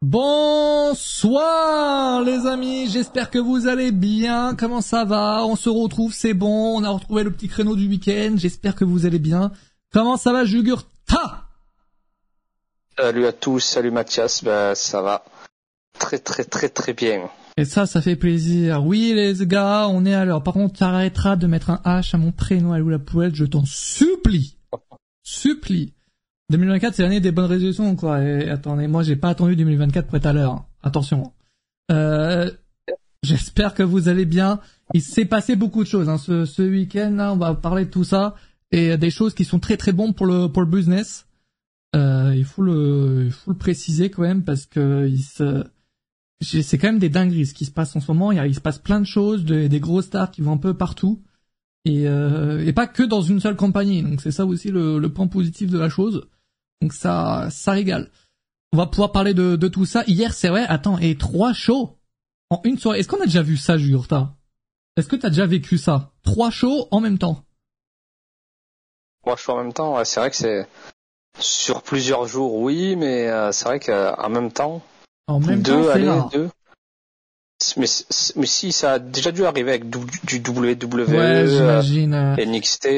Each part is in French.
Bonsoir les amis, j'espère que vous allez bien. Comment ça va? On se retrouve, c'est bon. On a retrouvé le petit créneau du week-end. J'espère que vous allez bien. Comment ça va Jugurta Salut à tous, salut Mathias. Ben ça va très très très très bien. Et ça, ça fait plaisir. Oui les gars, on est à l'heure. Par contre, tu arrêteras de mettre un H à mon prénom à la poêle, je t'en supplie. Supplie. 2024, c'est l'année des bonnes résolutions, quoi. Et attendez, moi, j'ai pas attendu 2024 pour être à l'heure. Attention. Euh, j'espère que vous allez bien. Il s'est passé beaucoup de choses, hein. Ce, ce week-end, on va parler de tout ça. Et des choses qui sont très très bonnes pour le, pour le business. Euh, il faut le, il faut le préciser quand même parce que se, c'est quand même des dingueries ce qui se passe en ce moment. Il, se passe plein de choses, des, des gros stars qui vont un peu partout. Et, euh, et pas que dans une seule compagnie. Donc c'est ça aussi le, le point positif de la chose. Donc ça, ça régale. On va pouvoir parler de, de tout ça. Hier, c'est vrai, attends, et trois shows en une soirée. Est-ce qu'on a déjà vu ça, Jurta? Est-ce que t'as déjà vécu ça? Trois shows en même temps Trois shows en même temps, ouais, c'est vrai que c'est sur plusieurs jours, oui, mais euh, c'est vrai qu'en même temps, En même deux, temps, allez, deux. Mais, mais si, ça a déjà dû arriver avec du, du WWE, Ouais, euh. NXT,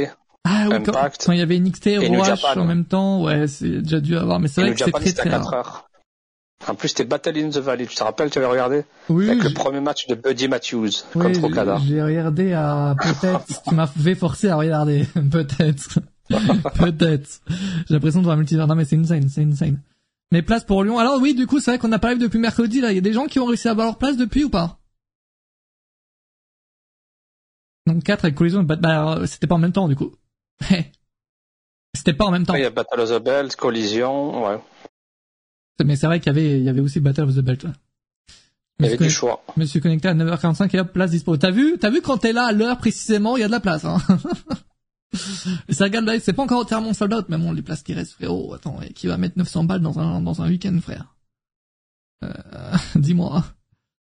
Ah oui, quand, quand il y avait NXT et Japan, en même temps, ouais, c'est déjà dû avoir. Mais c'est vrai que très c'était très 4 rare. En plus, c'était Battle in the Valley, tu te rappelles, tu avais regardé Oui, Avec le premier match de Buddy Matthews oui, contre Okada. j'ai regardé à peut-être. tu m'as fait forcer à regarder, peut-être, peut-être. J'ai l'impression de voir un multivers. Non mais c'est insane, c'est insane. Mais place pour Lyon. Alors oui, du coup, c'est vrai qu'on a pas live depuis mercredi. Là, il y a des gens qui ont réussi à avoir leur place depuis ou pas? Donc 4 avec collision. Bah, c'était pas en même temps du coup. c'était pas en même temps. Il y a Battle of the Belt, Collision, ouais. Mais c'est vrai qu'il y avait, il y avait aussi Battle of the Belt. ouais. Il y avait du choix. Je me suis connecté à 9h45 et hop, place dispo. T'as vu, t'as vu quand t'es là à l'heure précisément, il y a de la place, hein. Ça regarde là, c'est pas encore entièrement sold out, mais bon, les places qui restent, frérot, attends, et qui va mettre 900 balles dans un, dans un week-end, frère. Euh, dis-moi.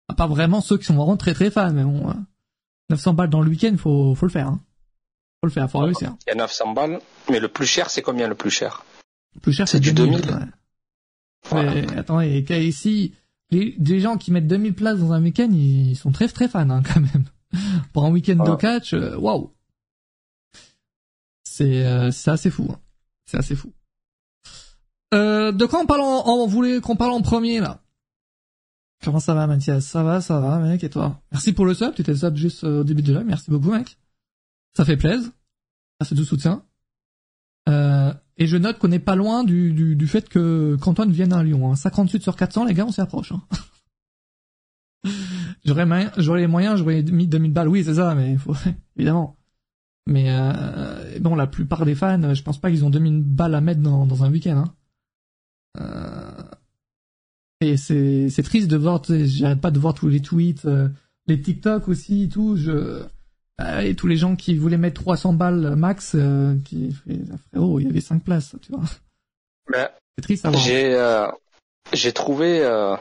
À part vraiment ceux qui sont vraiment très très fans, mais bon, euh, 900 balles dans le week-end, faut, faut le faire, hein. Faut le faire, faut réussir. Il y a 900 balles, mais le plus cher, c'est combien le plus cher? Le plus cher, C'est du 2000. 2000. ouais. Voilà. Mais attends, et et ici, les, des gens qui mettent 2000 places dans un week-end, ils sont très très fans hein, quand même. Pour un week-end de Ouais. catch, euh, waouh. C'est euh, c'est assez fou. hein. C'est assez fou. Euh, de quoi on parle en, vous voulez qu'on parle en premier là? Comment ça va Mathias? Ça va, ça va mec et toi? Merci pour le sub, tu étais sub juste euh, au début de live, merci beaucoup mec. Ça fait plaisir. Merci du soutien. Euh, et je note qu'on n'est pas loin du, du, fait que qu'Antoine vienne à Lyon. Hein. 58 sur 400, les gars, on s'y approche. Hein. j'aurais, j'aurais les moyens, j'aurais mis 2000 balles, oui, c'est ça, mais faut, évidemment. Mais euh, bon, la plupart des fans, je pense pas qu'ils ont 2000 balles à mettre dans, dans un week-end. Hein. Euh, et c'est, c'est triste de voir, j'arrête pas de voir tous les tweets, euh, les TikTok aussi, tout. Je, et tous les gens qui voulaient mettre 300 balles max, euh, qui frérot, il y avait 5 places, tu vois. Ben, C'est triste à voir. J'ai euh, j'ai trouvé euh,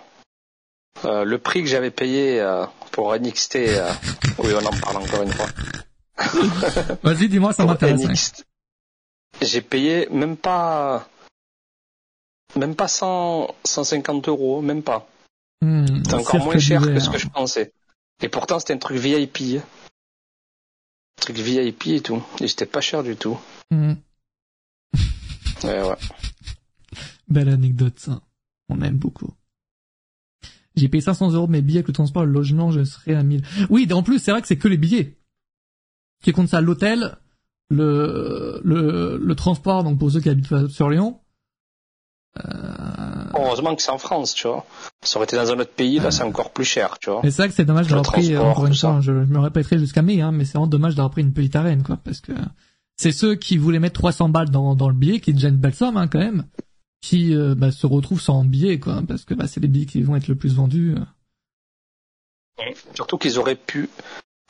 euh, le prix que j'avais payé euh, pour NXT. euh, oui, on en parle encore une fois. Vas-y, dis-moi, ça m'intéresse. NXT, J'ai payé même pas même pas 100, 150 euros, même pas. Hmm, C'est encore moins cher que ce que je pensais. Et pourtant, c'était un truc VIP. Truc VIP et tout. Et c'était pas cher du tout. Hmm, Ouais, ouais. Belle anecdote, ça. On aime beaucoup. J'ai payé 500 euros de mes billets avec le transport le logement, je serai à 1000. Oui, en plus, c'est vrai que c'est que les billets. Qui compte ça, l'hôtel, le, le, le transport, donc pour ceux qui habitent sur Lyon. Euh, Heureusement que c'est en France, tu vois. Ça aurait été dans un autre pays, là, c'est encore plus cher, tu vois. C'est vrai que c'est dommage d'avoir pris, encore une ça. fois, je, je me répéterai jusqu'à mai, hein, mais c'est vraiment dommage d'avoir pris une petite arène, quoi, parce que c'est ceux qui voulaient mettre 300 balles dans, dans le billet, qui est déjà une belle somme, hein, quand même, qui euh, bah, se retrouvent sans billet, quoi, parce que bah, c'est les billets qui vont être le plus vendus. Surtout qu'ils auraient pu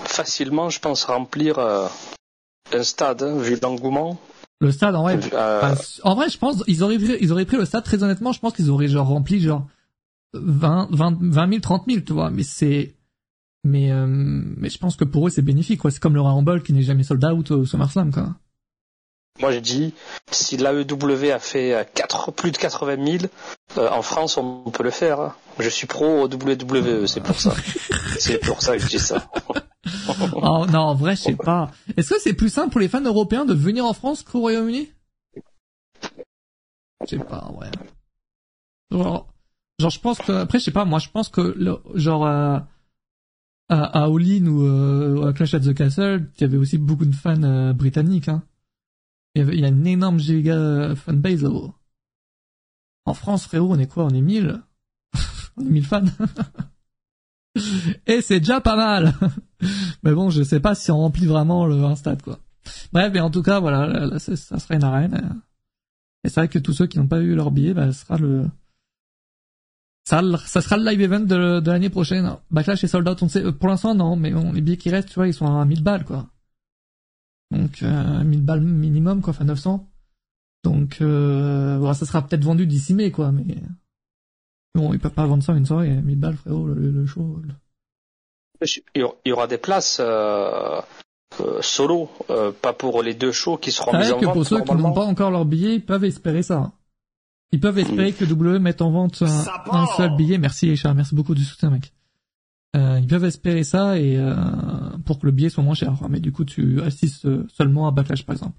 facilement, je pense, remplir euh, un stade, hein, vu l'engouement. Le stade, en vrai, Euh, en vrai, je pense, ils auraient, pris- ils auraient pris le stade, très honnêtement, je pense qu'ils auraient genre rempli genre 20, 20, 20 000, 30 000, tu vois, mais c'est, mais, euh, mais je pense que pour eux, c'est bénéfique, quoi. C'est comme le Rumble qui n'est jamais sold out au SummerSlam, quoi. moi je dis, si l'AEW a fait 4, plus de 80 000, euh, en France on peut le faire. hein. Je suis pro WWE, c'est pour ça. c'est pour ça que je dis ça. Oh, non, en vrai, je sais pas. Est-ce que c'est plus simple pour les fans européens de venir en France qu'au Royaume-Uni? Je sais pas, ouais. Genre, je pense que après, je sais pas. Moi, je pense que le- genre euh, à, à All In ou euh, à Clash at the Castle, il y avait aussi beaucoup de fans euh, britanniques. Hein. Il y, il y a une énorme giga fanbase là-haut. En France, frérot, on est quoi? On est 1000 On est 1000 fans? Et c'est déjà pas mal. mais bon, je sais pas si on remplit vraiment le un stade quoi. Bref, mais en tout cas, voilà, là, là, ça sera une arène. euh. Et c'est vrai que tous ceux qui n'ont pas eu leur billet, bah, sera le ça, sera le live event de, l'année prochaine. Backlash et Sold Out, on sait, euh, pour l'instant non, mais les billets qui restent, tu vois, ils sont à 1000 balles quoi. Donc euh, 1000 balles minimum quoi, enfin 900. Donc euh, voilà, ça sera peut-être vendu d'ici mai quoi, mais bon, ils peuvent pas vendre ça une soirée, 1000 balles frérot, le, le show. le- Il y aura des places euh, euh, solo, euh, pas pour les deux shows qui seront C'est mis vrai en que vente pour ceux qui n'ont pas encore leur billet, ils peuvent espérer ça. Ils peuvent espérer que W mette en vente un, seul billet. Merci Richard, merci beaucoup du soutien mec. Euh, ils peuvent espérer ça et euh, pour que le billet soit moins cher. Mais du coup, tu assistes euh, seulement à Backlash par exemple.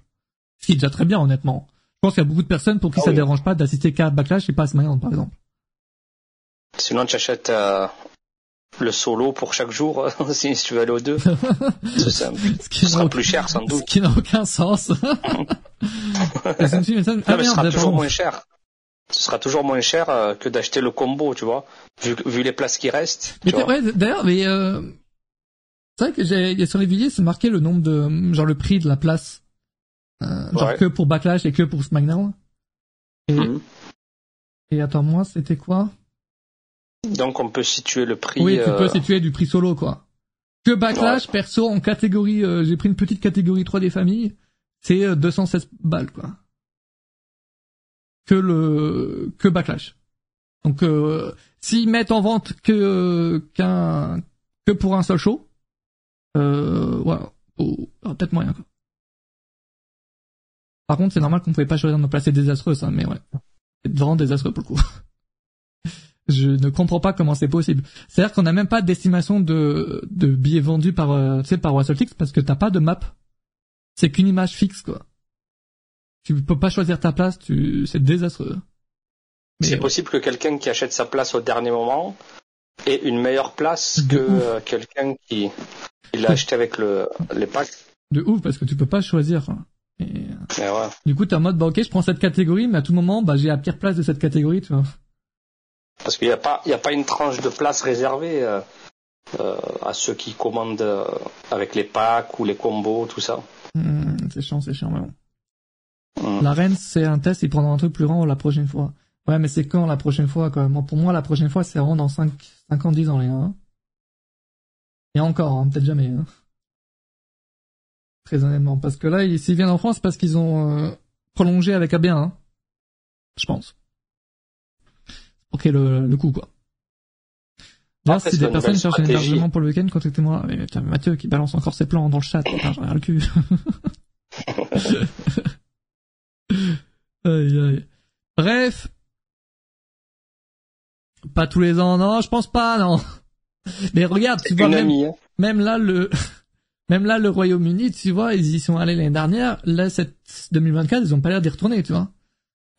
Ce qui est déjà très bien honnêtement. Je pense qu'il y a beaucoup de personnes pour qui Ah ça oui. dérange pas d'assister qu'à Backlash et pas à SmackDown par exemple. Sinon, tu achètes euh, le solo pour chaque jour, si tu veux aller aux deux. C'est simple. Ce qui Ce sera aucun- plus cher, sans Ce doute. qui n'a aucun sens. Et ça me suit, mais ça- Non, ah mais ce sera toujours pardon. moins cher. Ce sera toujours moins cher euh, que d'acheter le combo, tu vois. Vu, vu les places qui restent. Mais ouais, d'ailleurs, mais euh, c'est vrai que j'ai, sur les billets, c'est marqué le nombre de, genre le prix de la place, euh, genre Ouais. que pour Backlash et que pour SmackDown. Et, Mhm. et attends, moi, c'était quoi? Donc, on peut situer le prix. Oui, tu euh, peux situer du prix solo, quoi. Que Backlash, perso, en catégorie, euh, j'ai pris une petite catégorie 3 des familles, c'est euh, 216 balles, quoi. Que le, que Backlash. Donc, euh, s'ils mettent en vente que, qu'un, que pour un seul show, euh, voilà. Oh, peut-être moyen, quoi. Par contre, c'est normal qu'on pouvait pas choisir nos places, c'est désastreux, ça, mais ouais. C'est vraiment désastreux pour le coup. Je ne comprends pas comment c'est possible. C'est-à-dire qu'on n'a même pas d'estimation de, de billets vendus par, euh, tu sais, par WrestleTix parce que t'as pas de map. C'est qu'une image fixe, quoi. Tu peux pas choisir ta place, tu, c'est désastreux. C'est possible que quelqu'un qui achète sa place au dernier moment ait une meilleure place De que ouf. quelqu'un qui, qui l'a acheté avec le, les packs. de ouf parce que tu peux pas choisir. Et, euh, ouais. du coup, t'es en mode, bah ok, je prends cette catégorie, mais à tout moment, bah j'ai la pire place de cette catégorie, tu vois. Parce qu'il n'y a pas, il y a pas une tranche de place réservée euh, euh, à ceux qui commandent euh, avec les packs ou les combos, tout ça. Hmm, c'est chiant, c'est chiant, mais bon. Mm. La reine, c'est un test, ils prendront un truc plus grand la prochaine fois. Ouais, mais c'est quand la prochaine fois, quoi? Pour moi, la prochaine fois, c'est vraiment dans 5, 5 ans, 10 ans, les gars. hein. Et encore, hein, peut-être jamais. Hein. Très honnêtement. Parce que là, ils- s'ils viennent en France, c'est parce qu'ils ont euh, prolongé avec AB1. Hein. Je pense. Ok, le, le coup, quoi. D'ailleurs, si des personnes cherchent un hébergement pour le week-end, contactez-moi. Mais putain, Mathieu qui balance encore ses plans dans le chat. Putain, j'en ai le cul. Aïe, aïe. Bref. Pas tous les ans, non, je pense pas, non. Mais regarde, tu vois, même, amie, hein. même là, le, même là, le Royaume-Uni, tu vois, ils y sont allés l'année dernière. Là, cette 2024, ils ont pas l'air d'y retourner, tu vois.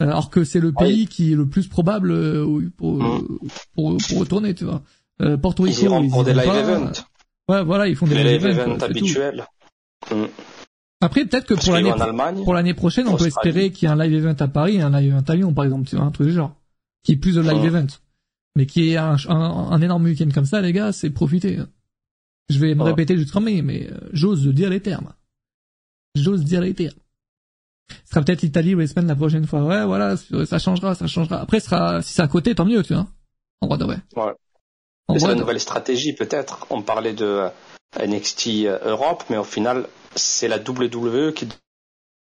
Euh, Alors que c'est le oui. pays qui est le plus probable euh, pour, Mm. pour, pour retourner, tu vois. Euh, Porto Rico, Ils iront pour y des live pas. events. Ouais, voilà, ils font des live events, habituels. Mm. Après, peut-être que Parce pour l'année pour prochaine, on peut espérer qu'il y ait un live event à Paris et un live event à Lyon, par exemple, tu vois, un truc du genre. Qui est plus de live Ouais. event. Mais qui est un, un, un énorme week-end comme ça, les gars, c'est profiter. Je vais me répéter jusqu'en mai, mais euh, j'ose dire les termes. J'ose dire les termes. Ce sera peut-être l'Italie ou l'Espagne la prochaine fois. Ouais, voilà, ça changera, ça changera. Après, sera, si c'est à côté, tant mieux, tu vois. En vrai de vrai. Ouais. En C'est la nouvelle stratégie, peut-être. On parlait de euh, NXT Europe, mais au final, c'est la WWE qui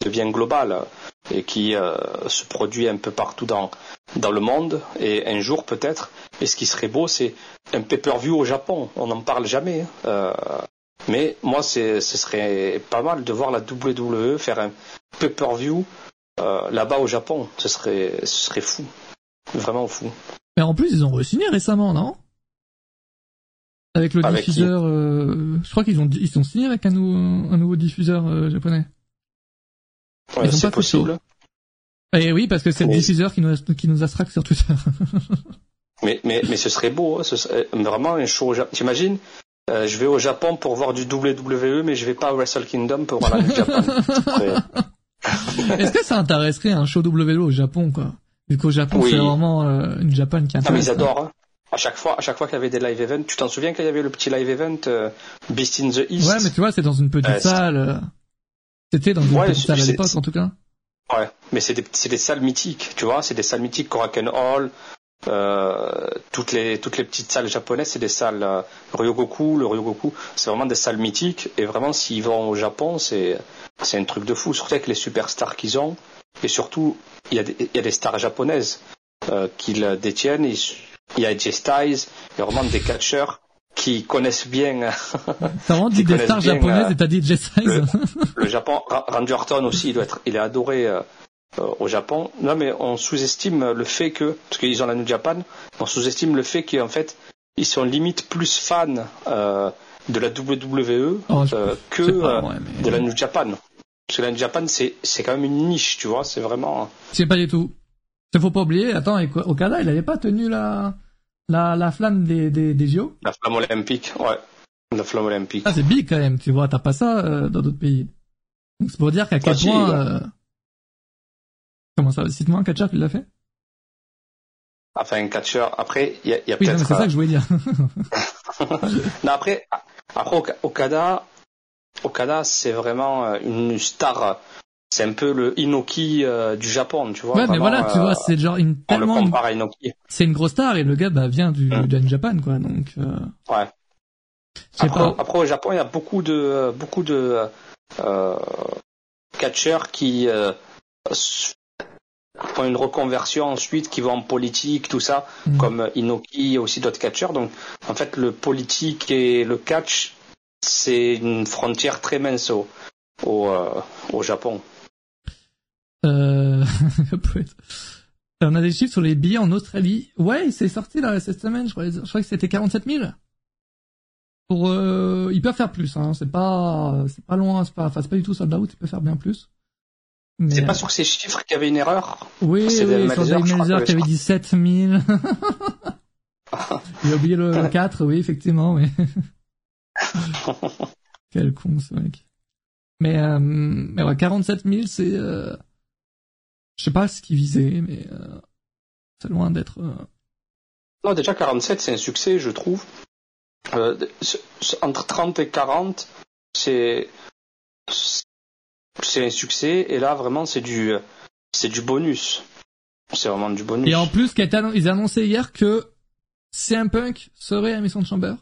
devient globale euh, et qui euh, se produit un peu partout dans, dans le monde. Et un jour, peut-être, et ce qui serait beau, c'est un pay-per-view au Japon. On n'en parle jamais. hein. Euh, Mais moi, ce serait pas mal de voir la WWE faire un pay-per-view euh, là-bas au Japon. Ce serait, ce serait fou. Vraiment fou. Mais en plus, ils ont re-signé récemment, non? Avec le diffuseur. Euh, je crois qu'ils ont, ils sont signés avec un, nouveau, un nouveau diffuseur euh, japonais. Ouais, c'est possible. Et eh oui, parce que c'est le diffuseur qui nous, qui nous astraque sur Twitter. mais, mais, mais ce serait beau, hein, ce serait vraiment un show. T'imagines? Euh, je vais au Japon pour voir du WWE, mais je vais pas à Wrestle Kingdom pour voir la New Japan. Est-ce que ça intéresserait un show WWE au Japon, quoi? Vu qu'au Japon, c'est vraiment euh, une Japan qui intéresse. Ah, mais ils adorent. Hein. À chaque fois, à chaque fois qu'il y avait des live events, tu t'en souviens qu'il y avait le petit live event euh, Beast in the East? Ouais, mais tu vois, c'est dans une petite salle. Euh, c'était dans une petite salle à l'époque, en tout cas. Ouais, mais c'est des, des salles mythiques, tu vois, c'est des salles mythiques, Korakuen Hall, euh, toutes les toutes les petites salles japonaises, c'est des salles euh, Ryogoku, le Ryogoku, c'est vraiment des salles mythiques. Et vraiment, s'ils vont au Japon, c'est c'est un truc de fou. Surtout avec les superstars qu'ils ont, et surtout il y a des, il y a des stars japonaises euh, qu'ils détiennent. Il, y a J Styles, il y a vraiment des catcheurs qui connaissent bien. T'as vraiment dit des stars japonaises et t'as dit J Styles. Le, le, Japon, Randy Orton aussi, il doit être, il est adoré euh, au Japon. Non, mais on sous-estime le fait que, parce qu'ils ont la New Japan, on sous-estime le fait qu'en fait, ils sont limite plus fans euh, de la WWE oh, euh, que de la New Japan. Parce que la New Japan, c'est, c'est quand même une niche, tu vois, c'est vraiment... C'est pas du tout. Il faut pas oublier, attends, Okada, il n'avait pas tenu la, la, la flamme des, des, des JO La flamme olympique, ouais. La flamme olympique. Ah, c'est big quand même, tu vois, t'as pas ça dans d'autres pays. Donc c'est pour dire qu'à quel point... Comment ça Cite-moi un catcheur qui l'a fait Enfin, un catcheur. Après, il y a, y a oui, peut-être. c'est ça que je voulais dire. non, après, après Okada, Okada, c'est vraiment euh, une star. C'est un peu le Inoki euh, du Japon, tu vois. Ouais, mais voilà, tu vois, euh, c'est genre une tellement. On le compare à Inoki. C'est une grosse star et le gars bah, vient du mm. Japan, quoi. Donc. Ouais. Après, après, au Japon, il y a beaucoup de beaucoup de catcheurs qui font une reconversion ensuite qui vont en politique, tout ça, mm. comme Inoki et aussi d'autres catcheurs. Donc, en fait, le politique et le catch, c'est une frontière très mince au, au, euh, Japon. Euh... On a des chiffres sur les billets en Australie. Ouais, c'est sorti là cette semaine. Je crois, je crois que c'était 47 000. Pour, euh... ils peuvent faire plus. Hein. C'est pas, c'est pas loin. C'est pas, enfin, c'est pas du tout sold out. Ils peuvent faire bien plus. C'est pas sur ces chiffres qu'il y avait une erreur Oui, oui, sur Dave Melzer qui avait dit 7000. J'ai oublié le 4, oui, effectivement, oui. Quel con ce mec. Mais, euh, mais ouais, 47 000, c'est... Euh... Je sais pas ce qu'il visait, mais euh... c'est loin d'être... Euh... Non, déjà 47, c'est un succès, je trouve. Euh, entre 30 et 40, c'est c'est un succès et là vraiment c'est du c'est du bonus. C'est vraiment du bonus. Et en plus, ils annoncé hier que CM Punk serait à Mission de Chamber.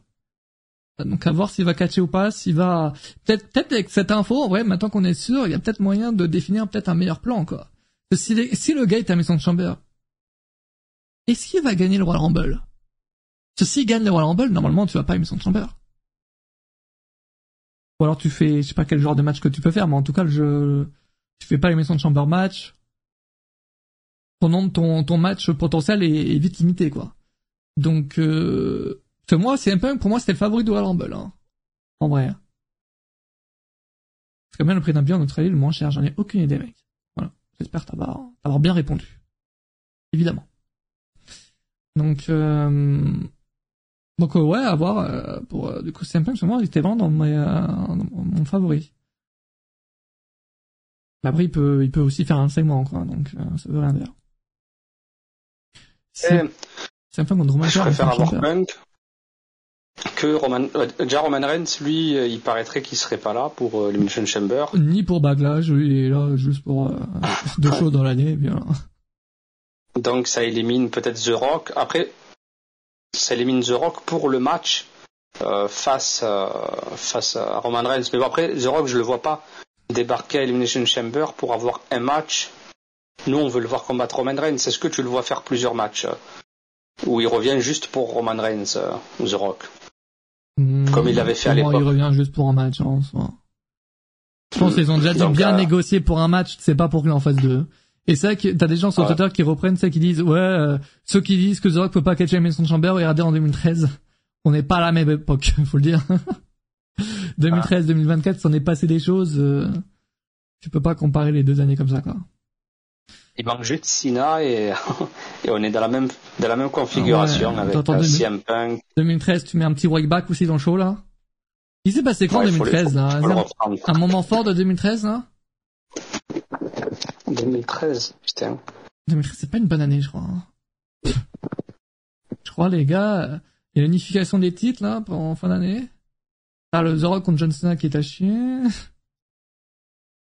Donc à voir s'il va catcher ou pas, s'il va peut-être peut-être avec cette info, en maintenant qu'on est sûr, il y a peut-être moyen de définir peut-être un meilleur plan quoi. si, le gars est à Mission de Chamber, est-ce qu'il va gagner le Royal Rumble? Parce que s'il gagne le Royal Rumble, normalement tu vas pas à Mission de Chamber. Ou alors tu fais, je sais pas quel genre de match que tu peux faire, mais en tout cas, le jeu, tu fais pas l'émission de chamber match. Ton nom, ton, ton match potentiel est, vite limité, quoi. Donc, euh, moi, c'est un peu, pour moi, c'était le favori de Rumble, hein. En vrai. C'est quand même le prix d'un bien en Australie le moins cher, j'en ai aucune idée, mec. Voilà. J'espère t'avoir, t'avoir bien répondu. Évidemment. Donc, euh, donc euh, ouais, à voir. Euh, pour euh, du coup, c'est un peu moi, il était vraiment dans, mes, mon favori. Après, il peut, il peut aussi faire un segment, quoi. Donc ça veut rien dire. C'est un peu contre Roman Je préfère avoir Punk que Roman. déjà Roman Reigns, lui, il paraîtrait qu'il serait pas là pour l'Elimination Chamber. Ni pour Backlash, lui, il est là juste pour deux shows dans l'année, bien. Donc ça élimine peut-être The Rock. Après, ça élimine The Rock pour le match euh, face, euh, face à Roman Reigns. Mais bon, après, The Rock, je le vois pas débarquer à Elimination Chamber pour avoir un match. Nous, on veut le voir combattre Roman Reigns. Est-ce que tu le vois faire plusieurs matchs Ou il revient juste pour Roman Reigns, euh, The Rock Hmm, Comme il l'avait fait à l'époque. Il revient juste pour un match, hein, en soi. Je pense qu'ils ont déjà dû bien euh, négocier pour un match, c'est pas pour qu'il en fasse deux. Et c'est vrai que t'as des gens sur Ouais. Twitter qui reprennent ça, qui disent, ouais, euh, ceux qui disent que The Rock peut pas catcher Mason Chamber, regardez en 2013. On n'est pas à la même époque, faut le dire. 2013, 2024, s'en est passé des choses, euh, tu peux pas comparer les deux années comme ça, quoi. Il manque juste Sina et, et on est dans la même, dans la même configuration Ah ouais, avec euh, CM Punk. 2013, tu mets un petit back aussi dans le show, là. Il s'est passé quand, Ouais, faut le- 2013, là? reprendre. Un moment fort de 2013, là? 2013, putain. 2013, c'est pas une bonne année, je crois. hein. je crois, les gars, euh, il y a l'unification des titres, là, en fin d'année. T'as le The Rock contre John Cena qui est à chier.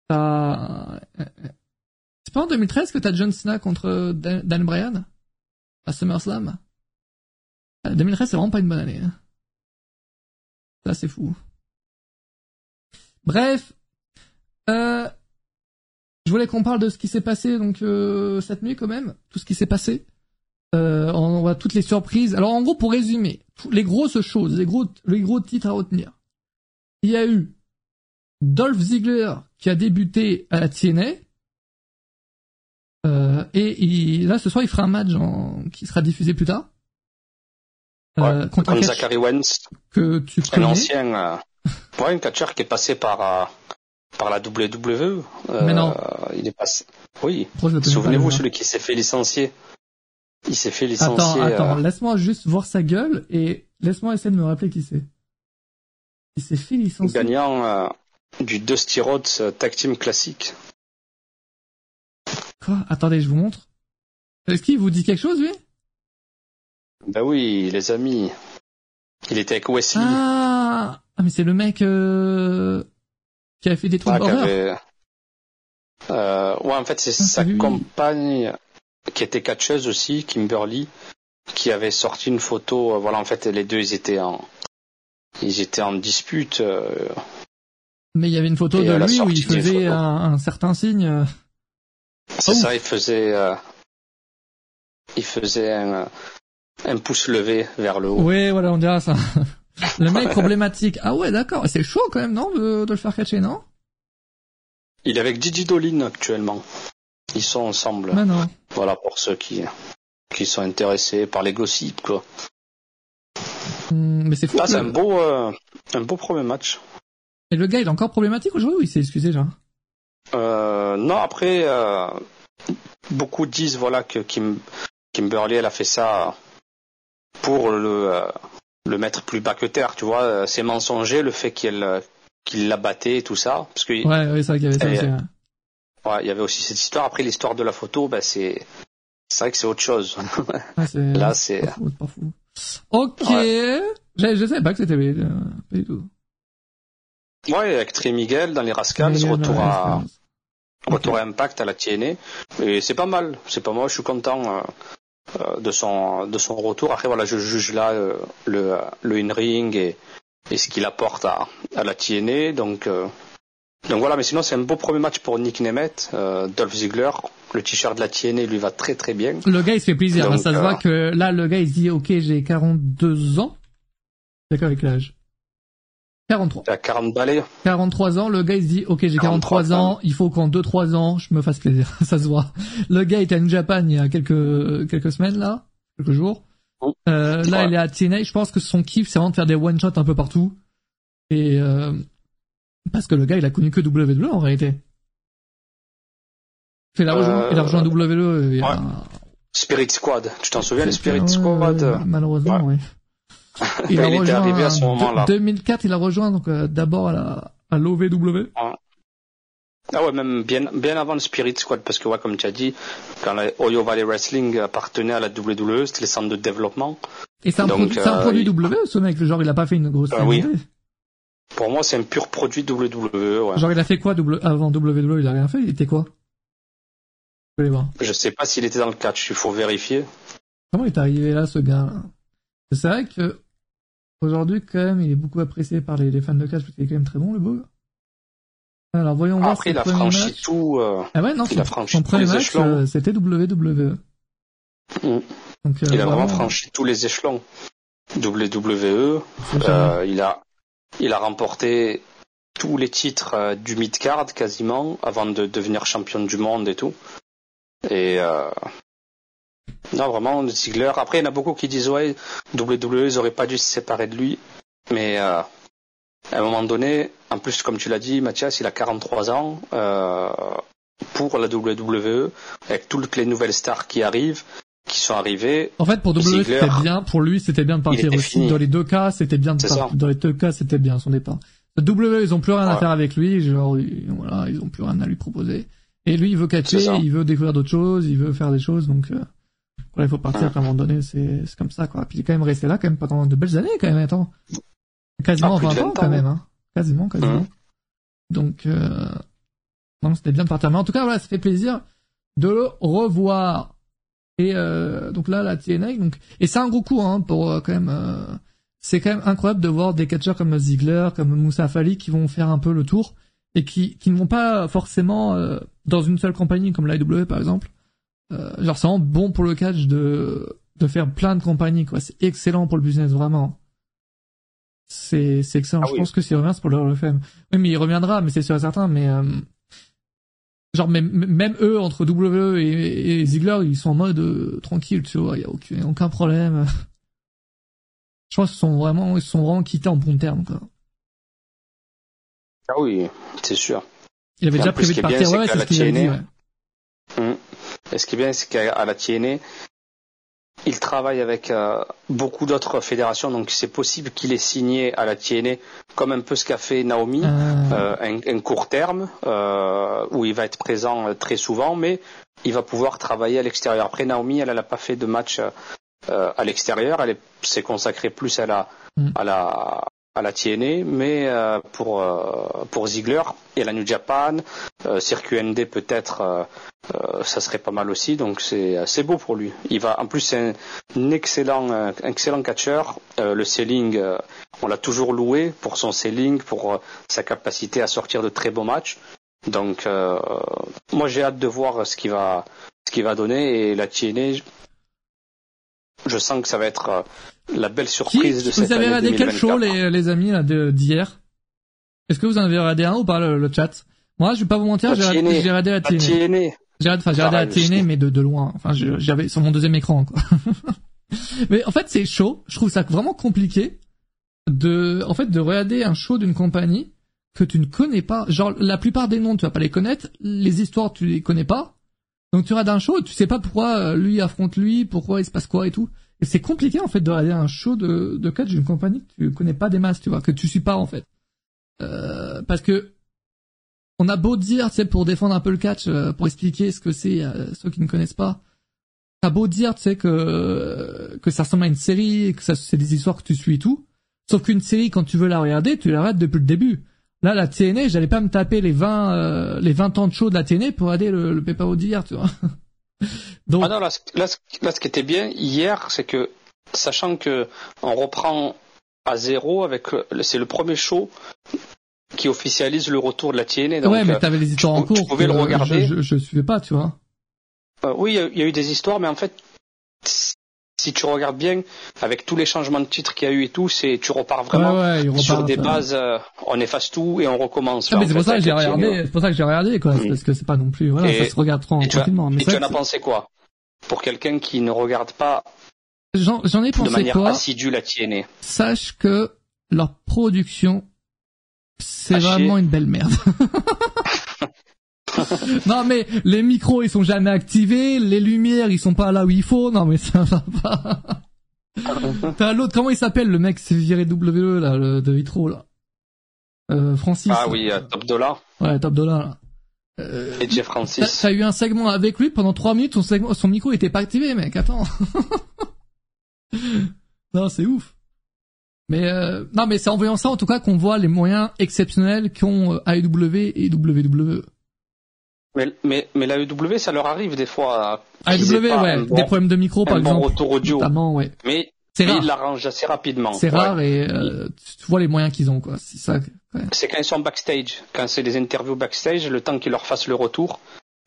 T'as... euh, euh, C'est pas en 2013 que t'as John Cena contre Dan, Bryan? À SummerSlam? Euh, 2013, c'est vraiment pas une bonne année. hein. Ça, c'est fou. Bref. Euh, je voulais qu'on parle de ce qui s'est passé donc euh, cette nuit quand même, tout ce qui s'est passé. Euh, on voit toutes les surprises. Alors en gros, pour résumer, les grosses choses, les gros, les gros titres à retenir. Il y a eu Dolph Ziggler qui a débuté à la TNA. Euh, et il- là, ce soir, il fera un match en- qui sera diffusé plus tard. Euh, Ouais, contre un Zachary Wentz, que tu un connais. ancien, euh, ouais, un catcheur qui est passé par, par la WWE. Euh, Mais non. Il est passé. Oui. Souvenez-vous, lui, celui qui s'est fait licencier. Il s'est fait Attends, licencier. attends, euh, laisse-moi juste voir sa gueule et laisse-moi essayer de me rappeler qui c'est. Il s'est fait licencier. gagnant euh, du Dusty Rhodes Tag Team classique. Quoi? Attendez, je vous montre. Est-ce qu'il vous dit quelque chose, lui? Ben oui, les amis. Il était avec Wesley. ah, ah, mais c'est le mec euh... qui avait fait des trucs Ah, d'horreur. avait- Euh, ouais, en fait, c'est Ah, sa compagne qui était catcheuse aussi, Kimberly, qui avait sorti une photo. euh, Voilà, en fait, les deux, ils étaient en, ils étaient en dispute. euh, Mais il y avait une photo Et de lui où il faisait un, un certain signe. C'est Oh. ça, il faisait, euh, il faisait un, un pouce levé vers le haut. Ouais, voilà, on dira ça. Le mec problématique. Ah ouais, d'accord. C'est chaud quand même, non, de, de le faire catcher, non? Il est avec Gigi Dolin actuellement. Ils sont ensemble. Mais non. Voilà pour ceux qui, qui sont intéressés par les gossips, quoi. Hum, mais c'est fou. C'est un beau, euh, un beau premier match. Et le gars, il est encore problématique aujourd'hui ou il s'est excusé, genre? Euh, non, après, euh, beaucoup disent voilà que Kim, Kimberly, elle a fait ça pour le, euh, le mettre plus bas que terre, tu vois. euh, C'est mensonger le fait qu'elle euh, qu'il la battait et tout ça, parce que Ouais, ouais, c'est vrai qu'il y avait ça aussi. ouais. ouais, il y avait aussi cette histoire. Après, l'histoire de la photo, bah, c'est c'est vrai que c'est autre chose. Ouais, Là, c'est. Ok. Je, je savais pas que c'était euh, pas du tout. ouais avec Trey Miguel dans les Rascals, euh, retour ouais, à retour à Impact à la TNA, et c'est pas mal. C'est pas mal. Je suis content. Euh, de son de son retour. Après voilà, je juge là euh, le le in-ring et, et ce qu'il apporte à, à la TNA. Donc euh, donc voilà, mais sinon c'est un beau premier match pour Nick Nemeth, euh, Dolph Ziggler. Le t-shirt de la TNA lui va très très bien. Le gars, il se fait plaisir. hein, Donc, ça se euh, voit que là, le gars, il se dit, ok, j'ai 42 ans. D'accord avec l'âge. 43. Il a 40 balais. 43 ans, le gars il se dit ok j'ai 43 43 ans, il faut qu'en 2-3 ans je me fasse plaisir, ça se voit. Le gars était à New Japan il y a quelques quelques semaines là, quelques jours. Oh. Euh, là Ouais. il est à TNA, je pense que son kiff c'est vraiment de faire des one shots un peu partout. Et euh, parce que le gars il a connu que WWE en réalité. Il a rejoint, Euh, il a rejoint WWE il y a- ouais. Spirit Squad. Tu t'en souviens, le Spirit Ouais, Squad? ouais, malheureusement oui. Il, a il était rejoint arrivé à ce en moment-là. 2004 il a rejoint donc euh, d'abord à l'OVW. Ah ouais, même bien, bien avant le Spirit Squad, parce que ouais, comme tu as dit, quand la Oyo Valley Wrestling appartenait à la WWE, c'était les centres de développement. Et c'est un, Donc, produit, un euh, produit il- W, ce mec. Genre, il a pas fait une grosse Ah oui. Pour moi, c'est un pur produit WWE. Ouais. Genre, il a fait quoi w... avant WWE Il a rien fait? Il était quoi? Je vais aller voir. Je sais pas s'il était dans le catch, il faut vérifier. Comment il est arrivé là, ce gars C'est vrai que aujourd'hui, quand même, il est beaucoup apprécié par les, les fans de catch parce qu'il est quand même très bon, le beau. Alors, voyons voir. Après, il a franchi tout. euh, Ah ouais, non, il son, a franchi son premier les match, échelons. euh, c'était WWE. Mm. Donc, euh, il a vraiment franchi tous les échelons. WWE. Il a il a remporté tous les titres du mid-card quasiment avant de devenir champion du monde et tout. Et euh, non, vraiment, Ziggler. Après, il y en a beaucoup qui disent ouais, WWE, ils auraient pas dû se séparer de lui. Mais euh, à un moment donné, en plus, comme tu l'as dit, Mathias, il a 43 ans. Euh, pour la WWE, avec toutes les nouvelles stars qui arrivent, qui sont arrivées. En fait, pour WWE, c'était bien, pour lui, c'était bien de partir aussi. Dans les deux cas, c'était bien de partir. Dans les deux cas, c'était bien son départ. WWE, ils ont plus rien à faire avec lui, genre, voilà, ils ont plus rien à lui proposer. Et lui, il veut catcher, il veut découvrir d'autres choses, il veut faire des choses, donc, euh, il faut partir à un moment donné, c'est, c'est comme ça, quoi. Puis il est quand même resté là, quand même, pendant de belles années, quand même, attends. Quasiment 20, ans, quand même, hein. Quasiment, quasiment. Mmh. Donc, euh, non, c'était bien de partir. Mais en tout cas, voilà, ça fait plaisir de le revoir. Et euh, donc là, la TNA, donc et c'est un gros coup hein, pour euh, quand même. Euh, c'est quand même incroyable de voir des catcheurs comme Ziggler, comme Moussa Fali qui vont faire un peu le tour et qui qui ne vont pas forcément euh, dans une seule compagnie comme l'IW par exemple. Genre c'est vraiment bon pour le catch de de faire plein de compagnies quoi. C'est excellent pour le business vraiment. C'est c'est excellent. Ah Je pense que s'il revient c'est pour le FM. Oui mais il reviendra mais c'est sûr et certain mais genre même, même eux entre WWE et, Ziggler ils sont en mode euh, tranquille tu vois il y a aucun, aucun problème je pense qu'ils sont vraiment ils sont vraiment quittés en bon terme quoi ah oui c'est sûr il avait déjà prévu de partir ouais c'est ce qu'il a dit ouais. Ce qui est bien c'est qu'à la TNA il travaille avec euh, beaucoup d'autres fédérations, donc c'est possible qu'il ait signé à la TNA, comme un peu ce qu'a fait Naomi, ah. euh, un, court terme, euh, où il va être présent très souvent, mais il va pouvoir travailler à l'extérieur. Après, Naomi, elle n'a pas fait de match à l'extérieur, elle s'est consacrée plus à la, mm. à la, à la TNA, mais euh, pour euh, pour Ziegler et la New Japan, euh, circuit ND peut-être, ça serait pas mal aussi. Donc c'est c'est beau pour lui. Il va en plus c'est un, excellent excellent catcheur. le selling, on l'a toujours loué pour son selling, pour sa capacité à sortir de très beaux matchs. Donc moi j'ai hâte de voir ce qu'il va ce qu'il va donner et la TNA je sens que ça va être euh, la belle surprise de cette Vous avez regardé quel show, les, les amis, d'hier? Est-ce que vous en avez regardé un ou pas, le, chat? Moi, je vais pas vous mentir, j'ai regardé la TNA. J'ai enfin, j'ai regardé la TNA, mais de, de loin. Enfin, j'avais sur mon deuxième écran, quoi. mais en fait, c'est chaud. Je trouve ça vraiment compliqué de, en fait, de regarder un show d'une compagnie que tu ne connais pas. Genre, la plupart des noms, tu vas pas les connaître. Les histoires, tu les connais pas. Donc tu regardes un show, tu sais pas pourquoi euh, lui affronte lui, pourquoi il se passe quoi et tout. Et c'est compliqué en fait de regarder un show de, de catch d'une compagnie que tu connais pas des masses, tu vois, que tu suis pas en fait. Euh, parce que on a beau dire, tu sais, pour défendre un peu le catch, euh, pour expliquer ce que c'est à ceux qui ne connaissent pas. T'as beau dire, tu sais, que que ça ressemble à une série, que c'est des histoires que tu suis et tout. Sauf qu'une série, quand tu veux la regarder, tu l'arrêtes depuis le début. Là, la TNA, j'allais pas me taper les 20, euh, les 20 ans de show de la TNA pour aider le, le PPO d'hier, tu vois. Donc... Ah non, là, là, ce qui était bien hier, c'est que, sachant que on reprend à zéro avec, c'est le premier show qui officialise le retour de la TNA. Donc, ouais, mais t'avais les histoires en cours. Tu pouvais le regarder. Je, je, je, suivais pas, tu vois. Euh, oui, il y, a eu des histoires, mais en fait, si tu regardes bien, avec tous les changements de titre qu'il y a eu et tout, c'est tu repars vraiment sur des bases, euh, on efface tout et on recommence. Ah, c'est pour, ça que j'ai regardé, c'est pour ça que j'ai regardé, quoi, parce que c'est pas non plus, voilà, ça se regarde trop tranquillement. Mais et tu en as pensé quoi? Pour quelqu'un qui ne regarde pas j'en, j'en ai pensé de manière quoi? assidue la TNA. Sache que leur production, c'est vraiment une belle merde. non mais les micros ils sont jamais activés, les lumières ils sont pas là où il faut. Non mais ça va pas. T'as l'autre, comment il s'appelle le mec c'est viré WWE là, le, de Vitro là? Euh, Francis. Ah oui, euh, Top Dollar. Ouais, Top Dollar là. Euh, Et Jeff Francis. T'as eu un segment avec lui pendant trois minutes, son, segment, son micro était pas activé, mec. Attends. non, c'est ouf. Mais euh, non, mais c'est en voyant ça en tout cas qu'on voit les moyens exceptionnels qu'ont AEW et WWE. Mais, mais, mais la EW, ça leur arrive des fois. AEW, ouais, des problèmes de micro, par exemple. Bon retour audio. Notamment, ouais. Mais, ils l'arrangent assez rapidement. C'est rare et euh, tu vois les moyens qu'ils ont, quoi. C'est ça. C'est quand ils sont backstage, quand c'est des interviews backstage, le temps qu'ils leur fassent le retour,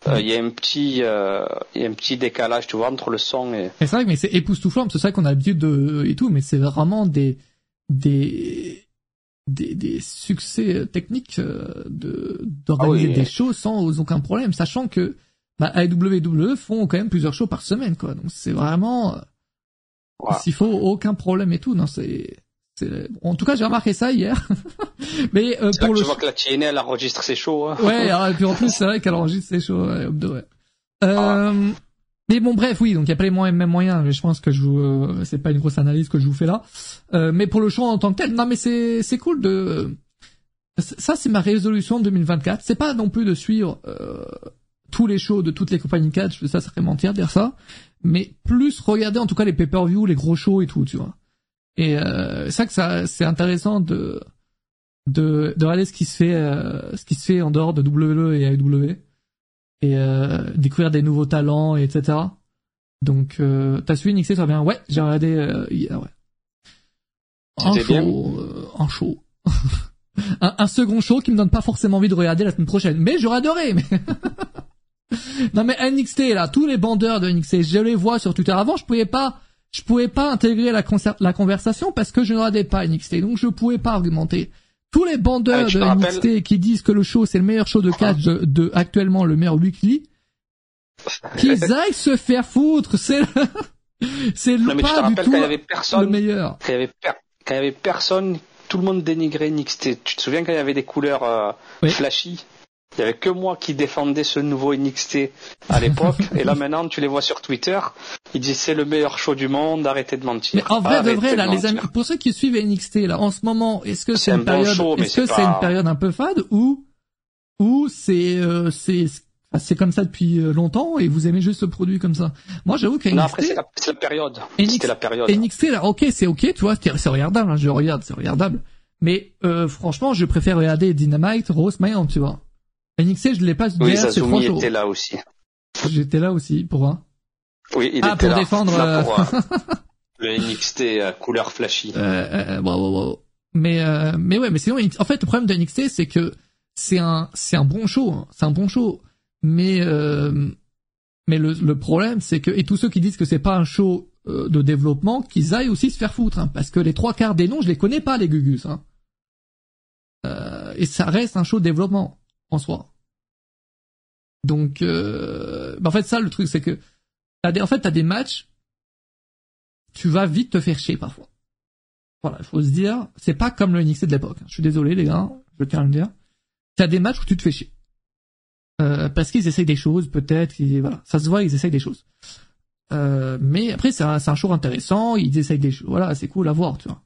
euh, il y a un petit, euh, il y a un petit décalage, tu vois, entre le son et. C'est vrai, mais c'est époustouflant. C'est vrai qu'on a l'habitude de et tout, mais c'est vraiment des des des, des succès techniques euh, de d'organiser Ah oui. des shows sans aucun problème, sachant que bah, AEW font quand même plusieurs shows par semaine, quoi. Donc c'est vraiment euh, Voilà. s'il faut aucun problème et tout. Non, c'est c'est en tout cas j'ai remarqué ça hier. mais euh, là pour que le tu vois que la TNA elle enregistre ses shows. Hein. Ouais, et puis en plus, c'est vrai qu'elle enregistre ses shows, ouais, hop de ouais. Euh, mais bon, bref, oui, donc il y a pas les mêmes moyens, mais je pense que je vous, euh, c'est pas une grosse analyse que je vous fais là. Euh, mais pour le show en tant que tel, non, mais c'est, c'est cool de, ça, c'est ma résolution 2024. C'est pas non plus de suivre, euh, tous les shows de toutes les compagnies catch, ça, ça serait mentir de dire ça. Mais plus regarder en tout cas les pay-per-view, les gros shows et tout, tu vois. Et, euh, c'est ça que ça, c'est intéressant de, de, de regarder ce qui se fait euh, ce qui se fait en dehors de WWE et AEW et euh, découvrir des nouveaux talents et etc donc euh, t'as suivi NXT ça va bien? Ouais j'ai regardé euh, hier ouais. Un bien? show euh, un show. Un, un second show qui me donne pas forcément envie de regarder la semaine prochaine. Mais j'aurais adoré mais non mais NXT là tous les bandeurs de NXT je les vois sur Twitter. Avant je pouvais pas je pouvais pas intégrer la, la conversation parce que je ne regardais pas NXT donc je pouvais pas argumenter tous les bandeurs Ah, de NXT qui disent que le show c'est le meilleur show de catch de, de actuellement le meilleur weekly, qu'ils aillent se faire foutre, c'est le- c'est le Non, mais tu te pas du tout quand il y avait le personne, meilleur. quand il y avait, per- quand il y avait personne, tout le monde dénigrait NXT. Tu te souviens quand il y avait des couleurs euh, Oui. flashy? Il y avait que moi qui défendais ce nouveau NXT à l'époque, et là maintenant tu les vois sur Twitter, ils disent c'est le meilleur show du monde, arrêtez de mentir. Mais en vrai de vrai là, les amis, pour ceux qui suivent NXT là en ce moment, est-ce que C'est c'est un une bon période, est-ce que c'est une période un peu fade ou ou c'est euh, c'est c'est comme ça depuis euh, longtemps et vous aimez juste ce produit comme ça? Moi j'avoue que Non, après c'est NXT, la, période. NXT la période. NXT là, ok c'est ok, tu vois, c'est regardable, hein, je regarde, c'est regardable. Mais euh, franchement, je préfère regarder Dynamite, Rose, SmackDown, tu vois. NXT, je l'ai pas Oui, Zazumi chaud. était là aussi. J'étais là aussi pour un. Oui, il Ah, était pour là. défendre, Là, euh, pour, euh, le NXT euh, couleur flashy. Euh, euh, bravo, bravo. Mais euh, mais ouais, mais sinon, en fait, le problème de NXT, c'est que c'est un c'est un bon show, hein. c'est un bon show. Mais euh, mais le, le problème, c'est que et tous ceux qui disent que c'est pas un show euh, de développement, qu'ils aillent aussi se faire foutre, hein, parce que les trois quarts des noms, je les connais pas les Gugus. Hein. Euh, et ça reste un show de développement en soi. Donc, euh, bah, en fait, ça le truc, c'est que t'as des, en fait, t'as des matchs, tu vas vite te faire chier parfois. Voilà, il faut se dire, c'est pas comme le NXT de l'époque. Je suis désolé les gars, je tiens à le dire. T'as des matchs où tu te fais chier. Euh, parce qu'ils essayent des choses, peut-être, voilà, ça se voit, ils essayent des choses. Euh, mais après, c'est un, c'est un show intéressant, ils essayent des choses, voilà, c'est cool à voir, tu vois.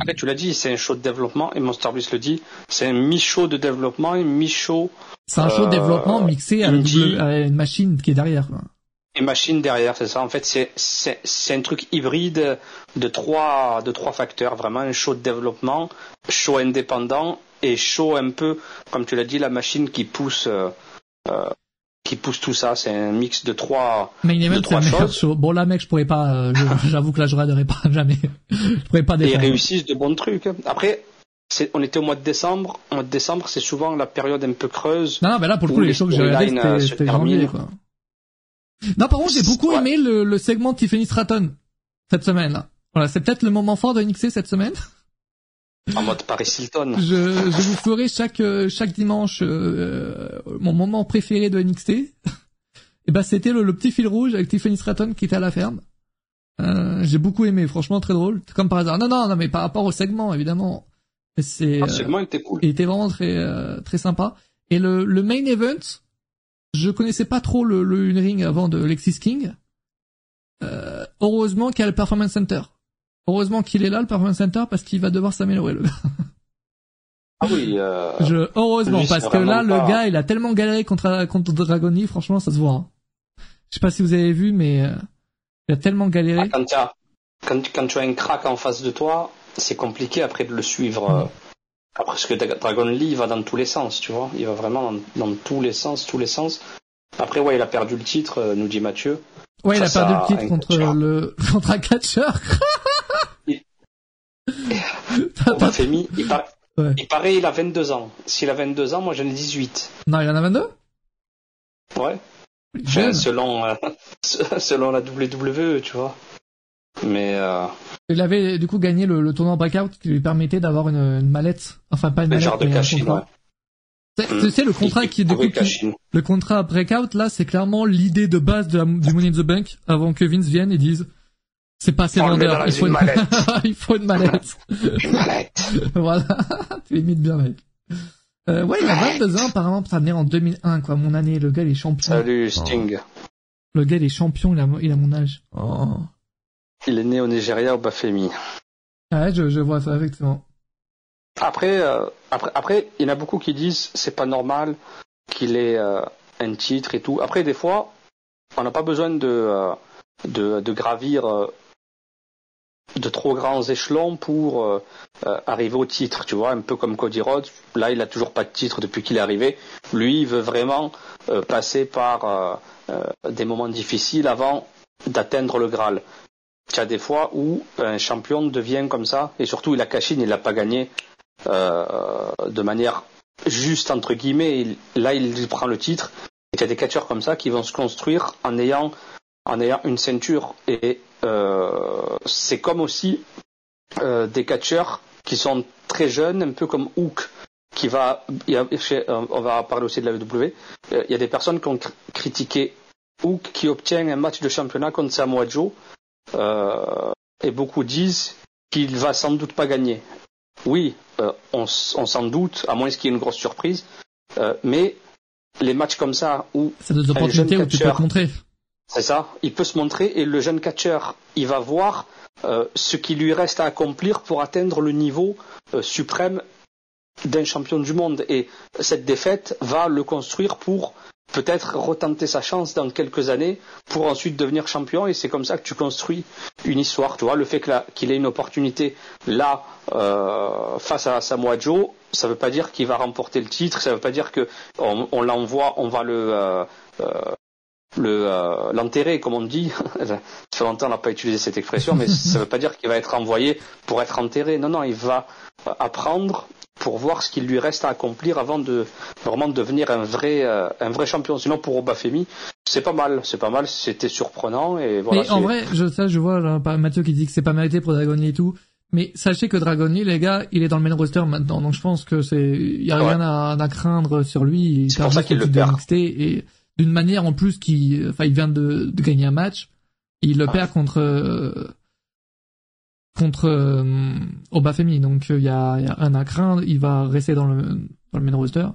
Après, tu l'as dit, c'est un show de développement, et Monster Bliss le dit, c'est un mi-show de développement et mi-show C'est un show de Euh, développement mixé indie. double- à une machine qui est derrière, quoi. et machine derrière, c'est ça. En fait, c'est, c'est, c'est un truc hybride de trois, de trois facteurs. Vraiment, un show de développement, show indépendant et show un peu, comme tu l'as dit, la machine qui pousse, euh, euh, qui pousse tout ça. C'est un mix de trois, Mais il est même meilleur show. Bon là, mec, je pourrais pas, euh, j'avoue que là, je regarderais pas jamais. je pourrais pas et défendre. réussissent de bons trucs. Après, c'est, on était au mois de décembre. Au mois de décembre, c'est souvent la période un peu creuse. Non, non, mais là, pour le coup, les les shows que j'ai regardés, euh, c'était janvier, quoi. Non, par contre, j'ai beaucoup Ouais. aimé le, le segment de Tiffany Stratton cette semaine, là. Voilà, c'est peut-être le moment fort de NXT cette semaine. En mode Paris Hilton. Je, je vous ferai chaque euh, chaque dimanche euh, mon moment préféré de NXT. Et ben c'était le, le petit fil rouge avec Tiffany Stratton qui était à la ferme. Euh, j'ai beaucoup aimé, franchement très drôle, comme par hasard. Non non non mais par rapport au segment évidemment. C'est Ah, euh, ce segment était cool. il était vraiment très euh, très sympa. Et le, le main event, je connaissais pas trop le, le in-ring avant de Lexis King. Euh, heureusement qu'il y a le Performance Center. Heureusement qu'il est là le Performance Center parce qu'il va devoir s'améliorer le gars. Ah oui, euh, Je, heureusement, parce que là, le pas- gars, il a tellement galéré contre, contre Dragon Lee, franchement, ça se voit. hein. Je sais pas si vous avez vu, mais euh, il a tellement Ah, galéré. quand, tu as, quand, quand tu as un crack en face de toi, c'est compliqué après de le suivre. euh, parce que Dra- Dragon Lee il va dans tous les sens, tu vois. Il va vraiment dans, dans tous les sens, tous les sens. Après, ouais, il a perdu le titre, euh, nous dit Mathieu. Ouais, il a perdu le titre contre le, contre un catcheur. Il- T'as- il, par- Ouais. il paraît il a 22 ans. S'il a 22 ans, moi j'en ai 18. non, il en a 22? Ouais. Selon, euh, selon la WWE, tu vois. Mais euh, Il avait du coup gagné le, le tournoi Breakout qui lui permettait d'avoir une, une mallette, enfin pas une un mallette, genre de mais cachine, ouais. Tu sais, le contrat qui, du coup, Oui, qui- le contrat Breakout, là, c'est clairement l'idée de base de la- du Money in the Bank avant que Vince vienne et dise c'est pas assez vendeur, il faut une il faut une mallette. Une mallette. voilà, tu imites bien, mec. Euh, ouais, il a 22 ans, apparemment, ça né en 2001, quoi, mon année, le gars, il est champion. Salut Sting. Le gars, il est champion, il a, il a mon âge. Oh. Il est né au Nigeria, au Bafemi. Ouais, je, je vois ça, effectivement. Après, euh, après, après, il y en a beaucoup qui disent c'est pas normal qu'il ait euh, un titre et tout. Après, des fois, on n'a pas besoin de, de, de gravir de trop grands échelons pour euh, euh, arriver au titre. Tu vois, un peu comme Cody Rhodes. Là, il a toujours pas de titre depuis qu'il est arrivé. Lui, il veut vraiment euh, passer par des moments difficiles avant d'atteindre le Graal. Il y a des fois où un champion devient comme ça, et surtout il a caché, il l'a pas gagné de manière juste entre guillemets. Il- là, il prend le titre. Et il y a des catcheurs comme ça qui vont se construire en ayant en ayant une ceinture. Et euh, c'est comme aussi euh, des catcheurs qui sont très jeunes, un peu comme Hook, qui va. euh, on va parler aussi de la WWE. Il y a des personnes qui ont cr- critiqué Hook qui obtient un match de championnat contre Samoa Joe. Euh, et beaucoup disent qu'il va sans doute pas gagner. Oui, euh, on, s'en doute, à moins qu'il y ait une grosse surprise. Euh, mais les matchs comme ça où C'est des opportunités où tu peux. C'est ça, il peut se montrer et le jeune catcheur, il va voir euh, ce qui lui reste à accomplir pour atteindre le niveau euh, suprême d'un champion du monde. Et cette défaite va le construire pour peut-être retenter sa chance dans quelques années pour ensuite devenir champion. Et c'est comme ça que tu construis une histoire. Tu vois, le fait qu'il ait une opportunité là euh, face à Samoa Joe, ça ne veut pas dire qu'il va remporter le titre. Ça ne veut pas dire que on, l'envoie, on va le euh, le euh, l'enterrer comme on dit. ça fait longtemps qu'on n'a pas utilisé cette expression, mais ça ne veut pas dire qu'il va être envoyé pour être enterré. Non, non, il va apprendre pour voir ce qu'il lui reste à accomplir avant de vraiment devenir un vrai euh, un vrai champion. Sinon pour Obafemi, c'est pas mal, c'est pas mal, c'était surprenant et voilà. mais en vrai, je, ça, je vois là, Mathieu qui dit que c'est pas mérité pour Dragon Lee et tout. Mais sachez que Dragon Lee, les gars, il est dans le main roster maintenant. Donc je pense que c'est, il y a Ouais. rien à, à craindre sur lui. Il C'est perd pour ça qu'il le perd. Et d'une manière en plus qui, enfin, il vient de, de gagner un match. Il le Ouais. perd contre, euh, contre euh, Obafemi. Donc il y a, il y a rien à craindre. Il va rester dans le, dans le main roster.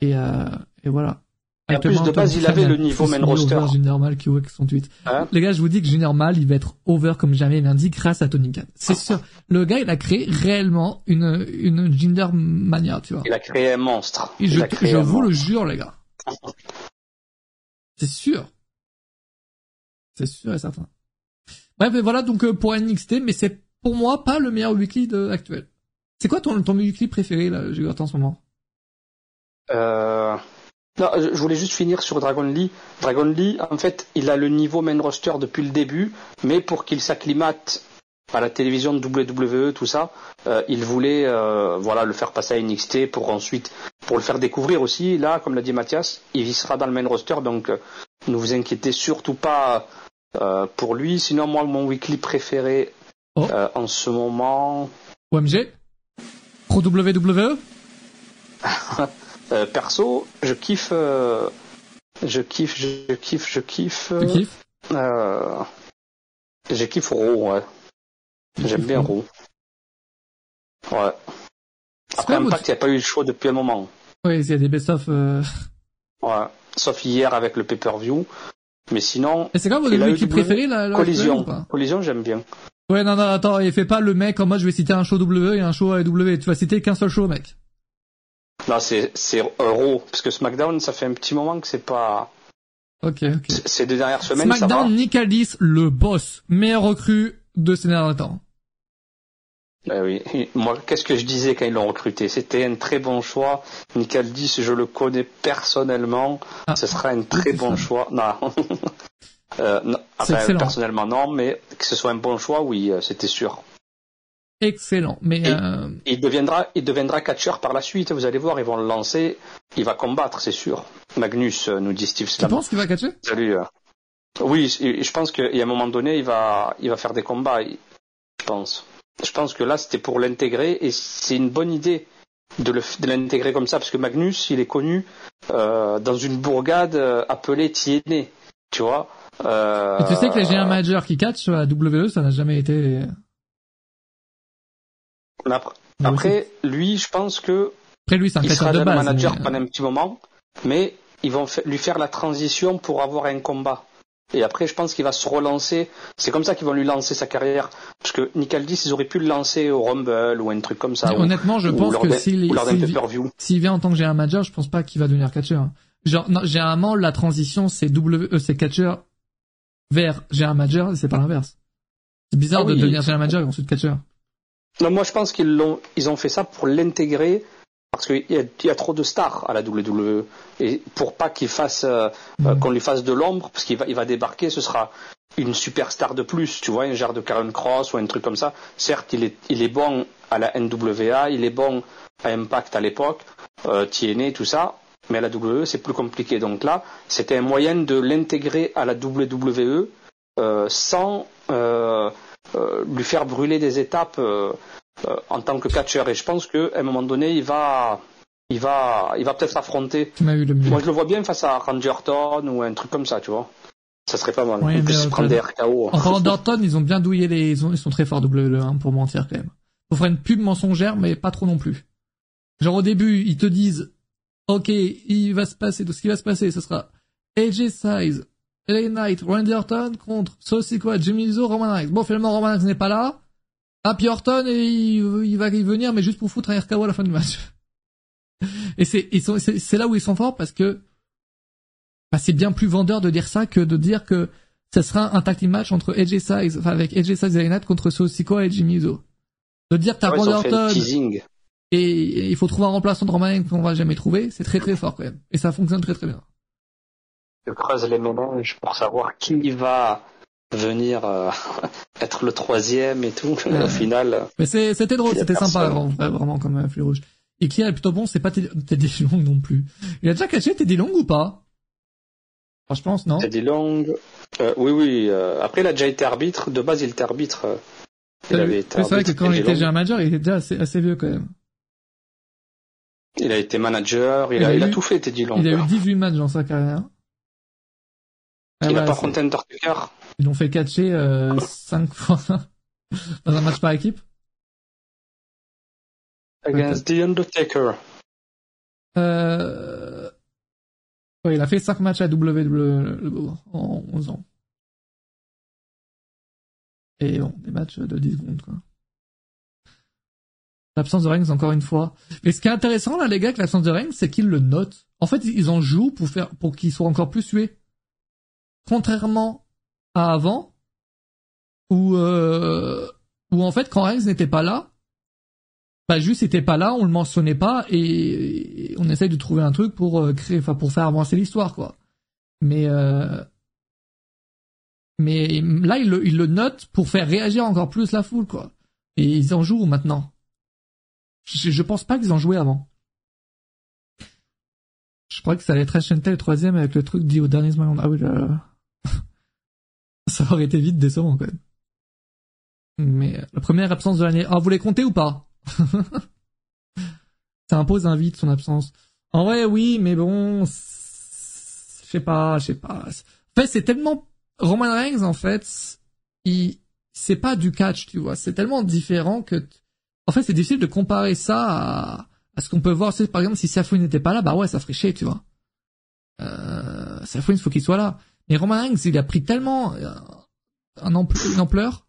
Et, euh, et voilà. Et en plus, de base, il avait le niveau main roster. Junior Mal qui avec son tweet. Hein Les gars, je vous dis que Junior Mal, il va être over comme jamais lundi grâce à Tony Khan. C'est sûr. Le gars, il a créé réellement une, une gender mania, tu vois. il a créé un monstre. Et je, je un vous le jure, les gars. C'est sûr. C'est sûr et certain. Bref, et voilà donc euh, pour NXT, mais c'est pour moi pas le meilleur weekly de, actuel. C'est quoi ton, ton weekly préféré, là, j'ai en ce moment? Euh, Non, je je voulais juste finir sur Dragon Lee. Dragon Lee, en fait, il a le niveau main roster depuis le début, mais pour qu'il s'acclimate à la télévision de WWE, tout ça, euh, il voulait euh, voilà le faire passer à NXT pour ensuite pour le faire découvrir aussi. Là, comme l'a dit Mathias, il sera dans le main roster, donc euh, ne vous inquiétez surtout pas euh, pour lui. Sinon, moi, mon weekly préféré Oh. euh, en ce moment, OMG Pro WWE euh, perso, je kiffe, euh, je kiffe, je kiffe, je kiffe. Kiffes? Euh, je kiffe Raw, ouais. J'aime bien Raw. Ouais. Après Impact, il n'y a pas eu le choix depuis un moment. Oui, il y a des best-of. Euh... Ouais. Sauf hier avec le pay-per-view. Mais sinon, Et c'est quoi votre Il a eu weekly du préféré, là, Collision. Collision, j'aime bien. Ouais, non, non, attends, il fait pas le mec en mode je vais citer un show W et un show AEW. Tu vas citer qu'un seul show, mec. Là, c'est, c'est Raw. Parce que SmackDown, ça fait un petit moment que c'est pas, Ok, ok. c'est- ces deux dernières semaines, ça SmackDown, va. Nick Aldis, le boss. Meilleur recrue de ces derniers temps. Ben oui. Moi, qu'est-ce que je disais quand ils l'ont recruté? C'était un très bon choix. Nick Aldis, je le connais personnellement. Ah. Ce sera un très bon ça. choix. Non. Euh, non. Enfin, personnellement, non, mais que ce soit un bon choix, oui, euh, c'était sûr. excellent. Mais euh, il deviendra, il deviendra catcher par la suite. Vous allez voir, ils vont le lancer. Il va combattre, c'est sûr. Magnus, nous dit Steve Tu penses qu'il va catcher? Salut. Oui, je pense qu'à un moment donné, il va, il va faire des combats. Je pense. Je pense que là, c'était pour l'intégrer et c'est une bonne idée de l'intégrer comme ça parce que Magnus, il est connu dans une bourgade appelée Tiéné. Tu vois. Et tu sais que les un majeurs qui catch à WWE, ça n'a jamais été après, lui, je pense que après lui, c'est un il sera de base, manager pendant un petit moment, mais ils vont lui faire la transition pour avoir un combat. Et après, je pense qu'il va se relancer. C'est comme ça qu'ils vont lui lancer sa carrière. Parce que Nicaldis, ils auraient pu le lancer au Rumble ou un truc comme ça. honnêtement, je pense que s'il s'il vient en tant que un manager, je pense pas qu'il va devenir catcher. Hein. Genre, non, généralement, la transition, c'est W, euh, c'est catcher vers un manager, c'est pas l'inverse. C'est bizarre ah de devenir j'ai un manager et ensuite catcher. Non, moi je pense qu'ils l'ont, ils ont fait ça pour l'intégrer parce qu'il y, a trop de stars à la WWE et pour pas qu'il fasse, euh, euh, mm. qu'on lui fasse de l'ombre parce qu'il va, il va débarquer, ce sera une superstar de plus, tu vois, un genre de Karen Cross ou un truc comme ça. Certes, il est, il est bon à la NWA, il est bon à Impact à l'époque, euh, TNA, tout ça, mais à la WWE c'est plus compliqué. Donc là, c'était un moyen de l'intégrer à la WWE euh, sans euh, euh, lui faire brûler des étapes euh, en tant que catcheur. Et je pense qu'à un moment donné, il va, il va, il va peut-être affronter. Moi, je le vois bien face à Randy Orton ou un truc comme ça, tu vois. Ça serait pas mal. Oui, prendre des RKO. Randy Orton, ils ont bien douillé les, ils, sont très forts WWE1 pour mentir quand même. Faut faire une pub mensongère, mais pas trop non plus. Genre au début, ils te disent, ok, il va se passer, tout ce qui va se passer, ce sera AJ Size LA Knight, Randy Orton contre quoi Jimmy Zo, Roman Reigns. Bon, finalement, Roman Reigns n'est pas là. Ah, puis Orton, et il, va y venir, mais juste pour foutre un RKO à la fin du match. Et c'est, c'est là où ils sont forts parce que, bah, c'est bien plus vendeur de dire ça que de dire que ça sera un tag team match entre AJ Styles, enfin, avec AJ Styles et Knight contre Sosiko et Jimmy Zo. De dire que t'as Randy Orton. Et, il faut trouver un remplaçant de Roman qu'on va jamais trouver, c'est très très fort quand même. Et ça fonctionne très très bien je creuse les ménages pour savoir qui va venir euh, être le troisième et tout. Au final. Euh, Mais c'était drôle, c'était sympa, vraiment, comme un flux rouge. Et qui est plutôt bon, c'est pas Teddy Long non plus. Il a déjà caché Teddy Long ou pas? Je pense, non Teddy Long, euh, oui, oui. après, il a déjà été arbitre. De base, il était arbitre. Il avait été C'est vrai que quand il était déjà manager, il était déjà assez, assez vieux quand même. Il a été manager, il, a, il a tout fait, Teddy Long. Il a eu 18 matchs dans sa carrière. Ah, il a pas compté Undertaker. Ils l'ont fait catcher euh, 5 fois dans un match par équipe? Against The Undertaker. Euh... Ouais, il a fait 5 matchs à WWE en 11 ans. Et bon, des matchs de 10 secondes, quoi. L'absence de Reigns, encore une fois. Mais ce qui est intéressant, là, les gars, avec l'absence de Reigns, c'est qu'ils le notent. En fait, ils en jouent pour faire, pour qu'il soit encore plus tué contrairement avant, où, euh, en fait quand Reigns n'était pas là, bah juste n'était pas là, on le mentionnait pas et, on essaye de trouver un truc pour euh, créer, enfin pour faire avancer l'histoire quoi. Mais euh, mais là il le, il le note pour faire réagir encore plus la foule quoi. Et ils en jouent maintenant. Je, je pense pas qu'ils en jouaient avant. Je crois que ça allait être Chantel le troisième avec le truc dit au dernier moment. Ah oui, ça aurait été vite décevant quand même. Mais la première absence de l'année. Ah, vous les comptez ou pas? Ça impose un vide son absence. En vrai, oui, mais bon, je sais pas, je sais pas. En fait, c'est tellement Roman Reigns en fait, il c'est pas du catch, tu vois. C'est tellement différent que en fait, c'est difficile de comparer ça à, ce qu'on peut voir. par exemple, si Safwin n'était pas là, bah ouais, ça ferait chier, tu vois. Euh, faut qu'il soit là. Mais Roman Reigns, il a pris tellement euh, un une ampleur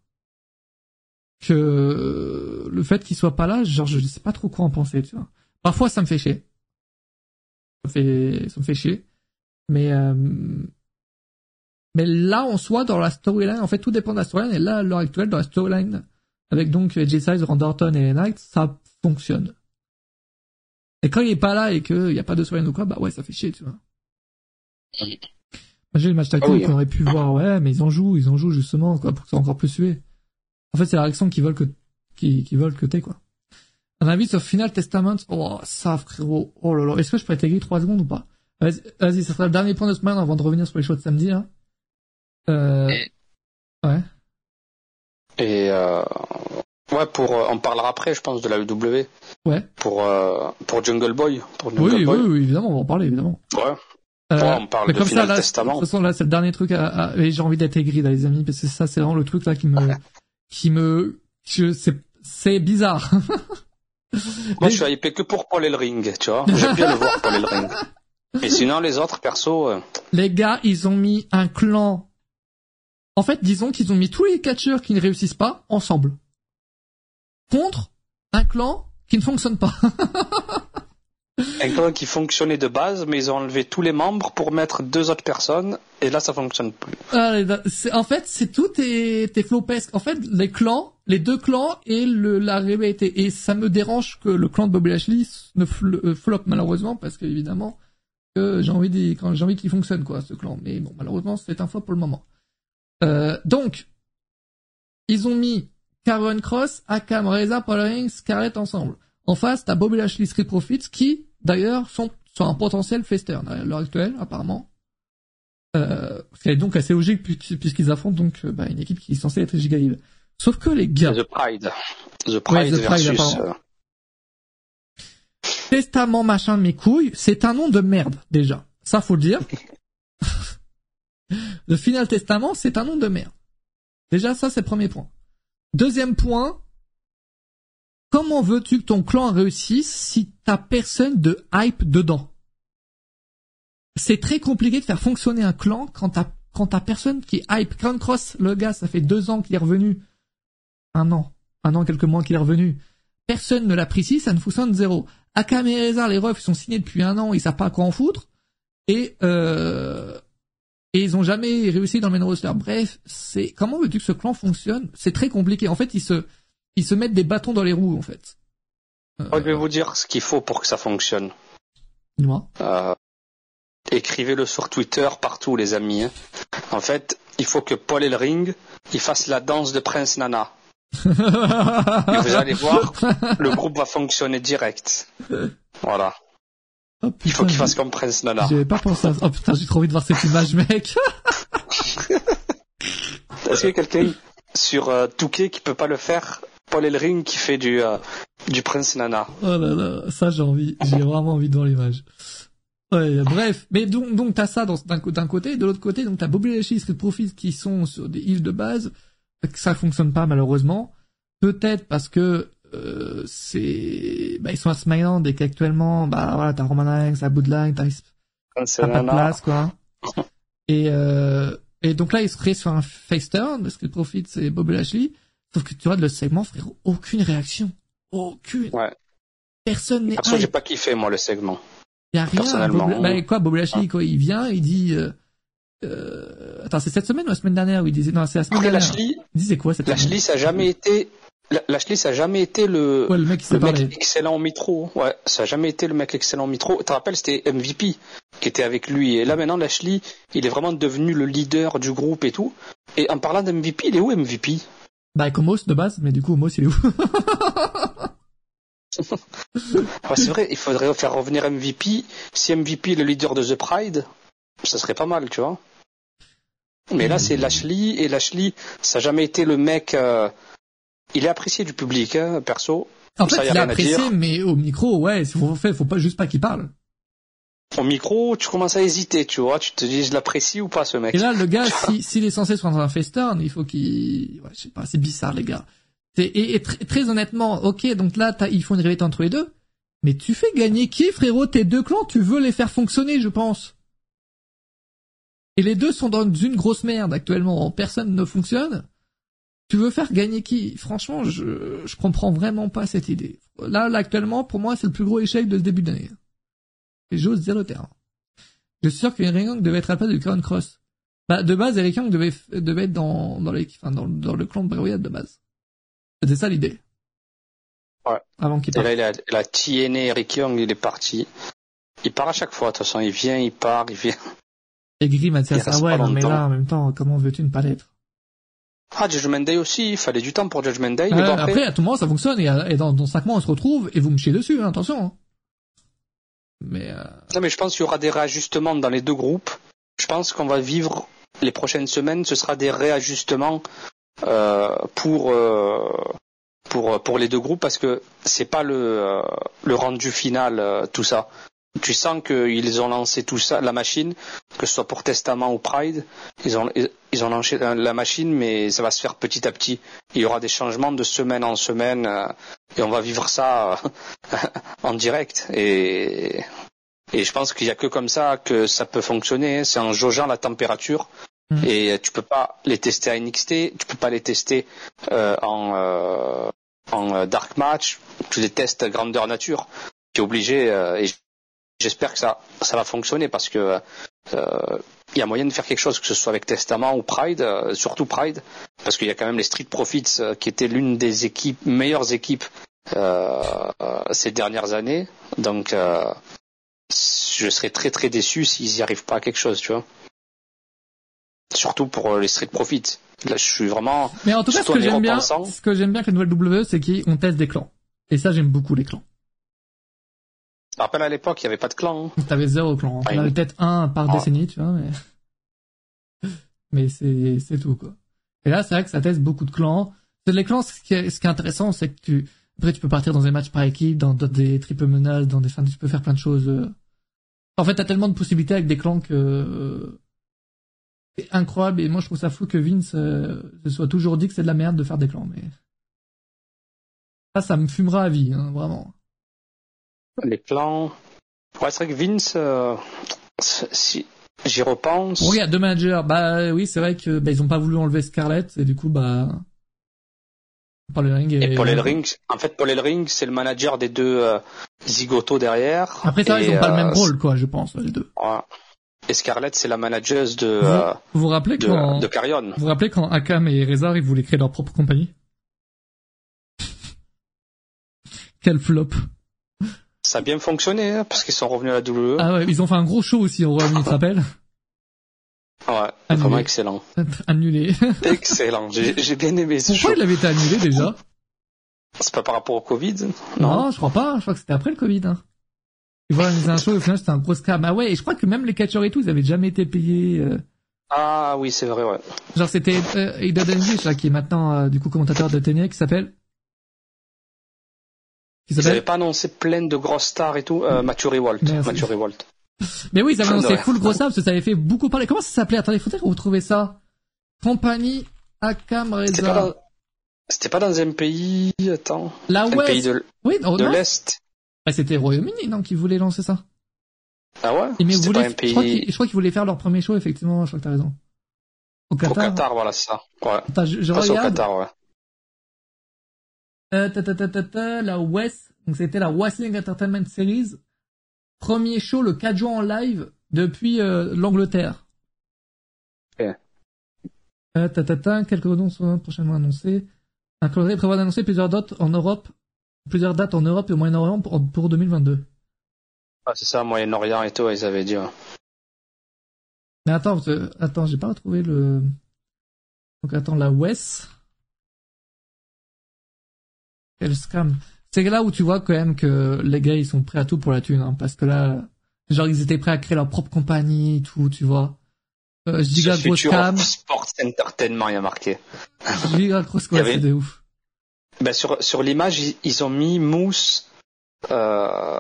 que le fait qu'il soit pas là, genre je sais pas trop quoi en penser, tu vois. Parfois ça me fait chier. Ça me fait, ça me fait chier. Mais euh, mais là en soi dans la storyline, en fait tout dépend de la storyline et là à l'heure actuelle dans la storyline avec donc Jay Styles, Randy Orton et Knight, ça fonctionne. Et quand il est pas là et qu'il y a pas de storyline ou quoi, bah ouais ça fait chier, tu vois. J'ai le match tactique ah qu'on aurait pu voir, ouais, mais ils en jouent, ils en jouent justement, quoi, pour que ça soit encore plus sué. En fait, c'est la réaction qui veulent que qui, qui veulent que t'aies, quoi. Un avis sur Final Testament, oh, ça, frérot, oh là là, est-ce que je pourrais t'aiguiller trois secondes ou pas? Vas-y, vas-y, ça sera le dernier point de semaine avant de revenir sur les choses de samedi, hein. Euh, Et- ouais. Et euh, ouais, pour euh, on parlera après, je pense, de la EW. Ouais. Pour euh, pour Jungle Boy. Pour Jungle Oui, oui, Boy. oui, évidemment, on va en parler, évidemment. Ouais. Euh, Ouais, on parle mais de comme Final ça, là, Testament. De toute façon, là, c'est le dernier truc à, à- et j'ai envie d'être aigri, là, les amis, parce que ça, c'est vraiment le truc, là, qui me, qui me, je, c'est, c'est bizarre. Moi, je suis hypé que pour Paul Elring, tu vois. J'aime bien le voir, Paul Elring. Et sinon, les autres, perso, euh, Les gars, ils ont mis un clan. En fait, disons qu'ils ont mis tous les catcheurs qui ne réussissent pas ensemble. Contre un clan qui ne fonctionne pas. un clan qui fonctionnait de base, mais ils ont enlevé tous les membres pour mettre deux autres personnes, et là, ça fonctionne plus. Ah, en fait, c'est tout est, est flopesque. En fait, les clans, les deux clans et le, la rivalité. Et ça me dérange que le clan de Bobby Lashley ne euh, flop malheureusement parce qu'évidemment, que j'ai envie d'y- quand j'ai envie qu'il fonctionne quoi, ce clan. Mais bon, malheureusement, c'est un flop pour le moment. Euh, donc, ils ont mis Karen Cross, Akam, Reza, Paul Scarlett ensemble. En face, t'as Bobby Lashley, Street Profits, qui, d'ailleurs, sont, sont un potentiel fester à l'heure actuelle, apparemment. Euh, ce qui est donc assez logique puis- puisqu'ils affrontent donc euh, bah, une équipe qui est censée être giga. Sauf que les gars, The Pride. The Pride The Pride, versus... euh, Testament machin de mes couilles, c'est un nom de merde déjà. Ça faut le dire. le Final Testament, c'est un nom de merde. Déjà ça c'est le premier point. Deuxième point, comment veux-tu que ton clan réussisse si t'as personne de hype dedans? C'est très compliqué de faire fonctionner un clan quand t'as quand t'as personne qui hype. Crown Cross, le gars, ça fait deux ans qu'il est revenu. Un an. Un an, quelques mois qu'il est revenu. Personne ne l'apprécie, ça ne fonctionne zéro. Akam et les refs, ils sont signés depuis un an, ils savent pas à quoi en foutre. Et, euh, et ils ont jamais réussi dans le main roster. Bref, c'est, comment veux-tu que ce clan fonctionne? C'est très compliqué. En fait, ils se, ils se mettent des bâtons dans les roues, en fait. Euh, Je vais vous dire ce qu'il faut pour que ça fonctionne. dis-moi. Euh, écrivez-le sur Twitter partout, les amis. hein. En fait, il faut que Paul Elring il fasse la danse de Prince Nana. Et vous allez voir, le groupe va fonctionner direct. Voilà. Oh, Il faut qu'il fasse comme Prince Nana. J'avais pas pensé à ça. Oh putain, j'ai trop envie de voir cette image, mec. Est-ce qu'il y a quelqu'un sur euh, Touquet qui peut pas le faire Paul Elring qui fait du, euh, du Prince Nana. Oh là là, ça j'ai envie, j'ai vraiment envie de voir l'image. Ouais, bref, mais donc donc t'as ça d'un côté, de l'autre côté donc t'as Bobby Lashley, Street Profits qui sont sur des îles de base, que ça fonctionne pas malheureusement. Peut-être parce que euh, c'est, bah ils sont à SmackDown et qu'actuellement bah voilà t'as Roman Reigns, t'as Bloodline, t'as pas de place quoi. Et euh, et donc là ils seraient sur un face turn, Street Profits et Bobby Lashley, sauf que tu vois le segment frérot, aucune réaction, aucune. Ouais. Personne n'est Perso, j'ai pas kiffé moi le segment. Y a rien. Personnellement, Bob, bah, hein. quoi, Bob Lashley, quoi, il vient, il dit, euh, euh, attends, c'est cette semaine ou la semaine dernière où il disait, non, c'est la semaine Après dernière. Lashley, Il disait quoi cette Lashley ça a jamais été La- Lashley ça a jamais été le Ouais, le mec, le excellent au micro. Ouais, ça a jamais été le mec excellent au micro. Tu te rappelles, c'était MVP qui était avec lui. Et là maintenant, Lashley, il est vraiment devenu le leader du groupe et tout. Et en parlant d'MVP, il est où MVP Bah, comme Omos de base, mais du coup, Omos, il est où? Ouais, C'est vrai, il faudrait faire revenir MVP. Si MVP est le leader de The Pride, ça serait pas mal, tu vois. Mais là, c'est Lashley, et Lashley, ça a jamais été le mec... euh, Il est apprécié du public, hein, perso. En Ça, fait, y a il à apprécié, mais au micro, ouais, faut, faut, faut pas juste pas qu'il parle. Au micro, tu commences à hésiter, tu vois. Tu te dis, je l'apprécie ou pas, ce mec Et là, le gars, si, s'il est censé se rendre un turn, il faut qu'il, ouais, je sais pas, c'est bizarre, les gars. Et, et tr- très honnêtement, ok, donc là, t'as- il faut une rivalité entre les deux. Mais tu fais gagner qui, frérot? Tes deux clans, tu veux les faire fonctionner, je pense. Et les deux sont dans une grosse merde actuellement. Personne ne fonctionne. Tu veux faire gagner qui? Franchement, je, je comprends vraiment pas cette idée. Là, là, actuellement, pour moi, c'est le plus gros échec de ce début d'année. Et j'ose dire le terrain. Je suis sûr que Eric Young devait être à la place de Crown Cross. Bah, de base, Eric Young devait, devait être dans, dans, les, enfin, dans, dans le clan de de base. C'était ça l'idée. Ouais. Avant qu'il Et parte. là, il a, il a TNA Eric Young, il est parti. Il part à chaque fois, de toute façon. Il vient, il part, il vient. Et Gris m'a dit ça, ouais, non, mais là, en même temps, comment veux-tu ne pas l'être? Ah, Judgment Day aussi, il fallait du temps pour Judgment Day. Euh, mais bon, après, à tout moment, ça fonctionne, et, et dans, dans 5 mois, on se retrouve, et vous me chiez dessus, hein, attention. Mais, euh, non, mais je pense qu'il y aura des réajustements dans les deux groupes. Je pense qu'on va vivre les prochaines semaines, ce sera des réajustements euh, pour euh, pour pour les deux groupes parce que c'est pas le euh, le rendu final euh, tout ça. Tu sens qu'ils ont lancé tout ça, la machine, que ce soit pour Testament ou Pride, ils ont ils ont lancé la machine, mais ça va se faire petit à petit. Il y aura des changements de semaine en semaine euh, et on va vivre ça euh, en direct. Et et je pense qu'il y a que comme ça que ça peut fonctionner. C'est en jaugeant la température. Mhm. Et tu peux pas les tester à NXT, tu peux pas les tester euh, en, euh, en euh, dark match. Tu les testes grandeur nature. Tu es obligé. euh, et j'espère que ça ça va fonctionner parce que euh, il y a moyen de faire quelque chose, que ce soit avec Testament ou Pride, euh, surtout Pride, parce qu'il y a quand même les Street Profits euh, qui étaient l'une des équipes meilleures équipes euh, euh, ces dernières années. Donc euh, je serais très très déçu s'ils n'y arrivent pas à quelque chose, tu vois. Surtout pour les Street Profits. Là, je suis vraiment. mais en tout cas, ce que j'aime bien, ce que j'aime bien avec la nouvelle WWE, c'est qu'on teste des clans. Et ça, j'aime beaucoup les clans. Je me rappelle à l'époque, il n'y avait pas de clan. hein? T'avais zéro clan. Ah, On avait une- peut-être un par décennie, tu vois, mais... Mais c'est, c'est tout, quoi. Et là, c'est vrai que ça teste beaucoup de clans. C'est les clans, ce qui est, ce qui est intéressant, c'est que tu, après, tu peux partir dans des matchs par équipe, dans, dans des triples menaces, dans des, enfin, tu peux faire plein de choses. euh. En fait, t'as tellement de possibilités avec des clans que, euh, c'est incroyable. Et moi, je trouve ça fou que Vince, euh, se soit toujours dit que c'est de la merde de faire des clans, mais. Ça, ça me fumera à vie, hein, vraiment. Les clans. Ouais, c'est vrai que Vince, euh, si j'y repense. Regarde, deux managers, bah oui, c'est vrai que bah, ils ont pas voulu enlever Scarlett et du coup bah Paul Ellering et, Et Paul Ellering, en fait, Paul Ellering, c'est le manager des deux euh, zigotos derrière. Après ça, Et, ils ont pas le même euh, rôle quoi, je pense les deux. ouais. Et Scarlett, c'est la manageuse de, Vous euh, vous, vous rappelez quand de, de Carrion. vous vous rappelez quand Akam et Rezar ils voulaient créer leur propre compagnie? Quel flop. Ça a bien fonctionné, hein, parce qu'ils sont revenus à la WWE. Ah ouais, ils ont fait un gros show aussi au Royaume-Uni, tu te rappelles Ouais, Annulé. vraiment excellent. Annulé. Excellent. J'ai bien aimé ce show. Pourquoi il avait été annulé déjà C'est pas par rapport au Covid non. je crois pas, je crois que c'était après le Covid. Hein. Ils voulaient organiser un show et au final c'était un gros scam. Ah ouais, et je crois que même les catcheurs et tout, ils avaient jamais été payés. euh, Ah oui, c'est vrai, ouais. Genre c'était euh, Ida là qui est maintenant euh, du coup commentateur de TNA qui s'appelle Ils avaient pas annoncé plein de grosses stars et tout. Euh, Mathieu. Merci. Mathieu Riwalt. Mais oui, ils avaient annoncé full gros ça parce que ça avait fait beaucoup parler. Comment ça s'appelait? Attendez, faudrait retrouver ça. Compagnie Akam C'était pas, Reza. dans... C'était pas dans un pays, attends. La Un pays de, Oui, non, de l'Est. Bah, c'était Royaume-Uni non qui voulait lancer ça. Ah ouais? Et mais pas un pays je crois qu'ils voulaient faire leur premier show effectivement, je crois que t'as raison. Au au Qatar. Qatar, voilà, c'est ça. Ouais. Attends, je, je Face au regarde. Qatar, ouais. Euh, ta, ta, ta, ta, ta, la West, donc c'était la Wrestling Entertainment Series. Premier show le 4 juin en live depuis euh, l'Angleterre. Euh, ta, ta, ta, quelques noms sont prochainement annoncés. Un calendrier prévoit d'annoncer plusieurs dates en Europe, plusieurs dates en Europe et au Moyen-Orient pour, pour 2022. Ah, c'est ça, Moyen-Orient et tout, ils avaient dit. ouais. Mais attends, attends, j'ai pas retrouvé le. Donc attends, la West. Quel scam. C'est là où tu vois quand même que les gars ils sont prêts à tout pour la thune, hein, parce que là, genre ils étaient prêts à créer leur propre compagnie et tout, tu vois. Euh, je dis gars gros scam, Sports Entertainment, il y a marqué. je dis gars gros scam, avait- ouf. Ben, sur, sur l'image, ils, ils ont mis Mousse. Euh,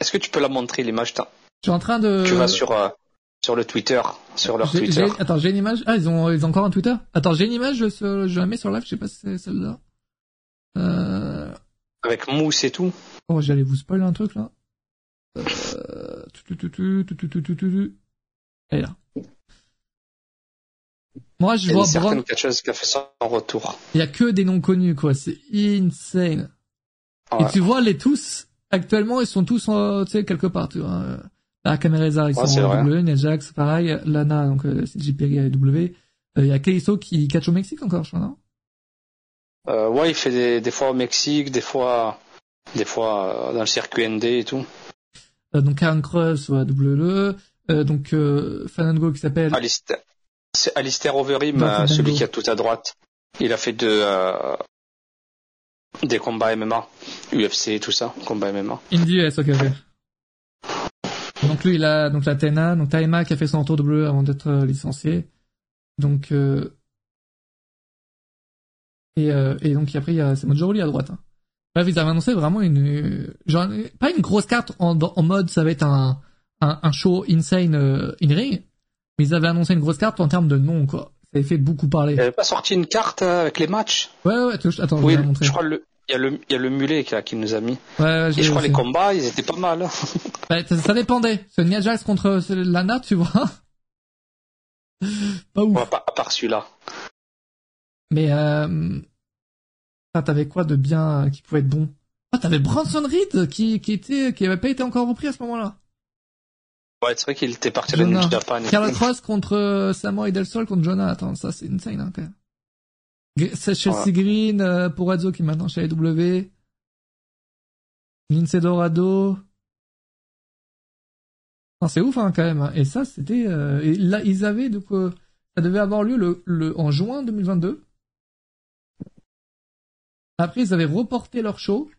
Est-ce que tu peux la montrer, l'image Je suis en train de. Tu vas sur, euh, sur le Twitter, sur leur Twitter. Attends, j'ai une image. Ah, ils ont, ils ont encore un Twitter? Attends, j'ai une image, je, je la mets sur live, je sais pas si c'est celle-là. Euh... Avec mousse et tout. Oh, j'allais vous spoiler un truc là. Euh... Elle est là. Moi, je et vois certaines catcheuses qui a fait ça en retour. Il y a que des noms connus, quoi. C'est insane. Ouais. Et tu vois, les tous, actuellement, ils sont tous, en, tu sais, quelque part, tu vois. Euh, La Camereza, ils ouais, sont en W, e, Jax, pareil. Lana, donc, c'est JPG et W. Il y a Keiso qui catch au Mexique encore, je crois, non? Euh, ouais, il fait des, des fois au Mexique, des fois, des fois euh, dans le circuit ND et tout. Euh, donc, Karen Cross, ouais, WWE. Euh, donc, euh, Fandango qui s'appelle Alistair, C'est Alistair Overeem, celui qui a tout à droite. Il a fait de, euh, des combats MMA, UFC, tout ça, combats MMA. Indie US, ok, ok. Donc lui, il a donc la TNA, donc Taima qui a fait son retour W avant d'être licencié. Donc euh, et, euh, et donc après il y a à droite. Hein. Bref, ils avaient annoncé vraiment une genre pas une grosse carte en, en mode ça va être un un, un show insane euh, in ring, mais ils avaient annoncé une grosse carte en termes de nom quoi. Ça avait fait beaucoup parler. Il n'avait pas sorti une carte euh, avec les matchs? Ouais ouais, attends, je- attends, je Oui, vais la montrer. je crois le, il y a le, il y a le mulet qui, qui nous a mis. Ouais, ouais, Et je crois j'ai- les combats, ils étaient pas mal. Bah, ça, ça dépendait. C'est Nia Jax contre Lana, tu vois. Pas ouf. À part, à part celui-là. Mais euh... t'avais quoi de bien euh, qui pouvait être bon? Ah, t'avais Branson Reed qui qui était qui avait pas été encore repris à ce moment-là. Ouais, c'est vrai qu'il était parti Jonah. New Japan. Carl Cross contre euh, Samoa Del Sol contre Jonah. Attends, ça c'est insane hein, quand même. C'est Chelsea Ouais. Green euh, pour qui est maintenant chez AEW. Lindsay Dorado. C'est ouf hein, quand même. hein. Et ça c'était euh, et là ils avaient donc euh, ça devait avoir lieu le, le en juin 2022. Après ils avaient reporté leur show.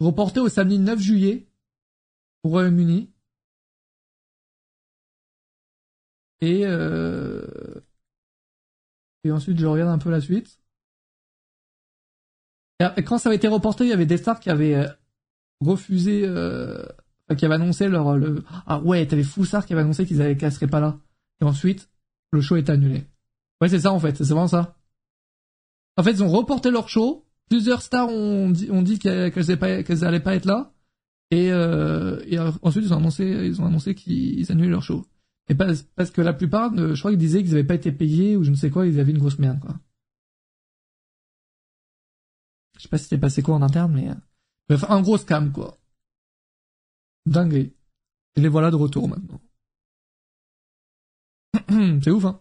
Reporté au samedi 9 juillet au Royaume-Uni. Et euh... et ensuite je regarde un peu la suite. Quand ça avait été reporté, il y avait des stars qui avaient euh, refusé, euh... qui avaient annoncé leur le... ah ouais, t'avais Foussard qui avait annoncé qu'ils avaient qu'elle serait pas là. Et ensuite le show est annulé. Ouais, c'est ça en fait, c'est vraiment ça. En fait, ils ont reporté leur show. Plusieurs stars ont dit, ont dit qu'elles qu'elles allaient pas, pas être là. Et, euh, et euh, ensuite, ils ont annoncé, annoncé qu'ils annulaient leur show. Et pas, parce que la plupart, je crois qu'ils disaient qu'ils avaient pas été payés ou je ne sais quoi, ils avaient une grosse merde, quoi. Je sais pas si c'était passé quoi en interne, mais, euh, bref, un gros scam, quoi. Dingue. Et les voilà de retour maintenant. C'est ouf, hein.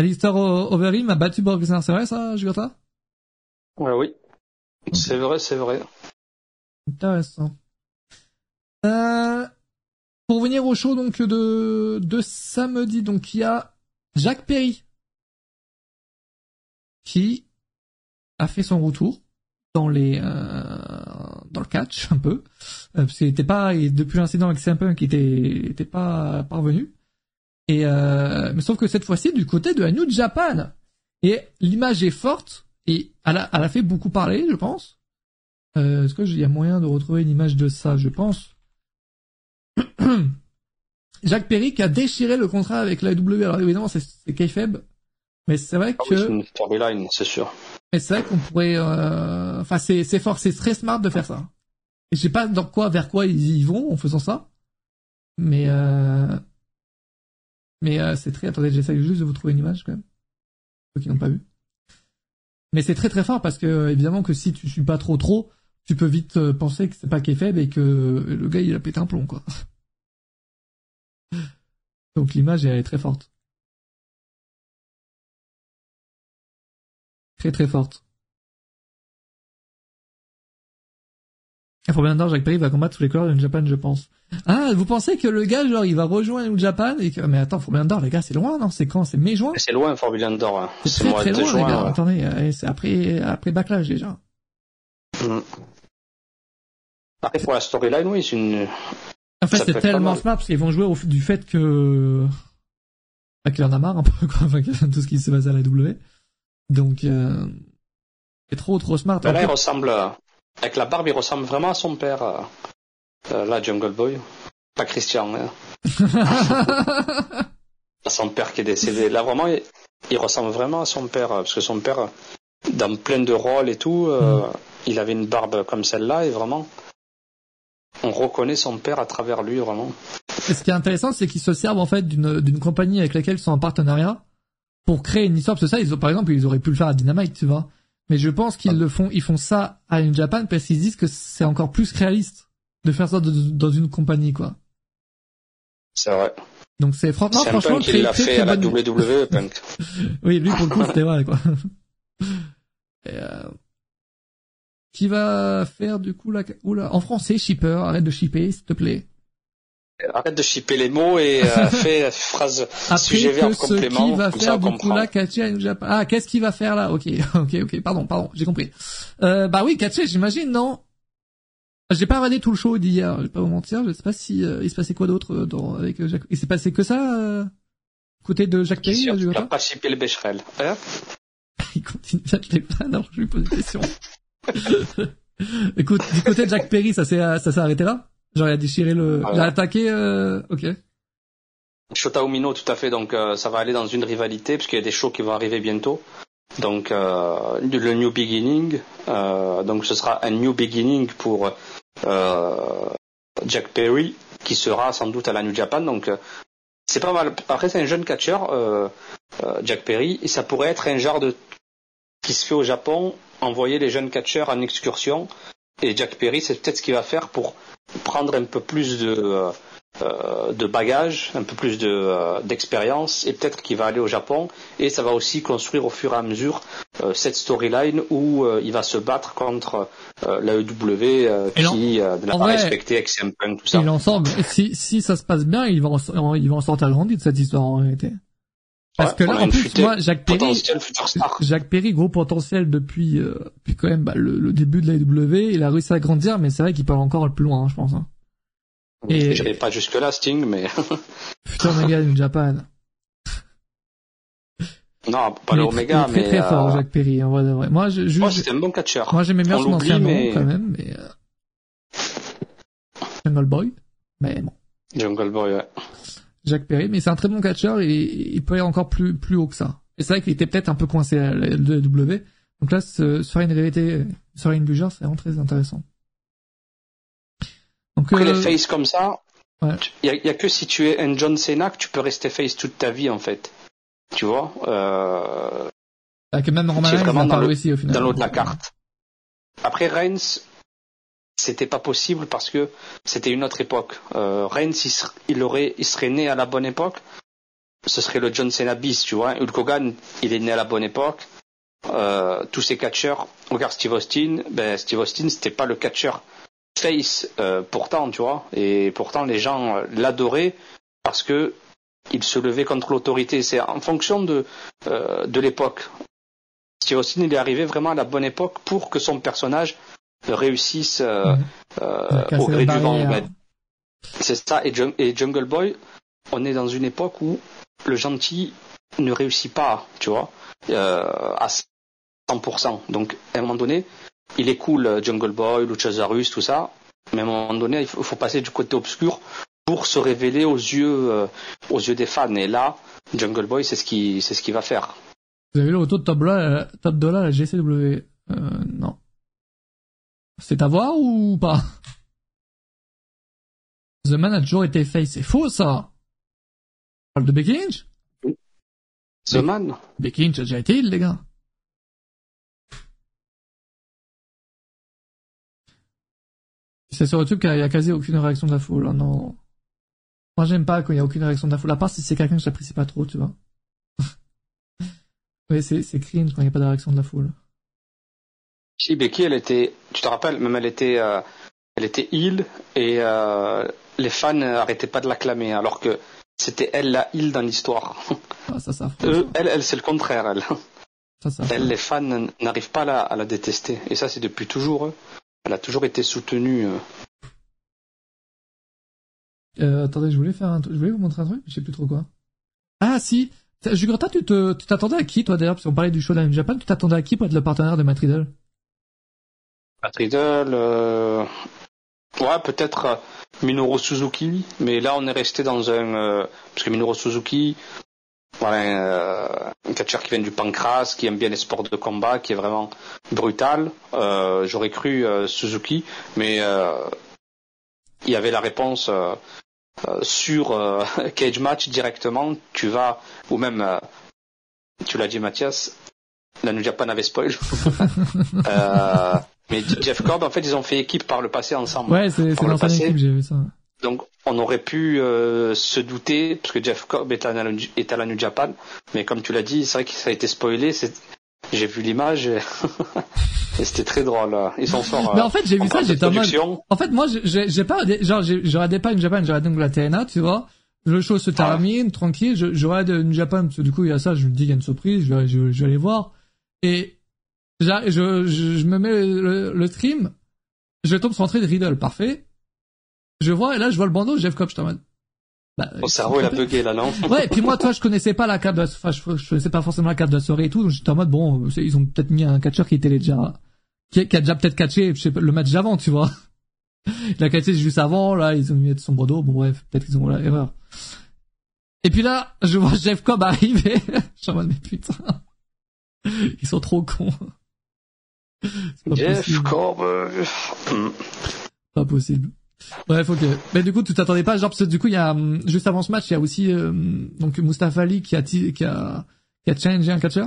Alistair Overeem a battu Lesnar, c'est vrai ça, Jugurta Ouais, oui. C'est vrai, c'est vrai. Intéressant. Euh, pour venir au show donc de, de samedi, donc il y a Jacques Perry qui a fait son retour dans les euh, dans le catch un peu euh, parce qu'il était pas et depuis l'incident avec CM Punk il était était pas parvenu et euh, mais sauf que cette fois-ci du côté de la New Japan et l'image est forte et elle a, elle a fait beaucoup parler je pense euh, Est-ce qu'il y a moyen de retrouver une image de ça Je pense. Jacques Perry qui a déchiré le contrat avec la W. Alors évidemment, c'est kayfabe, mais c'est vrai Ah oui, c'est que, une storyline, c'est sûr. mais c'est vrai qu'on pourrait, euh, enfin c'est c'est fort, c'est très smart de faire ça. Et je sais pas dans quoi, vers quoi ils y vont en faisant ça, mais euh, mais euh, c'est très. Attendez, j'essaie juste de vous trouver une image quand même, ceux qui n'ont pas vu. Mais c'est très très fort parce que évidemment que si tu suis pas trop trop, tu peux vite euh, penser que c'est pas faible et que le gars il a pété un plomb quoi. Donc l'image elle est très forte. Très très forte. Et pour bien d'or, Jacques Perry va combattre sous les couleurs de New Japan, je pense. Ah, vous pensez que le gars, genre, il va rejoindre New Japan et que... Mais attends, faut bien d'or, les gars, c'est loin, non? C'est quand? C'est mai-juin C'est loin, Forbidden Door. hein. C'est très très de loin, les juin. gars. ouais. Attendez, euh, c'est après, après Backlash, déjà. Mm. Après, pour la storyline, oui, c'est une... En fait, c'est tellement smart parce qu'ils vont jouer au, du fait que bah, qu'il en a marre un peu quoi, enfin, tout ce qui se passe à la W. Donc euh... c'est trop trop smart. Mais là, il ressemble... euh, Avec la barbe, il ressemble vraiment à son père. euh, euh, là, Jungle Boy. Pas Christian. hein. À son père qui est décédé. Là, vraiment, il, il ressemble vraiment à son père. Parce que son père, dans plein de rôles et tout, euh, Mm. il avait une barbe comme celle-là. Et vraiment, on reconnaît son père à travers lui, vraiment. Et ce qui est intéressant, c'est qu'ils se servent en fait d'une d'une compagnie avec laquelle ils sont en partenariat pour créer une histoire. Parce que ça, ils ont, par exemple, ils auraient pu le faire à Dynamite, tu vois. Mais je pense qu'ils le font, ils font ça à New Japan parce qu'ils disent que c'est encore plus réaliste de faire ça de- de- dans une compagnie, quoi. C'est vrai. Donc c'est fran- non, franchement punk très, l'a fait très à la WWE, Punk. Oui, lui pour le coup c'était vrai quoi. Et, euh, Qui va faire du coup la oula en français shipper, arrête de shipper s'il te plaît. Arrête de chipper les mots et euh, fais phrase Après sujet que verbe ce complément. qui va comme ça, faire on du coup là, Japan. Ah, qu'est-ce qu'il va faire là? Ok, ok, ok. Pardon, pardon, j'ai compris. Euh, bah oui, Katia, j'imagine, non? J'ai pas regardé tout le show d'hier. Je vais pas vous mentir. Je sais pas si euh, il se passait quoi d'autre euh, dans avec euh, Jacques. Il s'est passé que ça euh, côté de Jacques Perry. Gotha n'as pas chippé le Becherel. Hein Il continue à les plaindre, alors je lui pose des questions. Écoute, du côté de Jacques Perry, ça s'est ça s'est arrêté là? Genre il a déchiré le, Ah il a ouais. attaqué. Euh... Ok. Shota Umino, tout à fait. Donc, euh, ça va aller dans une rivalité, parce qu'il y a des shows qui vont arriver bientôt. Donc, euh, le New Beginning. euh, donc, ce sera un New Beginning pour euh, Jack Perry, qui sera sans doute à la New Japan. Donc, euh, c'est pas mal. Après, c'est un jeune catcheur, Jack Perry, et ça pourrait être un genre de qui se fait au Japon, envoyer les jeunes catcheurs en excursion. Et Jack Perry, c'est peut-être ce qu'il va faire pour prendre un peu plus de euh, de bagages, un peu plus de euh, d'expérience, et peut-être qu'il va aller au Japon. Et ça va aussi construire au fur et à mesure euh, cette storyline où euh, il va se battre contre euh, la EW euh, qui euh, ne l'a En pas respecté CM Punk, tout ça. Et l'ensemble, si, si ça se passe bien, ils vont en, ils vont en sortir grandi de cette histoire en réalité. Parce Ouais, que là, en plus, moi, Jacques Perry. Jacques Perry, gros potentiel depuis, euh, depuis quand même bah, le, le début de la AEW. Il a réussi à grandir, mais c'est vrai qu'il peut encore le plus loin, hein, je pense. Hein. Et- Je pas jusque là, Sting, mais Putain, Omega New Japan. non, pas le Omega, très, très, mais très fort, euh, Jacques Perry, en vrai de vrai. Moi, je, je- moi, je- c'était un bon catcheur. moi, j'aimais bien on son ancien nom, mais- quand même, mais, euh, Jungle Boy. Mais bon. Jungle Boy, ouais. Jacques Perry, mais c'est un très bon catcheur et il peut aller encore plus plus haut que ça. Et c'est vrai qu'il était peut-être un peu coincé à la W. Donc là, se, faire une rivalité sur une genre, c'est vraiment très intéressant. Donc Après, euh, les faces comme ça, Ouais. il y, a- y a que si tu es un John Cena que tu peux rester face toute ta vie, en fait. Tu vois euh, avec même Roman Reigns, vraiment dans le- réussi au final. dans l'autre la carte. Après Reigns, c'était pas possible parce que c'était une autre époque. Euh, Reigns, il, aurait, serait né à la bonne époque. Ce serait le John Cena bis, tu vois. Hulk Hogan, il est né à la bonne époque. Euh, tous ces catcheurs, regarde Steve Austin, ben Steve Austin, c'était pas le catcheur face euh, pourtant, tu vois. Et pourtant, les gens euh, l'adoraient parce que il se levait contre l'autorité. C'est en fonction de de l'époque. Steve Austin, il est arrivé vraiment à la bonne époque pour que son personnage réussisse euh, euh, cassé au gré du vent. ouais. C'est ça. Et, Jung- et Jungle Boy, on est dans une époque où le gentil ne réussit pas, tu vois, euh, à 100%. Donc, à un moment donné, il est cool, euh, Jungle Boy, Luchasaurus, tout ça, mais à un moment donné, il faut, passer du côté obscur pour se révéler aux yeux, euh, aux yeux des fans. Et là, Jungle Boy, c'est ce qui, c'est ce qu'il va faire. Vous avez vu le retour de Top Top Dollar à la GCW euh, Non. C'est à voir ou pas? The Man a toujours été face. C'est faux ça On parle de Becky Lynch? The Man, Becky Lynch a déjà été il, les gars. C'est sur YouTube qu'il y a quasi aucune réaction de la foule. hein, non. Moi, j'aime pas quand il y a aucune réaction de la foule. À part si c'est quelqu'un que j'apprécie pas trop, tu vois. oui, c'est cringe quand il n'y a pas de réaction de la foule. Si Becky, elle était, tu te rappelles, même elle était, euh, elle était heel et euh, les fans n'arrêtaient pas de l'acclamer, alors que c'était elle la heel dans l'histoire. Ah, ça, ça, affreux, Eux, elle, elle c'est le contraire. Elle, ça, elle les fans n'arrivent pas à la, à la détester. Et ça, c'est depuis toujours. eux. Elle a toujours été soutenue. euh. Euh, attendez, je voulais faire un truc, je voulais vous montrer un truc, je sais plus trop quoi. Ah, si. Jugurtha, tu te, tu t'attendais à qui, toi, d'ailleurs, parce qu'on parlait du show New Japan, tu t'attendais à qui pour être le partenaire de Matt Riddle? Matt Riddle, euh, ouais, peut-être euh, Minoru Suzuki, mais là, on est resté dans un, euh, parce que Minoru Suzuki, voilà, euh, un catcheur qui vient du pancras, qui aime bien les sports de combat, qui est vraiment brutal. Euh, J'aurais cru euh, Suzuki, mais euh, il y avait la réponse euh, euh, sur euh, Cage Match directement. Tu vas, ou même, euh, tu l'as dit Mathias, la New Japan avait spoil. Euh, mais Jeff Cobb, en fait, ils ont fait équipe par le passé ensemble. Ouais, c'est, l'ancienne passé. équipe, j'ai vu ça. Donc, on aurait pu euh, se douter, parce que Jeff Cobb est à, la, est à la New Japan, mais comme tu l'as dit, c'est vrai que ça a été spoilé. J'ai vu l'image, et Et c'était très drôle. Ils s'en sortent. Mais en fait, j'ai vu ça, j'étais en mode. En fait, moi, j'ai pas, genre, je regardais pas une Japan, je regardais donc la TNA, tu vois. Le show se termine, tranquille, je, je regarde une Japan, parce que du coup, il y a ça, je me dis, il y a une surprise, je vais, je, je vais aller voir. Et, je, je, je me mets le, le, stream, je tombe sur l'entrée de Riddle, parfait. Je vois, et là, je vois le bandeau, Jeff Cobb, je t'en mode. Bah, Mon cerveau, il a bugué, là, non? ouais, et puis moi, toi, je connaissais pas la carte de la, enfin, je, je connaissais pas forcément la carte de la soirée et tout, donc j'étais en mode, bon, ils ont peut-être mis un catcheur qui était déjà, qui, qui a déjà peut-être catché, je sais pas, le match d'avant, tu vois. Il a catché juste avant, là, ils ont mis son bandeau, bon, bref, peut-être qu'ils ont, voilà, erreur. Et puis là, je vois Jeff Cobb arriver. je suis en mode, mais putain. Ils sont trop cons. Jeff. Euh, pas possible. Bref, ok. Mais du coup, tu t'attendais pas, genre, parce que du coup, il y a, hum, juste avant ce match, il y a aussi, euh, donc, Mustafa Ali qui a, qui a, qui a challengé un catcher.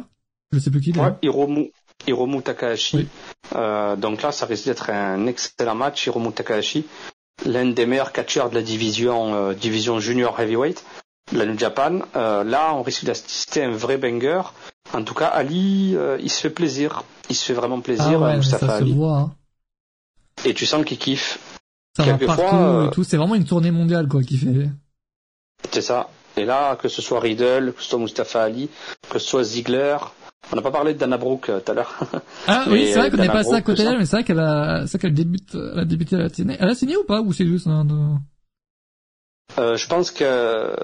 Je sais plus qui. Ouais, Hiromu, Hiromu Takahashi. Euh, donc là, ça risque d'être un excellent match. Hiromu Takahashi, l'un des meilleurs catcheurs de la division, euh, division junior heavyweight, la New Japan. Euh, là, on risque d'assister à un vrai banger. En tout cas, Ali, euh, il se fait plaisir. Il se fait vraiment plaisir, ah ouais, Mustafa ça Ali. Se voit, hein. Et tu sens qu'il kiffe. Ça va partout et tout. C'est vraiment une tournée mondiale, quoi, qu'il fait. C'est ça. Et là, que ce soit Riddle, que ce soit Mustafa Ali, que ce soit Ziegler, on n'a pas parlé de Dana Brooke euh, tout à l'heure. Ah oui, c'est vrai qu'on n'est pas ça à côté d'elle, mais c'est vrai qu'elle a, c'est qu'elle débute, elle a débuté, elle a signé. Elle a signé ou pas, ou c'est juste un euh, Je pense que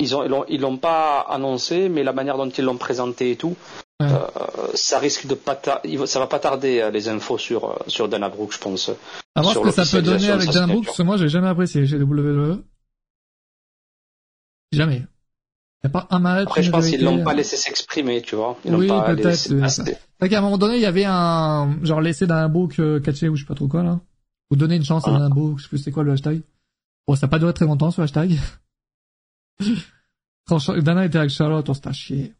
ils ont, ils l'ont, ils l'ont pas annoncé, mais la manière dont ils l'ont présenté et tout, ouais. euh, ça risque de pas, ça va pas tarder euh, les infos sur euh, sur Dana Brooke, je pense. À voir ce que ça peut donner avec Dana Brooke, parce que moi j'ai jamais apprécié chez WWE. Jamais. Y a pas un match. Après, je pense qu'ils l'ont pas laissé s'exprimer, tu vois. Ils oui, peut-être. C'est qu'à un moment donné, il y avait un, genre, laissé d'un book euh, catché ou je sais pas trop quoi, là. Ou donner une chance ah. à un book, je sais plus c'est quoi le hashtag. Bon, ça n'a pas duré très longtemps, ce hashtag. Quand Dana était avec Charlotte, on s'est chier.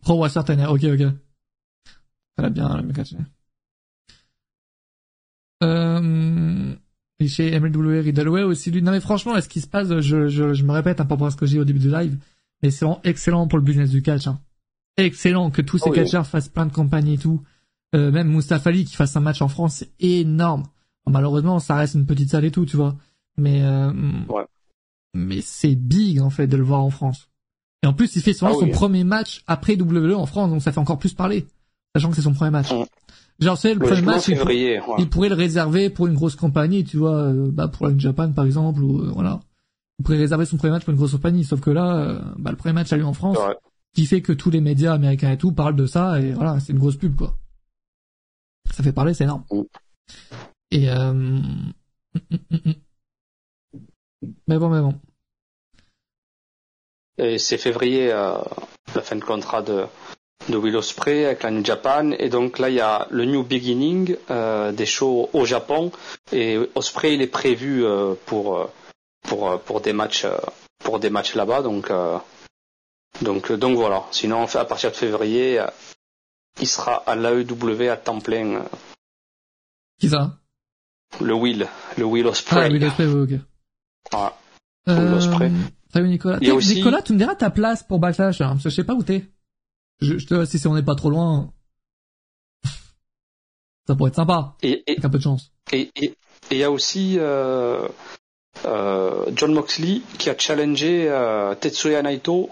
Pro Wasser ok, ok. Ça l'a bien, le catché. Euh, et chez MLW Riddleway aussi lui. Non mais franchement, ce qui se passe, je, je, je me répète un peu pour ce que j'ai dit au début du live, mais c'est vraiment excellent pour le business du catch. Hein. Excellent que tous ces oh, catcheurs fassent plein de campagnes et tout. Euh, même Mustafa Ali qui fasse un match en France, c'est énorme. malheureusement, ça reste une petite salle et tout, tu vois. Mais euh, ouais. Mais c'est big en fait de le voir en France. Et en plus, il fait souvent ah son premier match après WWE en France, donc ça fait encore plus parler, sachant que c'est son premier match. Mm. Genre, c'est le premier match, il, pourrait le réserver pour une grosse compagnie, tu vois, euh, bah, pour la Japan, par exemple, ou, euh, voilà. Il pourrait réserver son premier match pour une grosse compagnie, sauf que là, euh, bah, le premier match a lieu en France, qui fait que tous les médias américains et tout parlent de ça, et voilà, c'est une grosse pub, quoi. Ça fait parler, c'est énorme. Mm. Et, euh... Mm, mais bon, mais bon. Et c'est février, euh, la fin de contrat de, de Will Ospreay avec la New Japan. Et donc là, il y a le New Beginning euh, des shows au Japon. Et Ospreay, il est prévu euh, pour, euh, pour, euh, pour des matchs, pour des matchs là-bas. Donc, donc, donc voilà. Sinon, à partir de février, il sera à l'AEW à temps plein. Qui ça? Le Will, le Will Ospreay. Ah, Will Ospreay, ok. Ouais. Euh, Ospreay. Salut Nicolas. Nicolas, tu me diras ta place pour Backlash, hein, parce que je sais pas où t'es. Je, je te si on n'est pas trop loin, ça pourrait être sympa. Et, avec un peu de chance. Et il y a aussi euh, euh, John Moxley qui a challengé euh, Tetsuya Naito,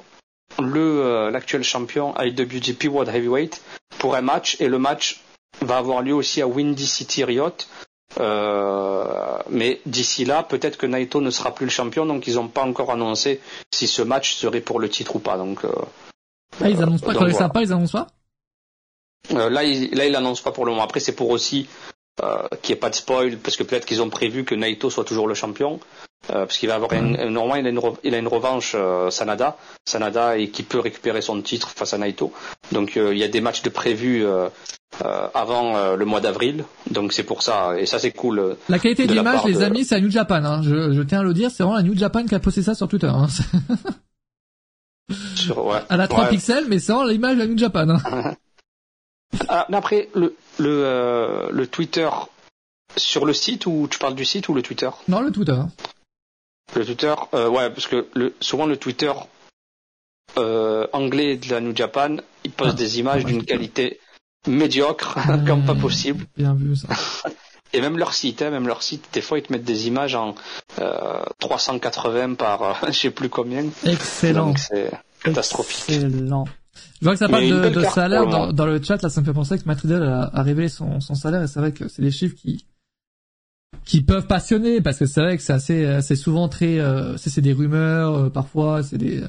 le euh, l'actuel champion IWGP World Heavyweight, pour un match. Et le match va avoir lieu aussi à Windy City Riot. Euh, mais d'ici là, peut-être que Naito ne sera plus le champion, donc ils n'ont pas encore annoncé si ce match serait pour le titre ou pas. Donc euh, ah, ils annoncent pas, quand voilà. pas, ils annoncent pas? Euh, Là, ils, là, ils annoncent pas pour le moment. Après, c'est pour aussi euh, qu'il n'y ait pas de spoil, parce que peut-être qu'ils ont prévu que Naito soit toujours le champion. Euh, parce qu'il va avoir une, normalement il a une, il a une revanche euh, Sanada, Sanada et qui peut récupérer son titre face à Naito. Donc euh, il y a des matchs de prévus avant le mois d'avril, donc c'est pour ça et ça c'est cool. La qualité d'image, les de... amis, c'est à New Japan. Hein. Je, je, tiens à le dire, c'est vraiment la New Japan qui a posté ça sur Twitter. Hein. Sur, ouais. Elle a 3 ouais. pixels, mais sans l'image de la New Japan. Hein. ah, mais après, le, le, euh, le Twitter sur le site ou tu parles du site ou le Twitter? Non, le Twitter. Le Twitter, euh, ouais, parce que le, souvent le Twitter euh, anglais de la New Japan, il poste ah, des images d'une qualité médiocre comme pas possible. Bien vu ça. Et même leur site, hein, même leur site, des fois ils te mettent des images en euh, 380 par euh, je sais plus combien. Excellent. Donc c'est catastrophique. Excellent. Je vois que ça parle de, salaire dans, le chat. Là, ça me fait penser que a, a révélé son, son salaire et c'est vrai que c'est des chiffres qui qui peuvent passionner parce que c'est vrai que c'est assez assez souvent très euh, c'est des rumeurs euh, parfois c'est des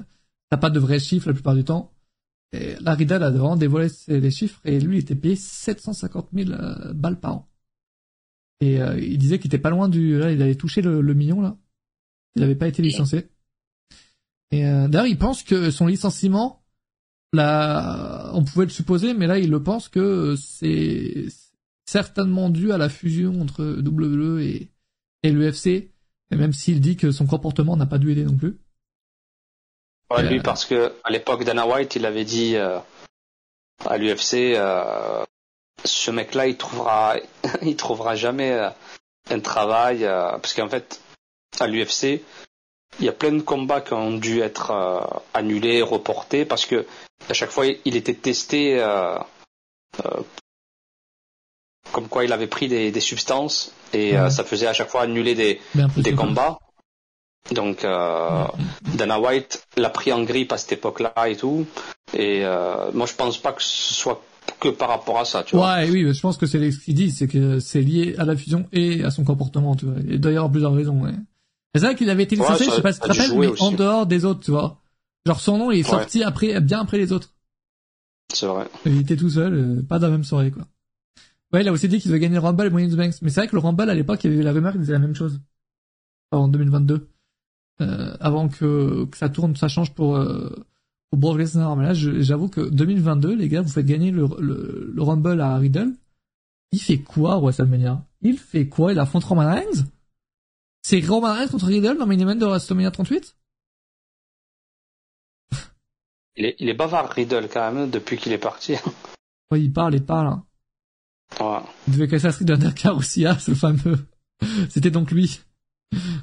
t'as pas de vrais chiffres la plupart du temps. Et là, Riddle a vraiment dévoilé les chiffres et lui il était payé 750 000 euh, balles par an. Et euh, il disait qu'il était pas loin du là il allait toucher le, le million là. Il avait pas été licencié. Et euh, d'ailleurs, il pense que son licenciement, là, on pouvait le supposer, mais là, il le pense que c'est certainement dû à la fusion entre WWE et, et l'UFC, et même s'il dit que son comportement n'a pas dû aider non plus. Ouais, lui Euh, parce que à l'époque Dana White, il avait dit euh, à l'UFC, euh, ce mec-là, il trouvera, il trouvera jamais euh, un travail euh, parce qu'en fait, à l'UFC, il y a plein de combats qui ont dû être euh, annulés, reportés parce que à chaque fois, il était testé euh, euh, comme quoi il avait pris des, des substances et euh, Ouais. ça faisait à chaque fois annuler des, des combats. Donc euh, Dana White l'a pris en grippe à cette époque-là et tout. Et euh, moi je pense pas que ce soit que par rapport à ça, tu vois. Ouais, oui, je pense que c'est ce qu'il dit, c'est que c'est lié à la fusion et à son comportement, tu vois. Et d'ailleurs, plusieurs raisons, ouais. C'est vrai qu'il avait été Ouais, licencié, ça- je sais pas si tu te rappelles, mais en dehors des autres, tu vois. Genre son nom, il est Ouais. sorti après, bien après les autres. C'est vrai. Il était tout seul, euh, pas dans la même soirée, quoi. Ouais, il a aussi dit qu'il devait gagner le Rumble et Money in the Bank. Mais c'est vrai que le Rumble, à l'époque, il y avait la rumeur qui disait la même chose. En 2022. Euh, avant que, que ça tourne, ça change pour, euh, pour Brock Lesnar. Mais là, j'avoue que 2022, les gars, vous faites gagner le, le, le Rumble à Riddle. Il fait quoi, WrestleMania? Il fait quoi? Il affronte Roman Reigns? C'est Roman Reigns contre Riddle dans main event de WrestleMania 38? Il est, il est bavard Riddle quand même depuis qu'il est parti. Ouais, il parle et parle, hein. Ouais. Il devait casser la street d'Undercar aussi, ah, ce fameux. C'était donc lui.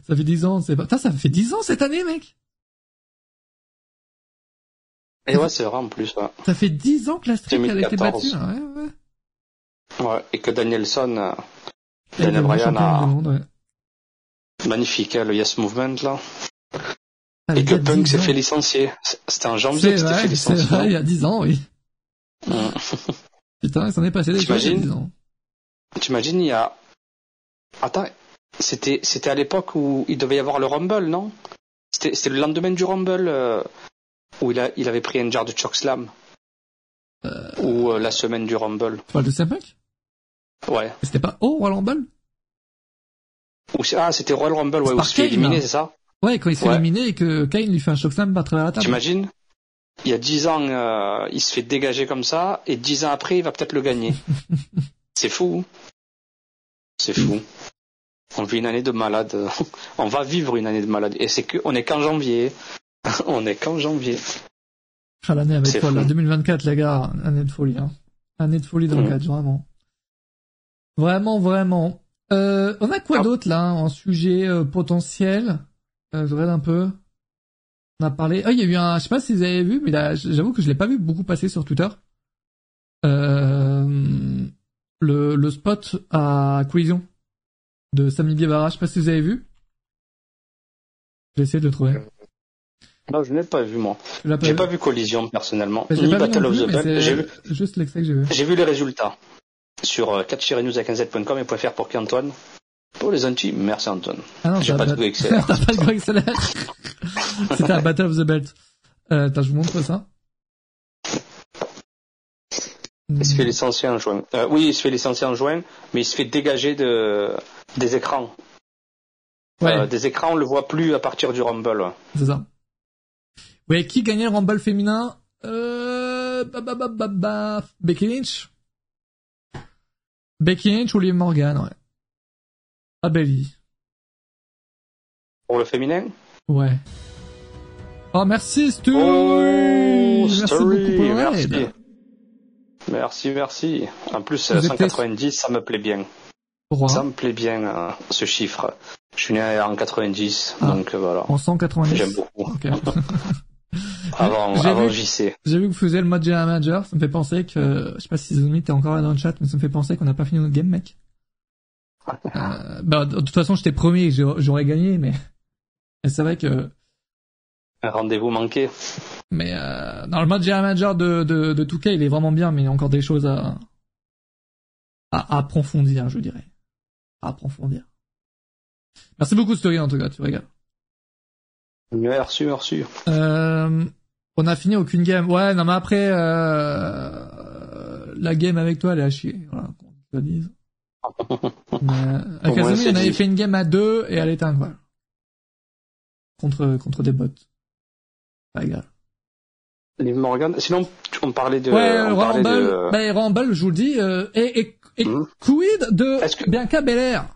Ça fait 10 ans, c'est pas... Ça fait 10 ans cette année, mec Et ouais, c'est vrai en plus. Ouais. Ça fait 10 ans que la street, elle a été 2014. battue. hein, Ouais, ouais. Ouais. Et que Danielson, euh, Daniel Bryan a monde, ouais. magnifique, hein, le Yes Movement là. Ah, Et le que Punk 10 s'est fait licencier. C'était en janvier C'est que c'était fait c'est licencier. vrai, il y a 10 ans, oui. Putain, il s'en est passé des choses il y a T'imagines 10 ans. T'imagines, il y a. Attends, c'était c'était à l'époque où il devait y avoir le Rumble, non? C'était c'était le lendemain du Rumble euh, où il a il avait pris un jar de Chokeslam. Euh. Ou euh, la semaine du Rumble. Tu parles de CM Ouais. C'était pas au Royal Rumble? Ou ah, c'était Royal Rumble, ouais, où par il se fait éliminer, c'est ça? Ouais, quand il s'est Ouais. éliminé et que Kane lui fait un chokeslam à travers la table. T'imagines? Il y a dix ans, euh, il se fait dégager comme ça, et dix ans après, il va peut-être le gagner. c'est fou. hein. C'est fou. On vit une année de malade. On va vivre une année de malade. Et c'est que, on est qu'en janvier. on est qu'en janvier. Ah, l'année avec folle, fou. là, 2024, les gars, année de folie, hein. Année de folie dans le Mm. cadre, vraiment. Vraiment, vraiment. Euh, on a quoi Ah. d'autre, là, en sujet euh, potentiel? Je regarde un peu. On a parlé... Ah, il y a eu un... Je sais pas si vous avez vu, mais là, j'avoue que je l'ai pas vu beaucoup passer sur Twitter. Euh, le, le spot à Collision de Sami Guevara, je sais pas si vous avez vu. J'ai essayé de le trouver. Non, je n'ai pas vu, moi. J'ai vu pas vu Collision, personnellement. J'ai Ni pas vu Battle of the Bell. J'ai vu, juste l'extrait que j'ai vu. j'ai vu les résultats. Sur euh, catchnews.com et .fr pour qu'Antoine. Pour les anti, merci Antoine. Ah non, J'ai pas de pas de Seller. C'était un Battle of the Belt. Euh, attends, je vous montre ça. Il se fait licencier en juin. Euh, oui, il se fait licencier en juin, mais il se fait dégager de, des écrans. Ouais, Euh, des écrans, on le voit plus à partir du Rumble. ouais. c'est ça. Ouais, qui gagnait le Rumble féminin euh, bah, bah, bah, bah, Becky Lynch Becky Lynch ou Liv Morgan, ouais. Ah, Belly. Pour le féminin? Ouais. Oh, merci, Stu Oh, Merci Story, beaucoup pour merci. Merci, merci. En plus, Vous euh, êtes 190, ça me plaît bien. Roi. Ça me plaît bien, euh, ce chiffre. Je suis né en 90, Ah. donc euh, voilà. En 190. J'aime beaucoup. Avant, J'ai avant vu- JC. J'ai vu que vous faisiez le mode General Manager, ça me fait penser que, je sais pas si Zomi t'es encore là dans le chat, mais ça me fait penser qu'on n'a pas fini notre game, mec. Euh, bah, de toute façon, je t'ai promis j'aurais gagné, mais c'est vrai que, Un rendez-vous manqué. mais euh, dans le mode General Manager de, de, de 2K, il est vraiment bien, mais il y a encore des choses à, à approfondir, je dirais. À approfondir. Merci beaucoup, Story, en tout cas, tu régales. Merci, merci. Euh, on a fini aucune game. Ouais, non mais après, euh, la game avec toi, elle est à chier. Voilà, qu'on te le dise. Mais, on avait dit. fait une game à deux et elle était incroyable. Contre, contre des bots. Pas égal. Liv Morgan. Sinon, on parlait de. ouais, on parlait Rumble, de... bah, Rumble, je vous le dis, euh, et, et, et Mhm. quid de Est-ce que- Bianca Belair?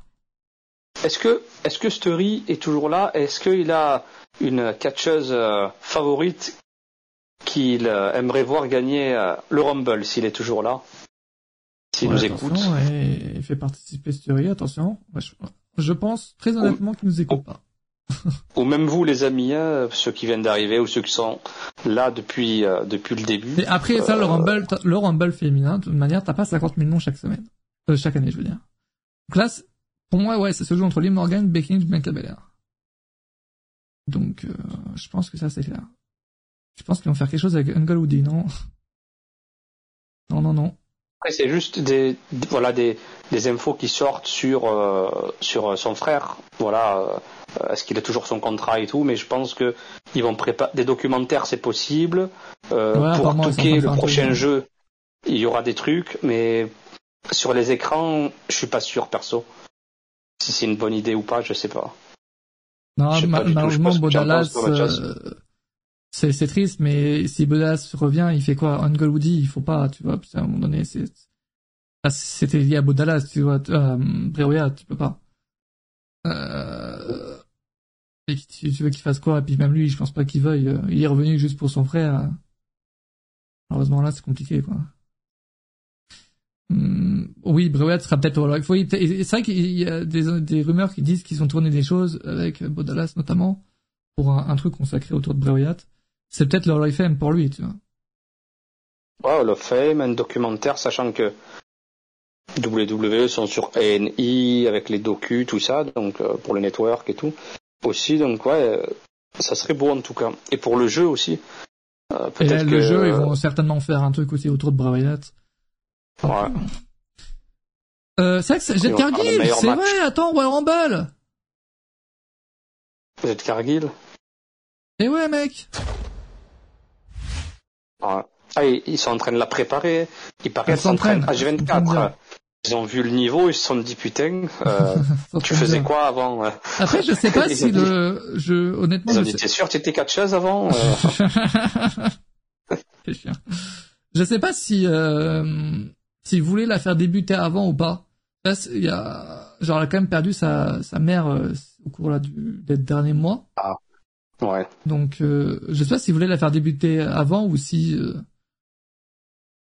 Est-ce que, est-ce que Story est toujours là? Est-ce qu'il a une catcheuse euh, favorite qu'il euh, aimerait voir gagner euh, le Rumble s'il est toujours là? S'il Ouais, nous attention, écoute. ouais, il fait participer Story, attention. Ouais, je, je pense très honnêtement qu'il nous écoute pas. Ou même vous, les amis, hein, ceux qui viennent d'arriver ou ceux qui sont là depuis, euh, depuis le début. Mais après ça, le Rumble, le Rumble féminin, de toute manière, t'as pas 50 000 noms chaque semaine. Euh, chaque année, je veux dire. Donc là, c'est- pour moi, ouais, ça se joue entre Liv Morgan, Becky Lynch, Bianca Belair. Donc, euh, je pense que ça, c'est clair. Je pense qu'ils vont faire quelque chose avec Uncle Woody, non? Non, non, non. Après, c'est juste des, voilà, des, des infos qui sortent sur, euh, sur son frère. Voilà, euh, est-ce qu'il a toujours son contrat et tout, mais je pense que ils vont préparer des documentaires, c'est possible. Euh, Ouais, pour de le prochain jeu, il y aura des trucs, mais sur les écrans, je suis pas sûr, perso. Si c'est une bonne idée ou pas, je sais pas. Non, Je sais ma- malheureusement, Bodalas, penses, toi, Mathias. euh, c'est, triste, mais si Bodalas revient, il fait quoi? Uncle Woody, il faut pas, tu vois, qu'à un moment donné, c'est, ah, c'était lié à Bodalas, tu vois, euh, Wyatt, tu peux pas. Euh, tu, veux qu'il fasse quoi? Et puis même lui, je pense pas qu'il veuille. euh, Il est revenu juste pour son frère. Malheureusement là, c'est compliqué, quoi. Hum, oui, Wyatt sera peut-être. Oui, et c'est vrai qu'il y a des, des rumeurs qui disent qu'ils ont tourné des choses avec Bodalas notamment pour un, truc consacré autour de Bray Wyatt. C'est peut-être le Hall of Fame pour lui, tu vois. Ouais, Hall of Fame, un documentaire, sachant que WWE sont sur ANI avec les docus, tout ça, donc euh, pour le network et tout. Aussi, donc ouais, euh, ça serait beau en tout cas. Et pour le jeu aussi. Euh, Et le que, jeu, ils vont certainement faire un truc aussi autour de Bray Wyatt. Ouais. Euh, c'est vrai que c'est- Jet le Cargill, c'est vrai, attends, Royal Rumble. Vous êtes Cargill? Et ouais, mec. Ouais. Ah, ils sont en train de la préparer. Ils sont en train s'entraînent. Ils s'entraînent H24. bien. euh, Ils ont vu le niveau, ils se sont dit putain, euh, tu faisais quoi avant euh Après, je sais pas si le, je, honnêtement, Ils ont je dit t'es sûr, t'étais catcheuse avant euh chiant. Je sais pas si, euh, s'il voulait la faire débuter avant ou pas. Là, c'est- il y a, genre, elle a quand même perdu sa, sa mère euh, au cours là, du, des derniers mois. Ouais. Donc, euh, je sais pas s'il voulait la faire débuter avant ou si, euh,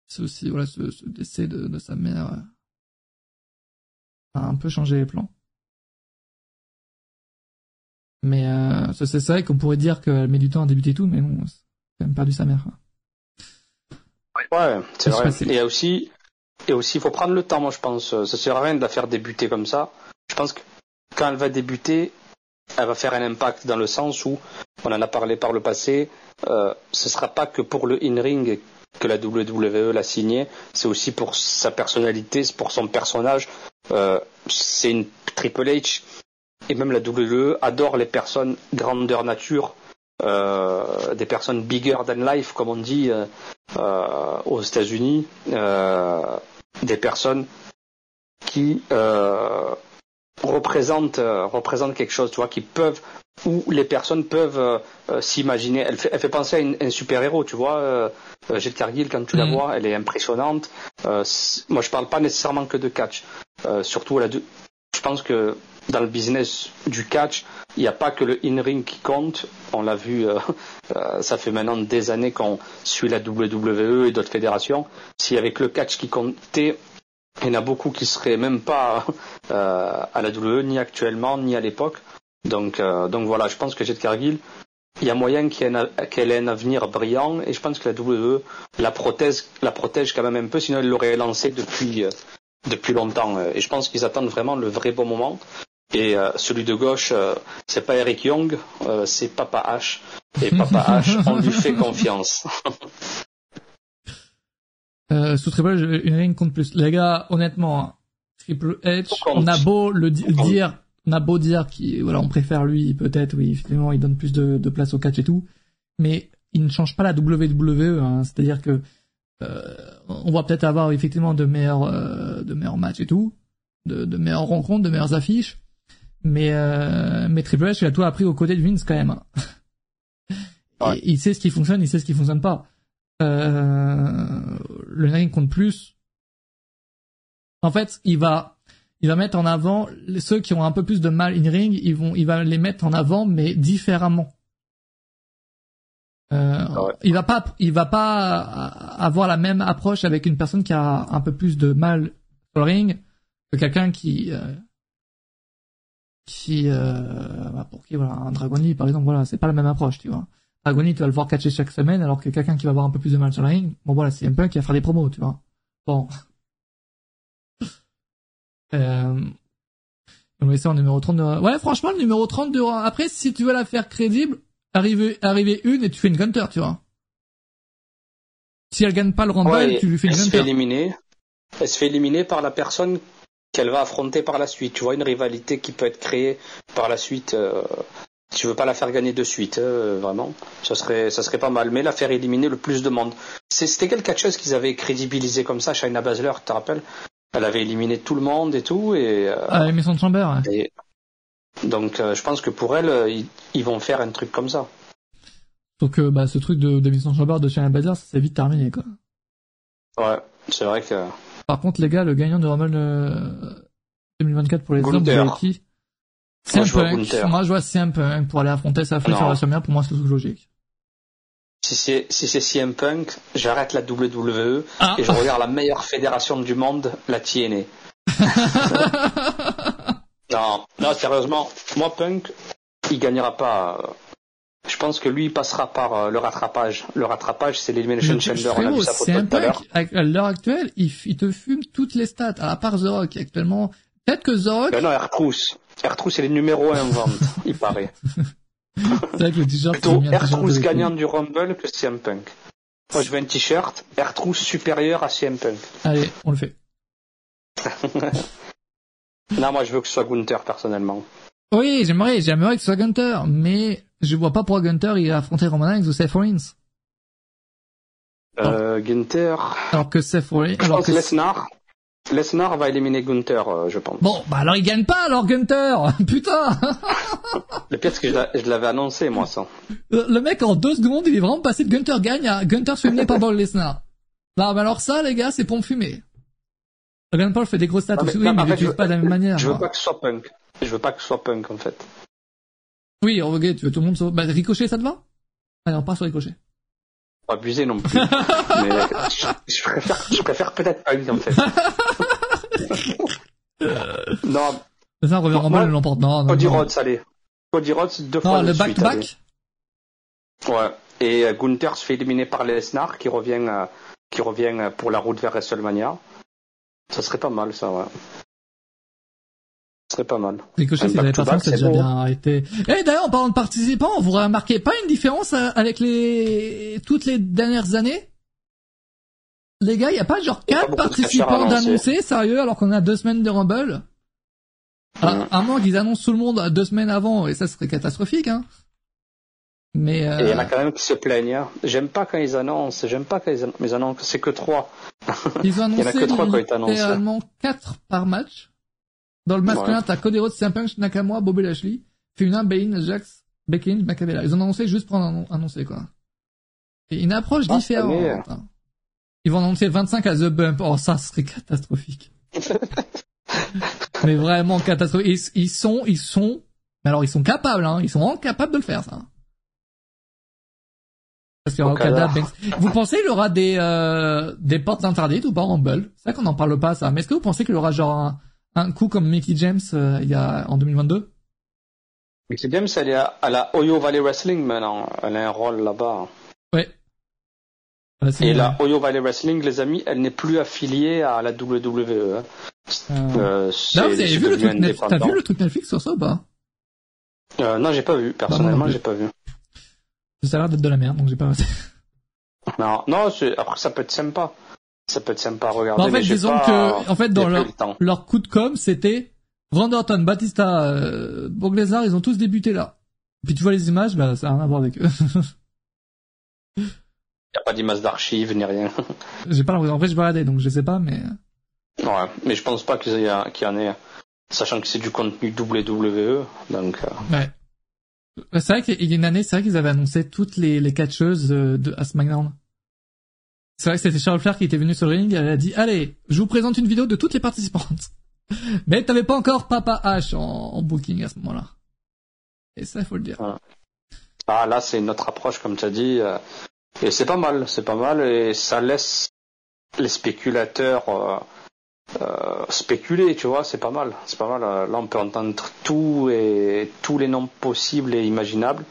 c'est aussi, voilà, ce, ce décès de, de sa mère euh, a un peu changé les plans. Mais euh, c'est vrai qu'on pourrait dire qu'elle met du temps à débuter tout, mais bon, c'est quand même perdu sa mère. Ouais, c'est vrai. si- Et aussi, et aussi, il faut prendre le temps, moi, je pense. Ça sert à rien de la faire débuter comme ça. Je pense que quand elle va débuter, elle va faire un impact dans le sens où, on en a parlé par le passé, euh, ce sera pas que pour le in-ring que la WWE l'a signé, c'est aussi pour sa personnalité, c'est pour son personnage. Euh, c'est une Triple H et même la WWE adore les personnes grandeur nature, euh, des personnes bigger than life, comme on dit euh, euh, aux États-Unis, euh, des personnes qui représentent, euh, représentent quelque chose, tu vois, qui peuvent où les personnes peuvent euh, euh, s'imaginer. Elle fait, elle fait penser à une- un super-héros, tu vois. Euh, euh, Jet Cargill, quand tu la Mhm. vois, elle est impressionnante. Euh, moi, je parle pas nécessairement que de catch. Euh, surtout, elle a deux- je pense que dans le business du catch, il n'y a pas que le in-ring qui compte. On l'a vu, ça fait maintenant des années qu'on suit la WWE et d'autres fédérations. Si avec le catch qui comptait, il y en a beaucoup qui seraient même pas euh, à la WWE, ni actuellement, ni à l'époque. Donc, euh, donc voilà, je pense que Jet Cargill, il y a moyen qu'elle ait un avenir brillant et je pense que la WWE la protège, la protège quand même un peu, sinon elle l'aurait lancé depuis, euh, depuis longtemps. Et je pense qu'ils attendent vraiment le vrai bon moment. Et euh, celui de gauche, euh, c'est pas Eric Young, c'est Papa H. Et Papa H, on lui fait confiance. sous Triple H, une ligne compte plus. Les gars, honnêtement, Triple H, on a beau le dire on a beau dire qu'on voilà, on préfère lui, peut-être, oui, effectivement, il donne plus de, de, place au catch et tout, mais il ne change pas la WWE, hein, c'est-à-dire que euh, on va peut-être avoir effectivement de meilleurs, euh, de meilleurs matchs et tout, de, de meilleures rencontres, de meilleures affiches, mais euh, mais Triple H il a tout appris aux côtés de Vince quand même. Hein. il sait ce qui fonctionne, il sait ce qui fonctionne pas. Euh, le ring compte plus. En fait, il va il va mettre en avant ceux qui ont un peu plus de mal in ring, ils vont, il va les mettre en avant mais différemment. Euh, ah Il va pas, il va pas avoir la même approche avec une personne qui a un peu plus de mal sur le ring que quelqu'un qui, euh, qui, euh, bah, pour qui voilà, un Dragoni par exemple, voilà, c'est pas la même approche, tu vois. Dragoni, tu vas le voir catcher chaque semaine, alors que quelqu'un qui va avoir un peu plus de mal sur le ring, bon voilà, c'est un peu qui va faire des promos, tu vois. Bon, euh, on va en numéro 30 de... Ouais, franchement, le numéro 30 de... Après, si tu veux la faire crédible, arriver, arriver une et tu fais une gunter, tu vois. Si elle gagne pas le Rumble, tu lui fais une elle gunter. Se fait éliminer. Elle se fait éliminer par la personne qu'elle va affronter par la suite. Tu vois, une rivalité qui peut être créée par la suite. Euh, tu veux pas la faire gagner de suite, euh, vraiment. Ça serait, ça serait pas mal. Mais la faire éliminer le plus de monde. C'était quelle catcheuse qu'ils avaient crédibilisé comme ça, Shayna Baszler, tu te rappelles? Elle avait éliminé tout le monde et tout. Et, euh, ah, Maison de Chamber. donc euh, je pense que pour elle, euh, ils, vont faire un truc comme ça. Donc bah, ce truc de, de Maison Chamber de Shayna Baszler, ça s'est vite terminé quoi. Ouais, c'est vrai que. Par contre les gars, le gagnant de Rumble 2024 pour les hommes, vous qui? Moi, je vois Moi je vois CM Punk pour aller affronter sa fille sur la semaine. Pour moi c'est tout logique si c'est si c'est CM Punk, j'arrête la WWE ah. et je regarde la meilleure fédération du monde, la TNA. non, non, sérieusement, moi Punk, il gagnera pas. Je pense que lui il passera par euh, le rattrapage. Le rattrapage, c'est l'Elimination Chamber. On a vu ça tout à l'heure. À l'heure actuelle, il, il, te fume toutes les stats. À part The Rock, actuellement. Peut-être que The Rock. Ben non, R-Truth. R-Truth, c'est les numéros 1 en vente, il paraît. C'est vrai que le t-shirt. Plutôt gagnant du Rumble que CM Punk. Moi, je veux un t-shirt R-Truth supérieur à CM Punk. Allez, on le fait. non, moi, je veux que ce soit Gunther, personnellement. Oui, j'aimerais, j'aimerais que ce soit Gunther, mais je vois pas pourquoi Gunther il a affronté Roman Reigns ou Seth Rollins. Euh, Gunther. Alors que Seth Rollins. Alors que Lesnar. Lesnar va éliminer Gunther, euh, je pense. Bon, bah alors il gagne pas alors Gunther Putain Le pire c'est que je l'avais annoncé moi ça. Le, mec en deux secondes il est vraiment passé de Gunther gagne à Gunther se fait par Brock Lesnar. Non mais alors ça les gars c'est pour me fumer. Logan Paul fait des grosses stats aussi, oui, mais, il l'utilise pas de la même manière. Je veux pas que ce soit punk. Je veux pas que ce soit punk en fait. Oui, ok, tu veux tout le monde. Bah Ricochet ça te va? Allez on part sur Ricochet pas abuser non plus. mais je, préfère, je préfère peut-être pas lui en fait. non. Ça revient en mal l'emporte. Non, non. Cody Rhodes, allez. Cody Rhodes deux fois non, le back back. Ouais. Et euh, Gunther se fait éliminer par Lesnar qui revient, euh, qui revient euh, pour la route vers WrestleMania. Ça serait pas mal ça, ouais serait pas mal. Ricochet, s'il avait pas ça, déjà bien. Et d'ailleurs, en parlant de participants, vous remarquez pas une différence euh, avec les toutes les dernières années? Les gars, il y a pas genre quatre participants d'annoncer, sérieux, alors qu'on a deux semaines de Rumble? À, un moment qu'ils annoncent tout le monde deux semaines avant, et ça serait catastrophique, hein. Mais euh... il y en a quand même qui se plaignent. Hein. J'aime pas quand ils annoncent. J'aime pas quand ils annoncent. C'est que trois. Ils ont annoncé il y en a que trois quand ils annoncent. littéralement quatre par match. Dans le masculin, ouais. t'as Cody Rhodes, CM Punk, Nakamura, Bobby Lashley, Funa, Bain, Jax, Becky Macabella. Ils ont annoncé juste pour en annoncer, quoi. Et une approche ah, différente. Hein. Ils vont annoncer 25 à The Bump. Oh, ça serait catastrophique. mais vraiment catastrophique. Ils, sont, ils sont, mais alors ils sont capables, hein. Ils sont vraiment capables de le faire, ça. Parce qu'il y aura Okada, Vous pensez qu'il y aura des, euh, des portes interdites ou pas en Rumble? C'est vrai qu'on n'en parle pas, ça. Mais est-ce que vous pensez qu'il y aura genre un, un coup comme Mickey James euh, il y a en 2022 Mais c'est bien, elle est à, à la Oyo Valley Wrestling maintenant. Elle a un rôle là-bas. Ouais. Ah, Et la Oyo Valley Wrestling, les amis, elle n'est plus affiliée à la WWE. hein. Euh, Euh, vous avez vu le truc Netflix T'as indépendant. vu le truc Netflix sur ça ou pas? Euh, Non, j'ai pas vu. Personnellement, j'ai pas vu. Ça a l'air d'être de la merde, donc j'ai pas. Non, non. Après, ça peut être sympa. Ça peut être sympa à regarder. Bah, en fait, mais disons pas- que, en fait, dans leur, le leur coup de com, c'était Randy Orton, Batista, euh, Brock Lesnar, ils ont tous débuté là. Puis tu vois les images, bah ça a rien à voir avec eux. N'y a pas d'image d'archives ni rien. j'ai pas l'impression. En fait, je baladais, donc je sais pas, mais Ouais, mais je pense pas qu'il y, a- qu'il y en ait, sachant que c'est du contenu WWE, donc euh, ouais. C'est vrai qu'il y a une année, c'est vrai qu'ils avaient annoncé toutes les, les catcheuses euh, de à SmackDown. C'est vrai que c'était Charles Flair qui était venu sur le ring, elle a dit, allez, je vous présente une vidéo de toutes les participantes. Mais t'avais pas encore Papa H en, booking à ce moment-là. Et ça, il faut le dire. ah, là c'est une autre approche comme tu as dit, euh, et c'est pas mal, c'est pas mal, et ça laisse les spéculateurs euh, euh, spéculer, tu vois, c'est pas mal, c'est pas mal. Là on peut entendre tout et tous les noms possibles et imaginables,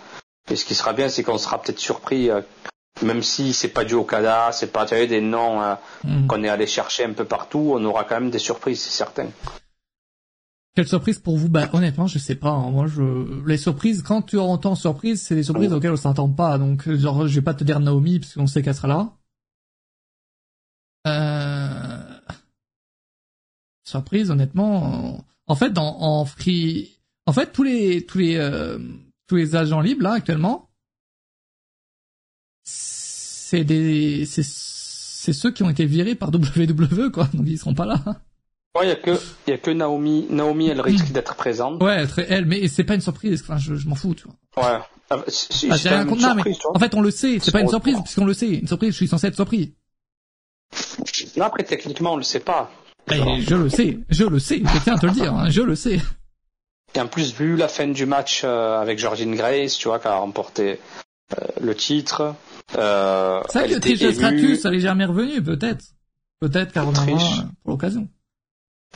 et ce qui sera bien, c'est qu'on sera peut-être surpris. Même si c'est pas du Okada, c'est pas des noms euh, Hmm. qu'on est allé chercher un peu partout, on aura quand même des surprises, c'est certain. Quelle surprise pour vous? Bah honnêtement, je sais pas. hein. Moi, je les surprises quand tu entends surprise, c'est des surprises auxquelles on s'attend pas. Donc genre, je vais pas te dire Naomi parce qu'on sait qu'elle sera là. Euh... Surprise, honnêtement. En fait, dans en free, en fait tous les tous les euh, tous les agents libres là actuellement, c'est des c'est c'est ceux qui ont été virés par WWE quoi. Donc ils seront pas là. Ouais, il y a que, y a que Naomi. Naomi, elle risque d'être présente. Ouais, elle, mais c'est pas une surprise. Enfin, je, je m'en fous, tu vois. Ouais. Ah, c'est- Ah, rien une mais tu vois. en fait, on le sait. C'est pas une surprise puisqu'on le sait. Une surprise, je suis censé être surpris. Non, après, techniquement, on le sait pas. Et je le sais, je le sais. Je tiens à te le dire, hein, je le sais. Et en plus, vu la fin du match euh, avec Georgine Grace, tu vois, qui a remporté euh, le titre. Euh, C'est vrai elle que émue. Stratus, elle est jamais revenue, peut-être. Peut-être qu'elle reviendra euh, pour l'occasion.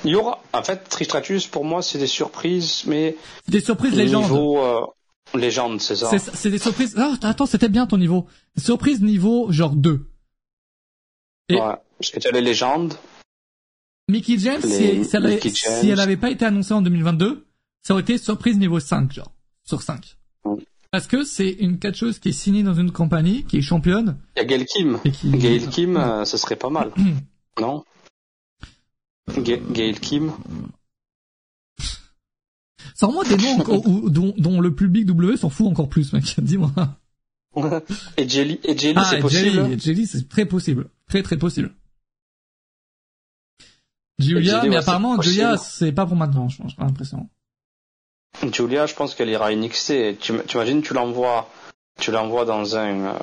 Il y aura, en fait, Trish Stratus, pour moi, c'est des surprises, mais Des surprises légendes. niveau euh, légende, c'est ça. C'est des surprises. Ah, attends, c'était bien ton niveau. Surprise niveau genre 2. et- Ouais. Parce que tu as les légendes. Mickey James, Les- si, elle avait, Mickey James. si elle avait pas été annoncée en 2022, ça aurait été surprise niveau 5, genre. Sur 5. Parce que c'est une catcheuse qui est signée dans une compagnie, qui est championne, Il y a Gail Kim. et qui... Gail Kim, euh, ce serait pas mal. non? Ga- Gail Kim. Sors-moi des noms dont, dont le public W s'en fout encore plus, mec. Dis-moi. et Jelly, et Jelly Ah, c'est possible. Jelly, et Jelly, c'est très possible. Très, très possible. Julia, Jelly, mais ouais, apparemment, Julia, c'est pas pour maintenant, je pense, j'ai l'impression. Julia, je pense qu'elle ira à NXT. Tu imagines, tu l'envoies, tu l'envoies dans un euh,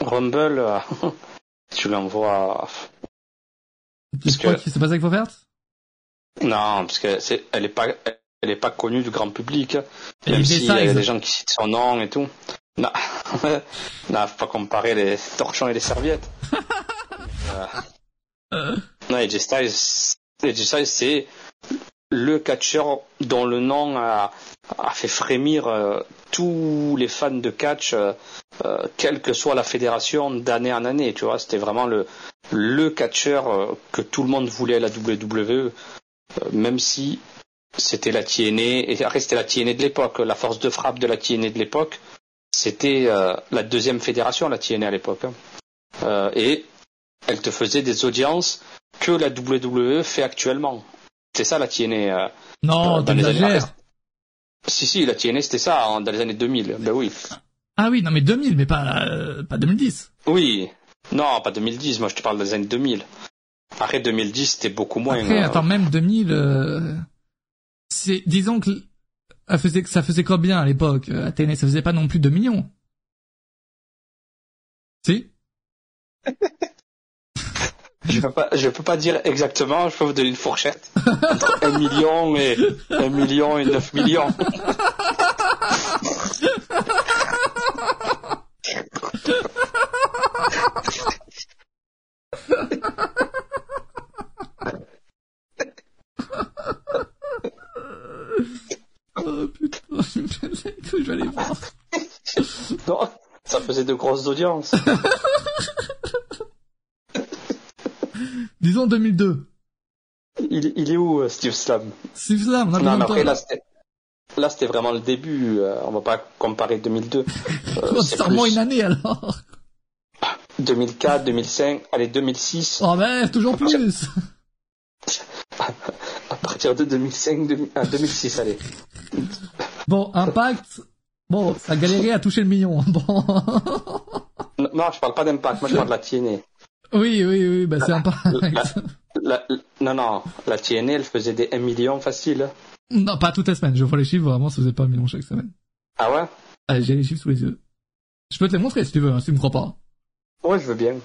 Rumble, euh, tu l'envoies. Parce que- c'est pas ça qu'il faut faire? Non, parce que c'est, elle est pas, elle est pas connue du grand public. Et Même les s'il y a des gens qui citent son nom et tout. Non, non, faut pas comparer les torchons et les serviettes. Euh, Non, AJ Styles, AJ Styles, c'est le catcheur dont le nom a, fait frémir euh, tous les fans de catch, euh, euh, quelle que soit la fédération, d'année en année. Tu vois, c'était vraiment le le catcheur que tout le monde voulait à la WWE, même si c'était la TNA, et après c'était la TNA de l'époque, la force de frappe de la TNA de l'époque, c'était la deuxième fédération, la TNA à l'époque. hein. Et elle te faisait des audiences que la WWE fait actuellement. C'est ça la TNA. euh. non, dans les années-. Si, si, la TNA c'était ça hein, dans les années 2000. Ben oui. Ah oui, non, mais 2000, mais pas, euh, pas 2010. Oui. Non, pas 2010, moi je te parle des années 2000. Après 2010, c'était beaucoup moins. Après, euh, attends, même 2000, euh, c'est, disons que, elle faisait, que ça faisait combien à l'époque, euh, Athénée? Ça faisait pas non plus 2 millions. Si? Je peux pas, je peux pas dire exactement, je peux vous donner une fourchette. Entre 1 million et 1 million et 9 millions. oh putain, il faut que je vais aller voir. Non, ça faisait de grosses audiences. Disons 2002. Il, il est où, euh, Steve Slam? Steve Slam, on a Non, mais après, là, c'était... Là, c'était vraiment le début. euh, on va pas comparer 2002. Euh, c'est vraiment plus une année alors. 2004, 2005, allez, 2006. Oh ben, toujours plus. À partir de 2005, 2000 ah, 2006, allez. Bon, Impact. Bon, ça galérait à toucher le million. hein. Bon. Non, non, je parle pas d'impact, moi je parle de la TNA. Oui, oui, oui, bah c'est Impact. La- la- non, non, la elle faisait des 1 million facile. Non, pas toutes les semaines. Je vois les chiffres, vraiment, ça faisait pas un million chaque semaine. Ah ouais? Allez, j'ai les chiffres sous les yeux. Je peux te les montrer si tu veux, hein, si tu me crois pas. Ouais, je veux bien.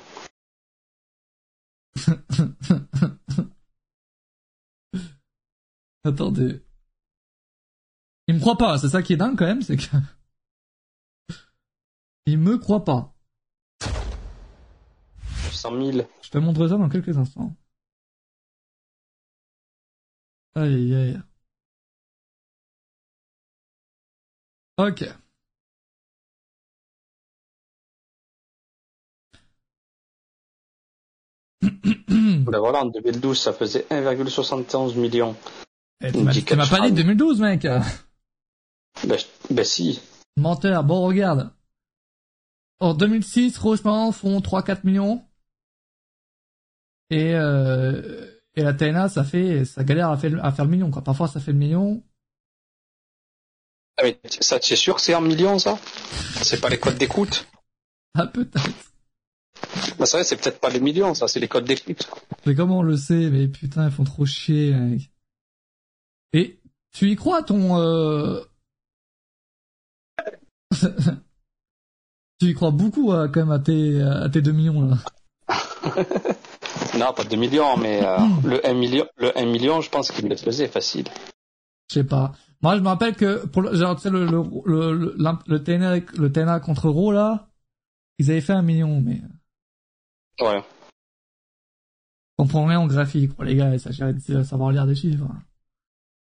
Attendez. Il me croit pas, c'est ça qui est dingue quand même, c'est que... Il me croit pas. 100 000. Je te montre ça dans quelques instants. Aïe, aïe, aïe. Ok. Ben voilà, en 2012, ça faisait 1,71 million. Eh, tu m'as pas dit fans. 2012, mec. Ben, ben si. Menteur. Bon, regarde. En 2006, Rochement font 3-4 millions. Et, euh, et la TNA, ça fait, ça galère à faire, à faire le million, quoi. Parfois, ça fait le million. Ah, mais ça, es sûr que c'est en millions, ça? C'est pas les codes d'écoute? Ah, peut-être. Ben c'est vrai, c'est peut-être pas les millions, ça, c'est les codes d'écoute. Mais comment on le sait? Mais putain, ils font trop chier, mec. Et, tu y crois, ton, euh... tu y crois beaucoup, euh, quand même, à tes, à tes 2 millions, là. Non, pas 2 millions, mais euh, le 1 million, le 1 million, je pense qu'il le faisait facile. Je sais pas. Moi, je me rappelle que pour le, genre, tu sais, le, le, le, le, TNA, le TNA contre Raw, là, ils avaient fait un million, mais Ouais. on comprend rien en graphique. Bon, les gars, ça de savoir lire des chiffres.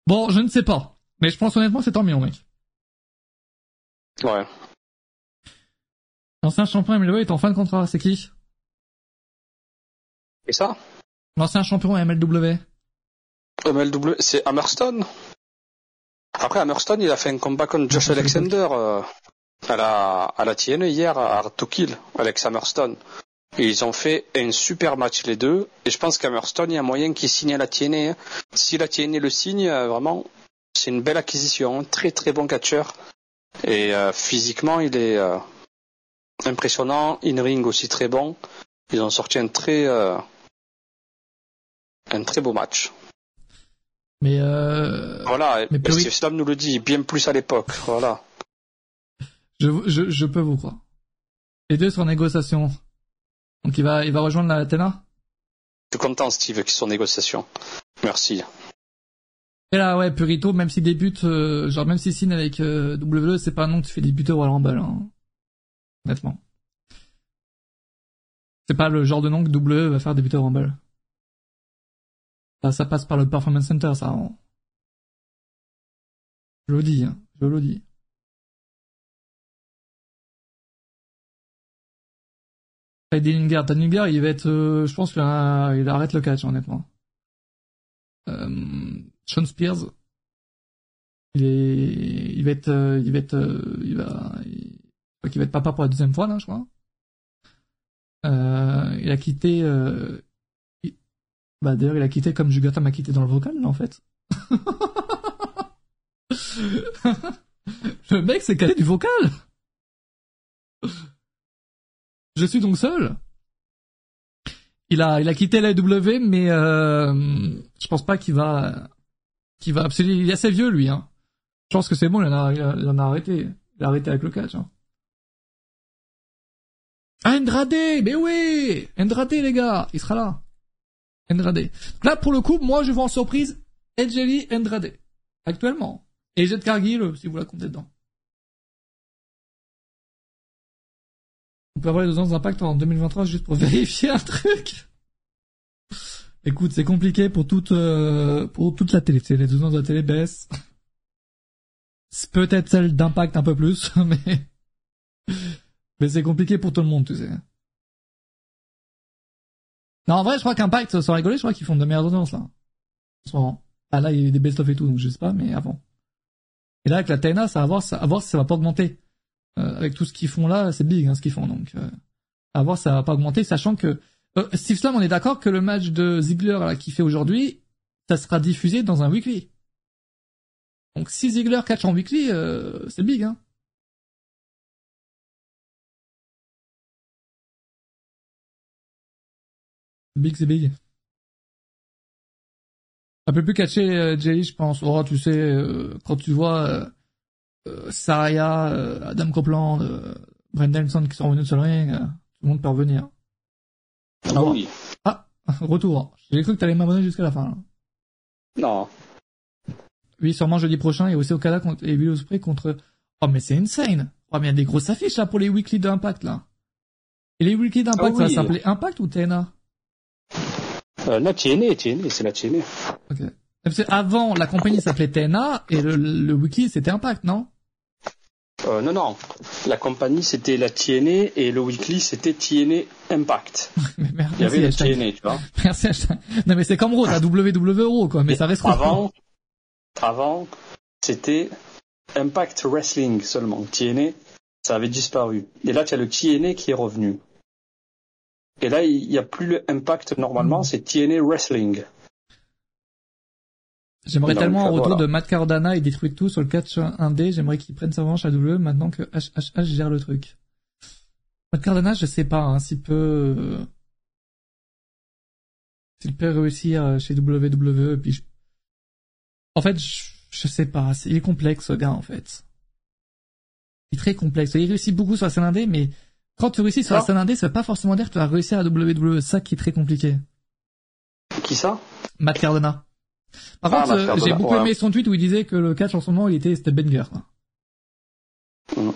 Bon, je ne sais pas. Mais je pense honnêtement c'est en million, mec. Ouais. L'ancien champion MLW est en fin de contrat, c'est qui? Et ça L'ancien champion MLW. MLW, c'est Hammerstone. Après, Hammerstone, il a fait un combat contre Josh Alexander euh, à la à la TNA hier à to Kill, Alex Hammerstone. Et ils ont fait un super match les deux. Et je pense qu'Hammerstone, il y a moyen qu'il signe à la TNA. hein. Si la TNA le signe, euh, vraiment, c'est une belle acquisition. Très très bon catcheur. Et euh, physiquement, il est euh, impressionnant. In-ring aussi très bon. Ils ont sorti un très euh, un très beau match. Mais euh, Voilà, Mais Steve Slam nous le dit, bien plus à l'époque. Voilà. je, je, je peux vous croire. Les deux sont en négociation. Donc il va, il va rejoindre la TNA. Je suis content, Steve, qu'ils sont en négociation. Merci. Et là, ouais, Purito, même s'il débute, euh, genre même s'il signe avec euh, WWE, c'est pas un nom que tu fais débuter au Royal Rumble, hein. honnêtement. C'est pas le genre de nom que WWE va faire débuter au Rumble. Ça, ça passe par le Performance Center, ça. hein. Je le dis, hein, je le dis. Après, Dillinger, Dillinger, il va être, euh, je pense qu'il il arrête le catch, honnêtement. Euh, Sean Spears, il est, il va être, euh, il va être, euh, il va, il, qu'il va être papa pour la deuxième fois là, je crois. Il a quitté, il- bah d'ailleurs il a quitté comme Jugata m'a quitté dans le vocal là en fait. le mec s'est calé du vocal. Je suis donc seul. Il a, il a quitté la W, mais euh, je pense pas qu'il va, qu'il va. est- Il est assez vieux lui. Hein. Je pense que c'est bon, il en a- il en a arrêté. Il a arrêté avec le catch. Hein. Ah Andrade, mais oui, Andrade les gars, il sera là. Andrade. Là pour le coup, moi je vois en surprise Edgely Andrade actuellement et Jet Cargill si vous la comptez dedans. On peut avoir les deux ans d'impact en 2023 juste pour vérifier un truc. Écoute, c'est compliqué pour toute euh, pour toute la télé. Les deux ans de la télé baissent. C'est peut-être celle d'impact un peu plus, mais Mais c'est compliqué pour tout le monde, tu sais. Non, en vrai, je crois qu'Impact, sans rigoler, je crois qu'ils font de meilleures audiences, là. En ce moment. Ah, là, il y a eu des best-of et tout, donc je sais pas, mais avant. Et là, avec la TNA, ça va voir, ça, à voir si ça va pas augmenter. Euh, avec tout ce qu'ils font là, c'est big, hein, ce qu'ils font, donc, euh, à voir si ça va pas augmenter, sachant que, euh, Steve Slam, on est d'accord que le match de Ziggler, là, qu'il fait aujourd'hui, ça sera diffusé dans un weekly. Donc, si Ziggler catch en weekly, euh, c'est big, hein. Big, c'est big. Un peu plus catcher euh, Jelly, je pense. Oh, tu sais, euh, quand tu vois euh, euh, Saraya, euh, Adam Copeland, euh, Brendan qui sont revenus sur le ring, euh, tout le monde peut revenir. Ah oui. Ah, retour. J'ai cru que t'allais m'abonner jusqu'à la fin. là. Non. Oui, sûrement jeudi prochain, et aussi Okada contre, et Will Ospreay contre... Oh, mais c'est insane Oh, mais il y a des grosses affiches, là, pour les weekly d'Impact, là. Et les weekly d'Impact, Ah ça s'appeler Impact ou TNA Euh, la TNA, TNA, c'est la TNA. Ok. Parce que avant, la compagnie s'appelait TNA, et le, le weekly, c'était Impact, non? Euh, non, non. La compagnie, c'était la TNA et le weekly, c'était TNA Impact. Mais merde, Il y avait merci, la. TNA, tu vois. Merci, hashtag. Non, mais c'est comme Raw, t'as WWE quoi, mais ça reste. Avant, avant, c'était Impact Wrestling seulement. TNA, ça avait disparu. Et là, tu as le TNA qui est revenu. Et là, il n'y a plus le Impact normalement, Mm. c'est TNA Wrestling. J'aimerais tellement un retour voilà. de Matt Cardona et détruire tout sur le catch 1D. J'aimerais qu'il prenne sa revanche à WWE maintenant que HHH gère le truc. Matt Cardona, je sais pas hein, s'il peut, euh, s'il peut réussir euh, chez WWE. Puis je- en fait, je, je sais pas. Il est complexe, ce gars, en fait. Il est très complexe. Il réussit beaucoup sur la scène indé, mais quand tu réussis sur la scène indé, ça veut pas forcément dire que tu vas réussir à WWE. C'est ça qui est très compliqué. Qui ça? Matt Cardona. Par Ah, contre, euh, j'ai beaucoup ouais. aimé son tweet où il disait que le catch en ce moment, il était, c'était banger. Mm.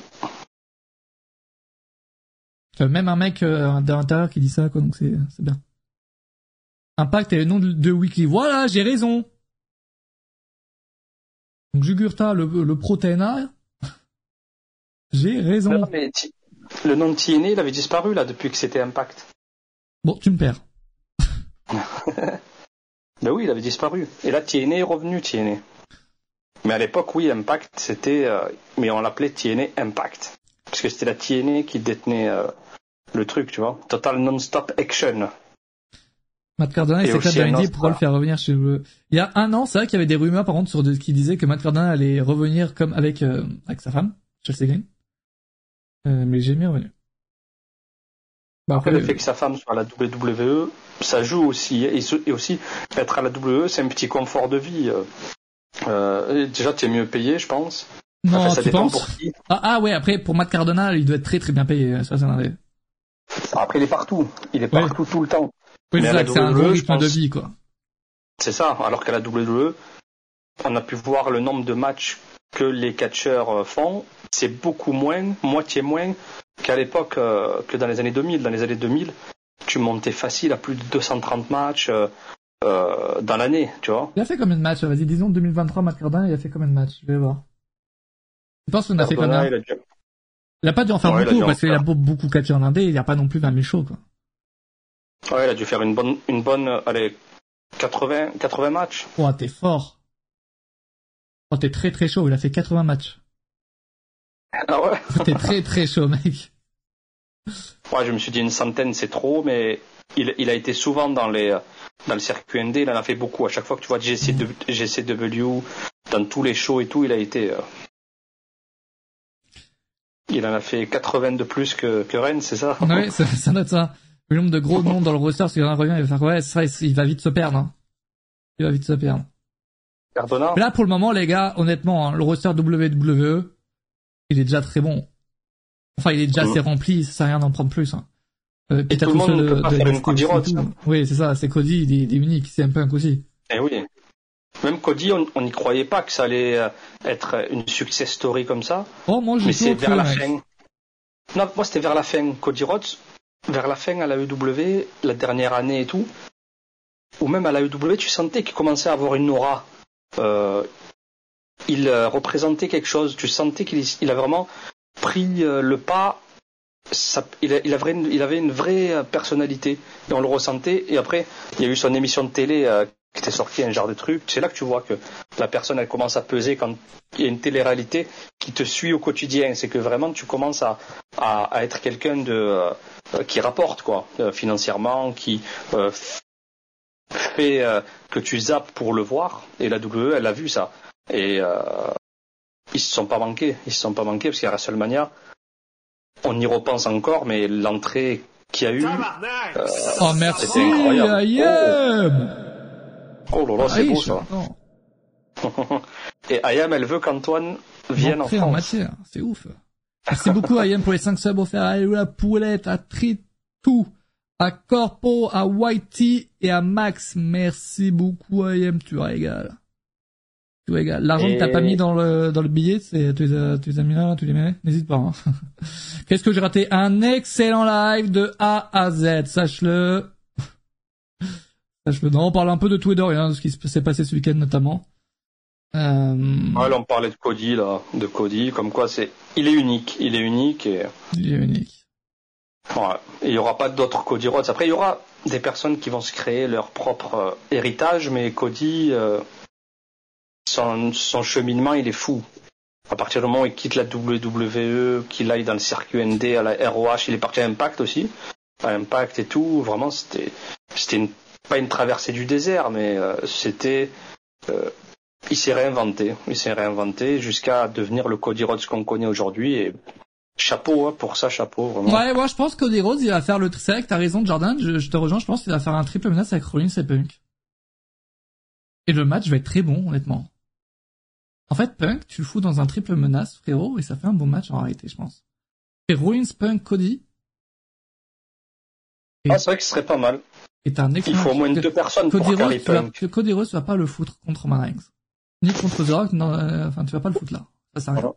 Euh, Même un mec euh, l'intérieur qui dit ça, quoi, donc c'est, c'est bien. Impact est le nom de, de Weekly. Voilà, j'ai raison. Donc Jugurta, le, le pro TNA. j'ai raison. Non, mais T- le nom de TNA, il avait disparu là depuis que c'était Impact. Bon, tu me perds. Ben oui, il avait disparu. Et là, TNA est revenu, TNA. Mais à l'époque, oui, Impact, c'était... euh, mais on l'appelait TNA Impact. Parce que c'était la TNA qui détenait euh, le truc, tu vois. Total Non-Stop Action. Matt Cardona, il Et un l'idée autre, pourquoi le faire revenir chez eux. Il y a un an, c'est vrai qu'il y avait des rumeurs, par contre, sur de, qui disaient que Matt Cardona allait revenir comme avec, euh, avec sa femme, Chelsea Green. Euh, mais j'ai bien revenu. Bah, Après, le fait que sa femme soit à la WWE, ça joue aussi. Et, aussi, être à la WWE, c'est un petit confort de vie. euh. Euh, déjà, tu es mieux payé, je pense. non, Enfin, ça tu dépend penses? pour qui. Ah, ah ouais, après, pour Matt Cardona, il doit être très très bien payé, ça, des- Après, il est partout. Il est partout tout le temps. Oui, c'est ça, c'est un WWE, gros rythme de vie, quoi. C'est ça. Alors qu'à la WWE, on a pu voir le nombre de matchs que les catcheurs euh, font. C'est beaucoup moins, moitié moins qu'à l'époque, euh, que dans les années 2000. Dans les années 2000, tu montais facile à plus de 230 matchs euh, euh, dans l'année, tu vois. Il a fait combien de matchs? Vas-y, disons 2023, Matt Cardona, il a fait combien de matchs? Je vais voir. Je pense qu'on a fait combien? il a dû- Il a pas dû en faire Ouais, beaucoup, en parce qu'il a beaucoup catché en indé, il y a pas non plus 20 000 shows, quoi. Ouais, il a dû faire une bonne, une bonne, allez, 80, 80 matchs. Oh, t'es fort. Oh, t'es très très chaud, il a fait 80 matchs. Ah ouais. T'es très très chaud, mec. Ouais, je me suis dit une centaine, c'est trop, mais il, il a été souvent dans les, dans le circuit ND, il en a fait beaucoup. À chaque fois que tu vois GCW, GCW dans tous les shows et tout, il a été, euh, il en a fait 80 de plus que, que Rennes, c'est ça? Ouais, ça, ça note ça. Le nombre de gros noms dans le roster, s'il y en revient, il va faire, ouais, ça, il va vite se perdre, hein. Il va vite se perdre. Cardona? Mais là, pour le moment, les gars, honnêtement, hein, le roster WWE, il est déjà très bon. Enfin, il est déjà Mhm. assez rempli, ça sert à rien d'en prendre plus, hein. Euh, Et tout le monde ne de- peut pas de faire une Cody Rhodes, hein. Oui, c'est ça, c'est Cody, il est, il est unique, c'est un peu un aussi. Eh oui. Même Cody, on n'y croyait pas que ça allait euh, être une success story comme ça. Oh, moi, j'ai Mais c'est vers la fin. Non, moi c'était vers la fin. Cody Rhodes, vers la fin à la EW, la dernière année et tout, ou même à la EW, tu sentais qu'il commençait à avoir une aura. Euh, il euh, représentait quelque chose. Tu sentais qu'il il a vraiment pris euh, le pas ça, il, a- il une, il avait une vraie personnalité et on le ressentait. Et après, il y a eu son émission de télé euh, qui était sortie, un genre de truc. C'est là que tu vois que la personne, elle commence à peser quand il y a une télé-réalité qui te suit au quotidien. C'est que vraiment, tu commences à, à, à être quelqu'un de euh, qui rapporte quoi, euh, financièrement, qui fait euh, que tu zappes pour le voir. Et la WWE, elle a vu ça. Et euh, ils se sont pas manqués. Ils se sont pas manqués parce qu'il y a WrestleMania. On y repense encore, mais l'entrée qu'il y a eu. euh, Oh merci, C'était incroyable. Am. oh là là, c'est Ah beau ça. Et Ayam, elle veut qu'Antoine vienne en France. matière, c'est ouf. Merci beaucoup Ayam pour les 5 subs offerts à la Poulette, à Tritou, à Corpo, à Whitey et à Max. Merci beaucoup Ayam, tu régales. Tu régales. L'argent que t'as pas mis dans le, dans le billet, c'est, tu les as, tu les as mis là, tu les mets? N'hésite pas, hein. Qu'est-ce que j'ai raté? Un excellent live de A à Z, sache-le. Sache-le. Non, on parle un peu de tout et de rien, de ce qui s'est passé ce week-end notamment. Euh, Ouais, là, on parlait de Cody, là, de Cody, comme quoi c'est, il est unique, il est unique et, il est unique. Il y aura pas d'autres Cody Rhodes. Après, il y aura des personnes qui vont se créer leur propre euh, héritage, mais Cody, euh, son, son cheminement, il est fou. À partir du moment où il quitte la WWE, qu'il aille dans le circuit ND, à la ROH, il est parti à Impact aussi, à Impact et tout. Vraiment, c'était, c'était une- pas une traversée du désert, mais euh, c'était, euh, il s'est réinventé, il s'est réinventé jusqu'à devenir le Cody Rhodes qu'on connaît aujourd'hui. Et chapeau hein, pour ça, chapeau vraiment. Ouais, moi je pense qu'Cody Rhodes il va faire le. C'est vrai que t'as raison, Jordan. Je, je te rejoins. Je pense qu'il va faire un triple menace avec Rollins et Punk. Et le match va être très bon, honnêtement. En fait, Punk, tu le fous dans un triple menace, frérot, et ça fait un bon match en réalité, je pense. Et Rollins, Punk, Cody Ah, c'est vrai que ce serait pas mal. est un Il faut au moins que- deux personnes Cody pour tu vas, Punk. que Cody Rhodes va pas le foutre contre Roman. Ni contre The Rock, non, euh, enfin, tu vas pas le foutre là. Ça sert à rien.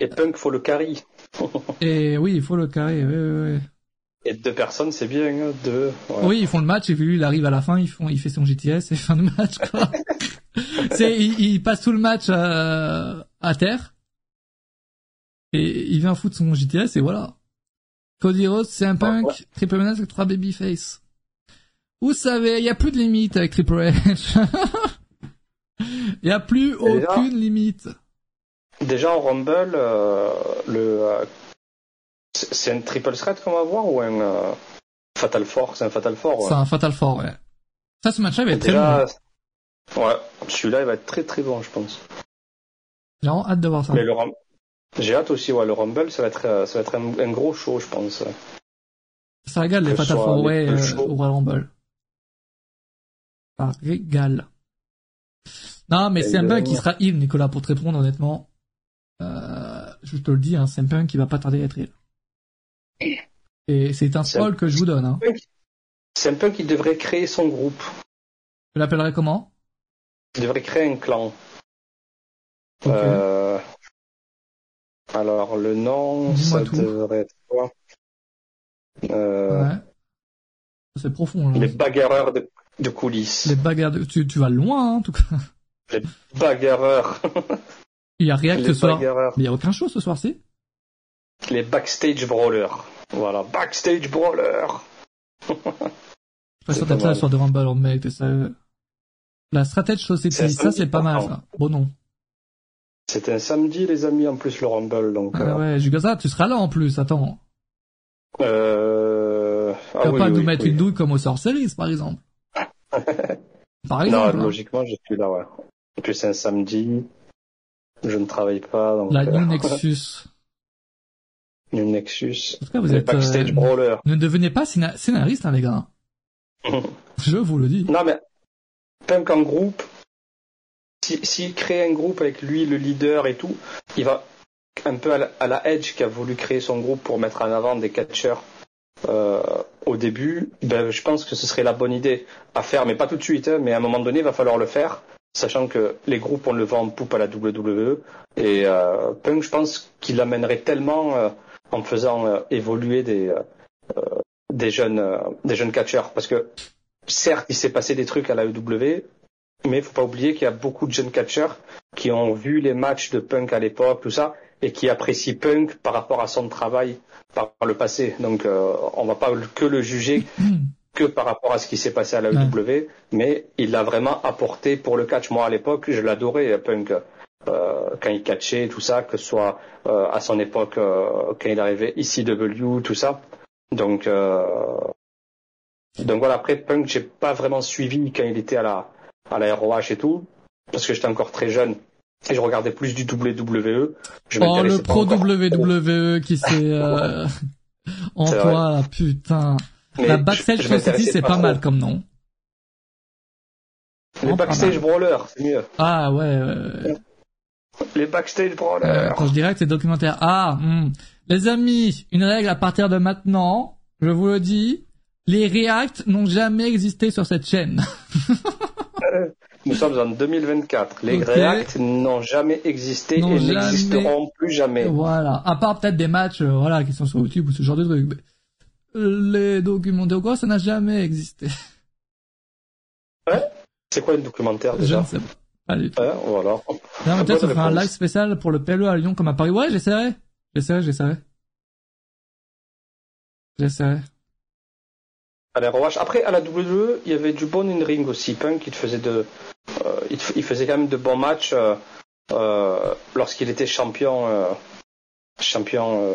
Et Punk, faut le carry. Et oui, il faut le carré, oui, oui, oui. Et deux personnes, c'est bien. hein, Deux. ouais. Oui, ils font le match et puis lui, il arrive à la fin, font, il fait son GTS et fin de match, quoi. c'est, il, il passe tout le match euh, à terre et il vient foutre son GTS et voilà. Cody Rhodes, c'est un punk, ouais. triple menace avec trois babyface. Vous savez, il y a plus de limite avec Triple H. Il y a plus là- aucune limite. Déjà en Rumble, euh, le euh, c'est c'est un triple threat qu'on va voir ou un euh, Fatal Four C'est un Fatal Four. C'est Ouais. un Fatal Four, ouais. Ça, ce match-là va être très bon. Ouais, celui-là il va être très très bon, je pense. J'ai vraiment hâte de voir ça. Mais le Rum- j'ai hâte aussi, ouais, le Rumble, ça va être ça va être un, un gros show, je pense. Ça régale les Fatal Four Way au Royal Rumble. Ça régale. Non, mais c'est un punk qui sera heal, Nicolas, pour te répondre honnêtement. Euh, je te le dis, hein, c'est un punk qui va pas tarder à être heal. Et c'est un spoil que je vous donne. Hein. C'est un peu qui devrait créer son groupe. Je l'appellerai comment? Il devrait créer un clan. Euh, alors le nom, ça tout. devrait être quoi? Euh, Ouais. C'est profond. Là. Les bagarreurs de, de coulisses. Les bagarres, de- tu, tu vas loin, hein, en tout cas. Les bagarreurs. Il y a React les ce soir. bagarreurs. Mais il y a aucun show ce soir-ci. Les backstage brawlers. Voilà, backstage brawlers. Je pas sûr d'être là soir de Rumble, oh, mec, t'es sérieux. La Strategy C'est Society, ça c'est pas mal, ça. Bon non. C'est un samedi, les amis, en plus le Rumble. Donc, Ah euh, ouais, Jugaza, tu seras là en plus, attends. euh... ah Tu vas oui, pas oui, nous mettre une douille comme au Sorceries, par exemple. par Non, exemple. hein. logiquement, je suis là, ouais. Et puis c'est un samedi. Je ne travaille pas. Donc, La euh, New Nexus. New Nexus. En tout cas, vous êtes, backstage euh, brawlers. ne devenez pas scéna- scénariste, hein, les gars. Je vous le dis. Non, mais Punk en groupe, si- s'il crée un groupe avec lui, le leader et tout, il va un peu à la, à la Edge qui a voulu créer son groupe pour mettre en avant des catcheurs euh, au début. Ben, je pense que ce serait la bonne idée à faire, mais pas tout de suite. hein, mais à un moment donné, il va falloir le faire, sachant que les groupes, on le vend en poupe à la WWE. Et euh, Punk, je pense qu'il amènerait tellement euh, en faisant euh, évoluer des, euh, euh, des jeunes, des jeunes catcheurs, parce que certes, il s'est passé des trucs à la EW, mais il faut pas oublier qu'il y a beaucoup de jeunes catcheurs qui ont vu les matchs de Punk à l'époque, tout ça, et qui apprécie Punk par rapport à son travail par le passé. Donc on va pas que le juger que par rapport à ce qui s'est passé à la EW, mais il l'a vraiment apporté pour le catch. Moi à l'époque, je l'adorais Punk. Euh, quand il catchait, tout ça, que ce soit euh, à son époque euh, quand il arrivait ici W, tout ça. Donc donc voilà, après Punk, j'ai pas vraiment suivi quand il était à la à la ROH et tout, parce que j'étais encore très jeune et je regardais plus du WWE. Je oh le pro WWE qui s'est en toi, putain. La backstage society c'est pas, mal comme nom. Les backstage brawlers, c'est mieux. Ah ouais. Les backstage brawlers. Euh, quand je dirais que c'est documentaire. Ah, hmm. les amis, une règle à partir de maintenant, je vous le dis, les React n'ont jamais existé sur cette chaîne. Nous sommes en 2024. Les React n'ont jamais existé et n'existeront plus jamais. Voilà. À part peut-être des matchs, euh, voilà, qui sont sur YouTube ou ce genre de trucs. Les documentaires quoi, ça n'a jamais existé. Ouais. C'est quoi un documentaire déjà Je ne sais pas. Pas du tout. Ouais, voilà. Non, mais peut-être un live spécial pour le PLE à Lyon comme à Paris. Ouais, j'essaierai. J'essaierai, j'essaierai. J'essaierai. À la Après, à la WWE, il y avait du bon in-ring aussi. Punk, il faisait de, euh, il, faisait quand même de bons matchs euh, euh, lorsqu'il était champion, champion,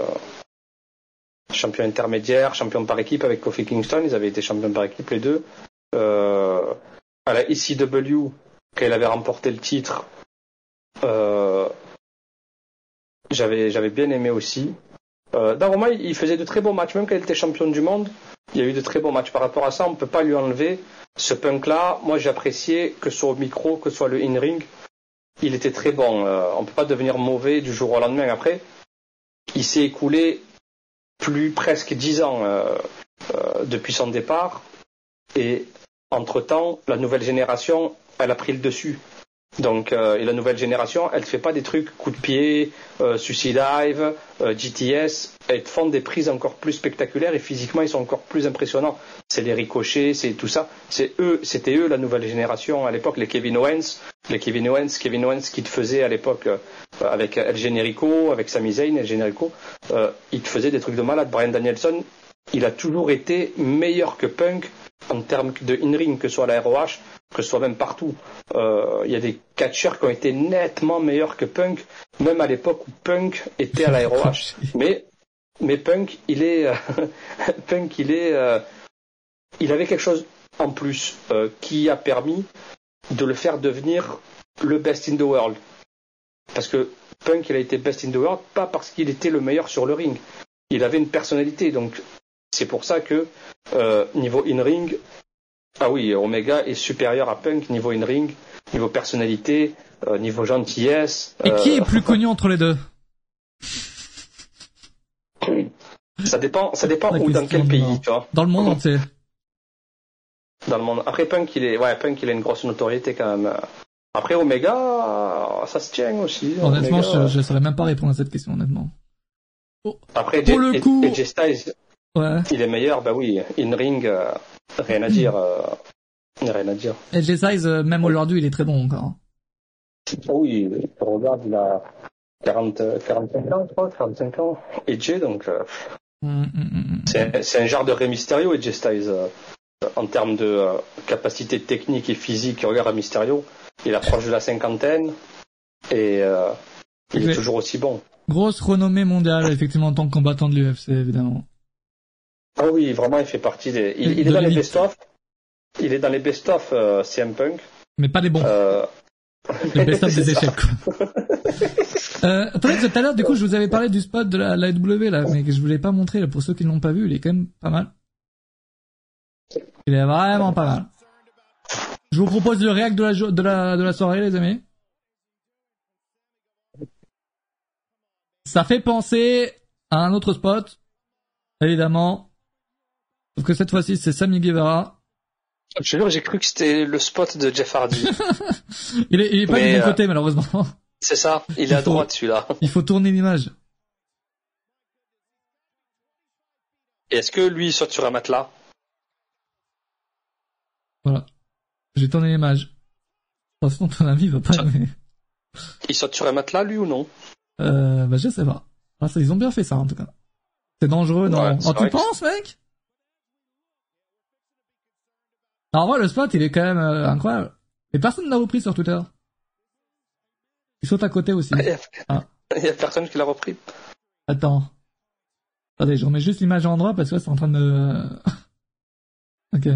champion intermédiaire, champion par équipe avec Kofi Kingston. Ils avaient été champions par équipe les deux. à la ECW, il avait remporté le titre, j'avais j'avais bien aimé aussi. Euh, Daroma, il faisait de très bons matchs, même quand il était champion du monde il y a eu de très bons matchs. Par rapport à ça, on ne peut pas lui enlever ce punk-là. Moi, j'appréciais que ce soit au micro, que ce soit le in-ring, il était très bon. Euh, on ne peut pas devenir mauvais du jour au lendemain. Après, il s'est écoulé plus presque dix ans euh, euh, depuis son départ. Et entre-temps, la nouvelle génération, elle a pris le dessus. Donc, euh, et la nouvelle génération, elle ne fait pas des trucs coup de pied, euh, suicide dive, euh, GTS. Elles font des prises encore plus spectaculaires et physiquement, ils sont encore plus impressionnants. C'est les ricochets, c'est tout ça. C'est eux, c'était eux la nouvelle génération à l'époque, les Kevin Owens, les Kevin Owens, Kevin Owens qui te faisait à l'époque euh, avec El Generico, avec Sami Zayn, El Generico, euh, il te faisait des trucs de malade. Brian Danielson, il a toujours été meilleur que Punk en termes de in-ring, que ce soit la ROH, que ce soit même partout. Euh, il y a des catcheurs qui ont été nettement meilleurs que Punk, même à l'époque où Punk était à la ROH. mais, mais Punk, il est, Punk, il est, euh, il avait quelque chose en plus euh, qui a permis de le faire devenir le best in the world. Parce que Punk, il a été best in the world pas parce qu'il était le meilleur sur le ring. Il avait une personnalité, donc c'est pour ça que niveau in-ring, ah oui, Omega est supérieur à Punk niveau in-ring, niveau personnalité, euh, niveau gentillesse. Et qui est euh, plus connu entre les deux? Ça dépend, ça dépend où, dans quel pays, tu vois. Dans le monde entier. Dans le monde. Après Punk, il est, ouais, Punk, il a une grosse notoriété quand même. Après Omega, ça se tient aussi. Honnêtement, je, ne saurais même pas répondre à cette question, honnêtement. Après, pour le coup, ouais. il est meilleur, bah oui, in ring. Euh, Rien à dire. Euh, rien à dire. Et euh, même aujourd'hui, il est très bon encore. Oh oui, regarde, il a 40, 45 ans, je crois, 45 ans. Edge, donc. Euh, mm, mm, mm, c'est un genre de Rey Mysterio, Edge Styles. en termes de capacité technique et physique, regarde à Mysterio, il approche de la cinquantaine et il est toujours aussi bon. Grosse renommée mondiale, effectivement, en tant que combattant de l'UFC, évidemment. Ah oui, vraiment, il fait partie des. Il, est dans les best-of. Il est dans les best-of euh, CM Punk. Mais pas les bons. Euh... Les best-of des échecs. Euh, attendez, tout à l'heure, du coup, je vous avais parlé du spot de la, la W là, mais que je voulais pas montrer là, pour ceux qui ne l'ont pas vu. Il est quand même pas mal. Il est vraiment pas mal. Je vous propose le réact de la, de la, de la soirée, les amis. Ça fait penser à un autre spot, évidemment, Sauf que cette fois-ci, c'est Sammy Guevara. Je j'ai cru que c'était le spot de Jeff Hardy. il, est, il est pas du bon côté, euh, malheureusement. C'est ça, il est à droite celui-là. Il faut tourner l'image. Et est-ce que lui il saute sur un matelas? Voilà. J'ai tourné l'image. De toute façon, ton ami va pas aimer. Il saute sur un matelas, lui ou non? Euh, bah, je sais pas. Ah, ils ont bien fait ça, en tout cas. C'est dangereux, non? Ouais, oh, tu penses, mec? Non, en vrai, le spot, il est quand même euh, incroyable. Et personne n'a repris sur Twitter. Il saute à côté aussi. Il y a, Ah. il y a personne qui l'a repris. Attends. Attendez, je remets juste l'image à endroit parce que c'est en train de... ok.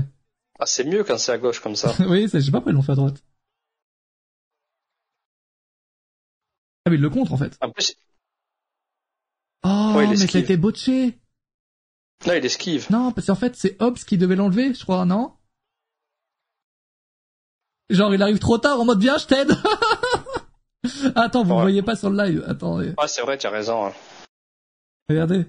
Ah, c'est mieux quand c'est à gauche comme ça. oui, je sais pas pourquoi ils l'ont fait à droite. Ah, mais il le contre, en fait. En plus, Oh, Ouais, mais ça a été botché. là, il esquive. Non, parce qu'en fait, c'est Hobbs qui devait l'enlever, je crois, non? Genre, il arrive trop tard en mode, viens, je t'aide Attends, vous Ouais. voyez pas sur le live. Attendez. Ah, c'est vrai, tu as raison. hein. Regardez.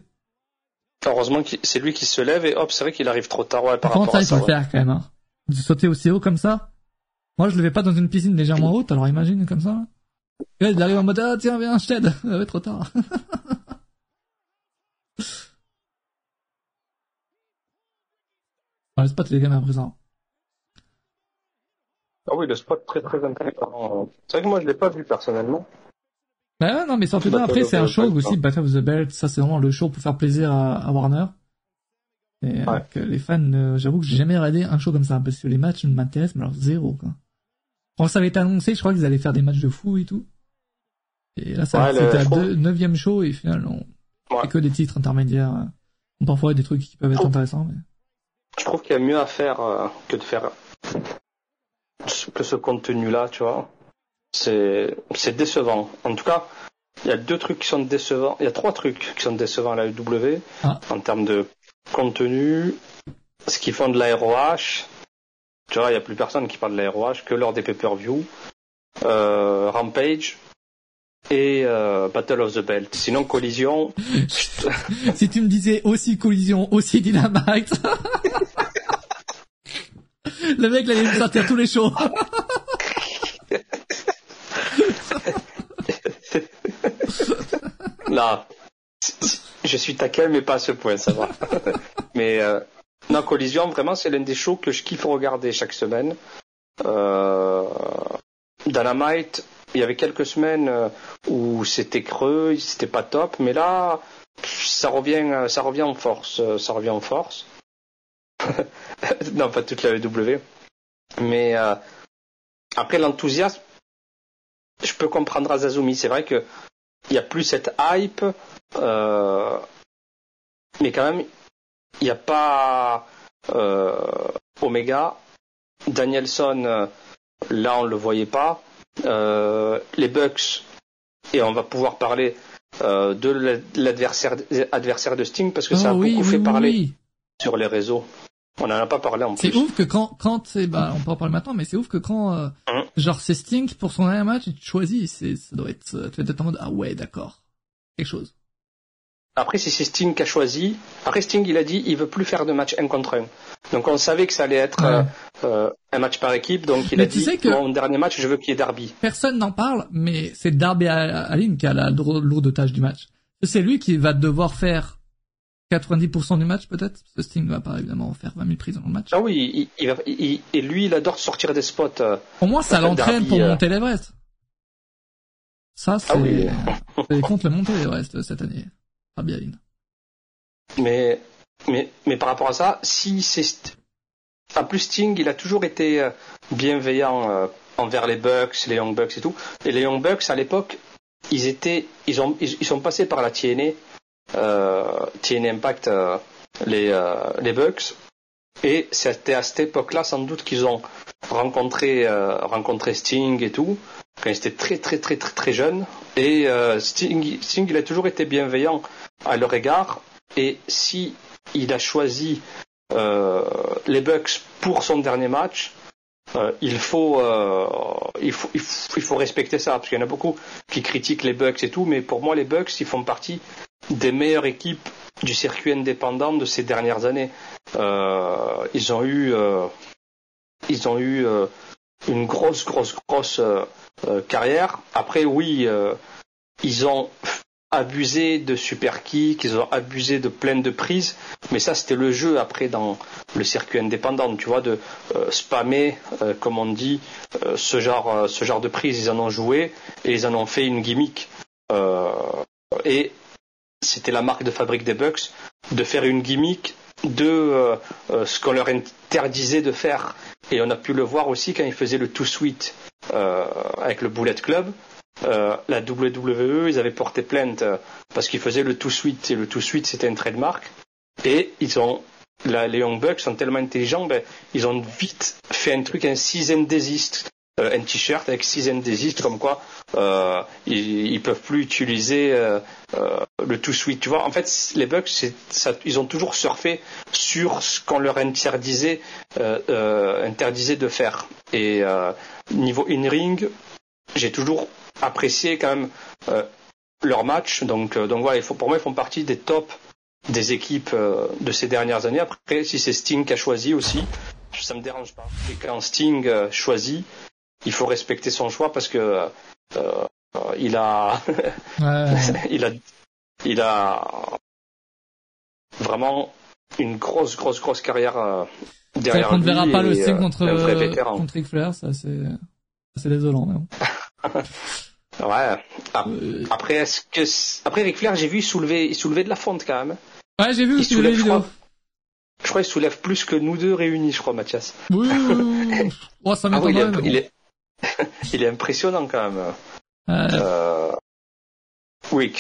Heureusement que c'est lui qui se lève et hop, c'est vrai qu'il arrive trop tard ouais, par rapport ça, à il faut ça. ouais. faire quand même. Hein. De sauter aussi haut comme ça. Moi, je le vais pas dans une piscine légèrement haute, alors imagine comme ça. Là, il arrive en mode, ah, tiens, viens, je t'aide. Ah ouais, trop tard. Le spot, il est quand même présent. Ah oui, le spot très très intéressant. C'est vrai que moi je l'ai pas vu personnellement. Bah ouais, non, mais surtout Battle après, c'est un show aussi. Battle of the Belt, ça c'est vraiment le show pour faire plaisir à, à Warner. Et Ouais. que les fans, euh, j'avoue que j'ai jamais regardé un show comme ça, parce que les matchs ne m'intéressent, mais alors zéro, quoi. Quand ça avait été annoncé, je crois qu'ils allaient faire des matchs de fou et tout. Et là, ça, Ouais, le- c'était trouve- deux, neuvième show, et finalement, on Ouais. fait que des titres intermédiaires. euh. Parfois, a des trucs qui peuvent être Oh. intéressants, mais... Je trouve qu'il y a mieux à faire euh, que de faire que ce contenu-là, tu vois. C'est c'est décevant. En tout cas, il y a deux trucs qui sont décevants. Il y a trois trucs qui sont décevants à la UW Ah. en termes de contenu. Ce qu'ils font de la ROH. Tu vois, il n'y a plus personne qui parle de la ROH que lors des pay-per-view. Euh, Rampage et euh, Battle of the Belt. Sinon, Collision, si tu me disais aussi collision, aussi dynamite... Le mec, là, il allait me sortir tous les shows. Là, je suis taquin, mais pas à ce point, ça va. mais euh, non, Collision, vraiment, c'est l'un des shows que je kiffe regarder chaque semaine. Euh, Dynamite, il y avait quelques semaines euh, où c'était creux, c'était pas top, mais là, ça revient, euh, ça revient en force, euh, ça revient en force. non, pas toute la W. Mais euh, après l'enthousiasme, je peux comprendre Azazumi. C'est vrai que il y a plus cette hype, euh, mais quand même, il n'y a pas euh, Omega, Danielson, là on le voyait pas, les Bucks, et on va pouvoir parler de l'adversaire adversaire de Sting parce que ça a oui, beaucoup oui, fait oui, parler sur les réseaux. On n'en a pas parlé en C'est plus. ouf que quand, quand c'est, bah, on peut en parler maintenant, mais c'est ouf que quand, euh, Hein genre, c'est Sting pour son dernier match tu choisis, c'est, ça doit être, euh, tu vas être en mode, ah ouais, d'accord. Quelque chose. Après, si c'est Sting qui a choisi, après Sting, il a dit, il veut plus faire de match un contre un. Donc on savait que ça allait être Ouais. euh, euh, un match par équipe, donc il Mais a dit, sais que- mon dernier match, je veux qu'il y ait derby. Personne n'en parle, mais c'est Darby Allin qui a la lourde tâche du match. C'est lui qui va devoir faire 90% du match, peut-être, parce que Sting ne va pas évidemment faire 20 000 prises dans le match. Ah oui, il, il va- il- et lui, il adore sortir des spots. euh, Au moins, ça l'entraîne pour euh. monter l'Everest. Ça, c'est, Ah oui. contre le monter l'Everest cette année. Darby Allin. Mais, mais, mais par rapport à ça, si c'est. St- En plus, Sting, il a toujours été euh, bienveillant euh, envers les Bucks, les Young Bucks et tout. Et les Young Bucks, à l'époque, ils étaient, ils ont, ils, ils sont passés par la TNA, euh, TNA Impact, euh, les, euh, les Bucks. Et c'était à cette époque-là, sans doute, qu'ils ont rencontré, euh, rencontré Sting et tout, quand ils étaient très, très, très, très, très jeunes. Et euh, Sting, Sting, il a toujours été bienveillant à leur égard. Et si il a choisi euh, les Bucks pour son dernier match, euh, il, faut, euh, il, faut, il, faut, il faut respecter ça, parce qu'il y en a beaucoup qui critiquent les Bucks et tout, mais pour moi, les Bucks, ils font partie des meilleures équipes du circuit indépendant de ces dernières années. Euh, ils ont eu, euh, ils ont eu euh, une grosse, grosse, grosse carrière. Après, oui, ils ont abusé de super kick, ils ont abusé de plein de prises, mais ça c'était le jeu après dans le circuit indépendant, tu vois, de euh, spammer, comme on dit, ce genre, ce genre de prise, ils en ont joué et ils en ont fait une gimmick. et c'était la marque de fabrique des Bucks de faire une gimmick de ce qu'on leur interdisait de faire. Et on a pu le voir aussi quand ils faisaient le Too Sweet avec le Bullet Club. la WWE, ils avaient porté plainte parce qu'ils faisaient le Too Sweet et le Too Sweet c'était un trademark. Et ils ont les Young Bucks sont tellement intelligents, ben, ils ont vite fait un truc, un season desist, euh, un t-shirt avec season desist, comme quoi euh, ils, ils peuvent plus utiliser euh, le tout suite. Tu vois, en fait, les Bucks, ça, ils ont toujours surfé sur ce qu'on leur interdisait, interdisait de faire. Et niveau in-ring, j'ai toujours apprécié quand même leur match. Donc, donc voilà, pour moi, ils font partie des tops des équipes de ces dernières années. Après, si c'est Sting qui a choisi aussi, ça me dérange pas. Et quand Sting choisit, il faut respecter son choix parce que euh, il a, il a, il a vraiment une grosse, grosse, grosse carrière derrière lui. On ne verra pas le Sting contre, contre Ric Flair, ça c'est, c'est désolant. Mais Ouais. Après, est-ce que après Ric Flair, j'ai vu il soulevait, il soulevait de la fonte quand même. Ouais, j'ai vu il soulève, je crois, je crois qu'il soulève plus que nous deux réunis, je crois, Mathias. Oui, oui, oh, ça ah, oui, il, est, il, est, il est impressionnant quand même. Euh... Oui.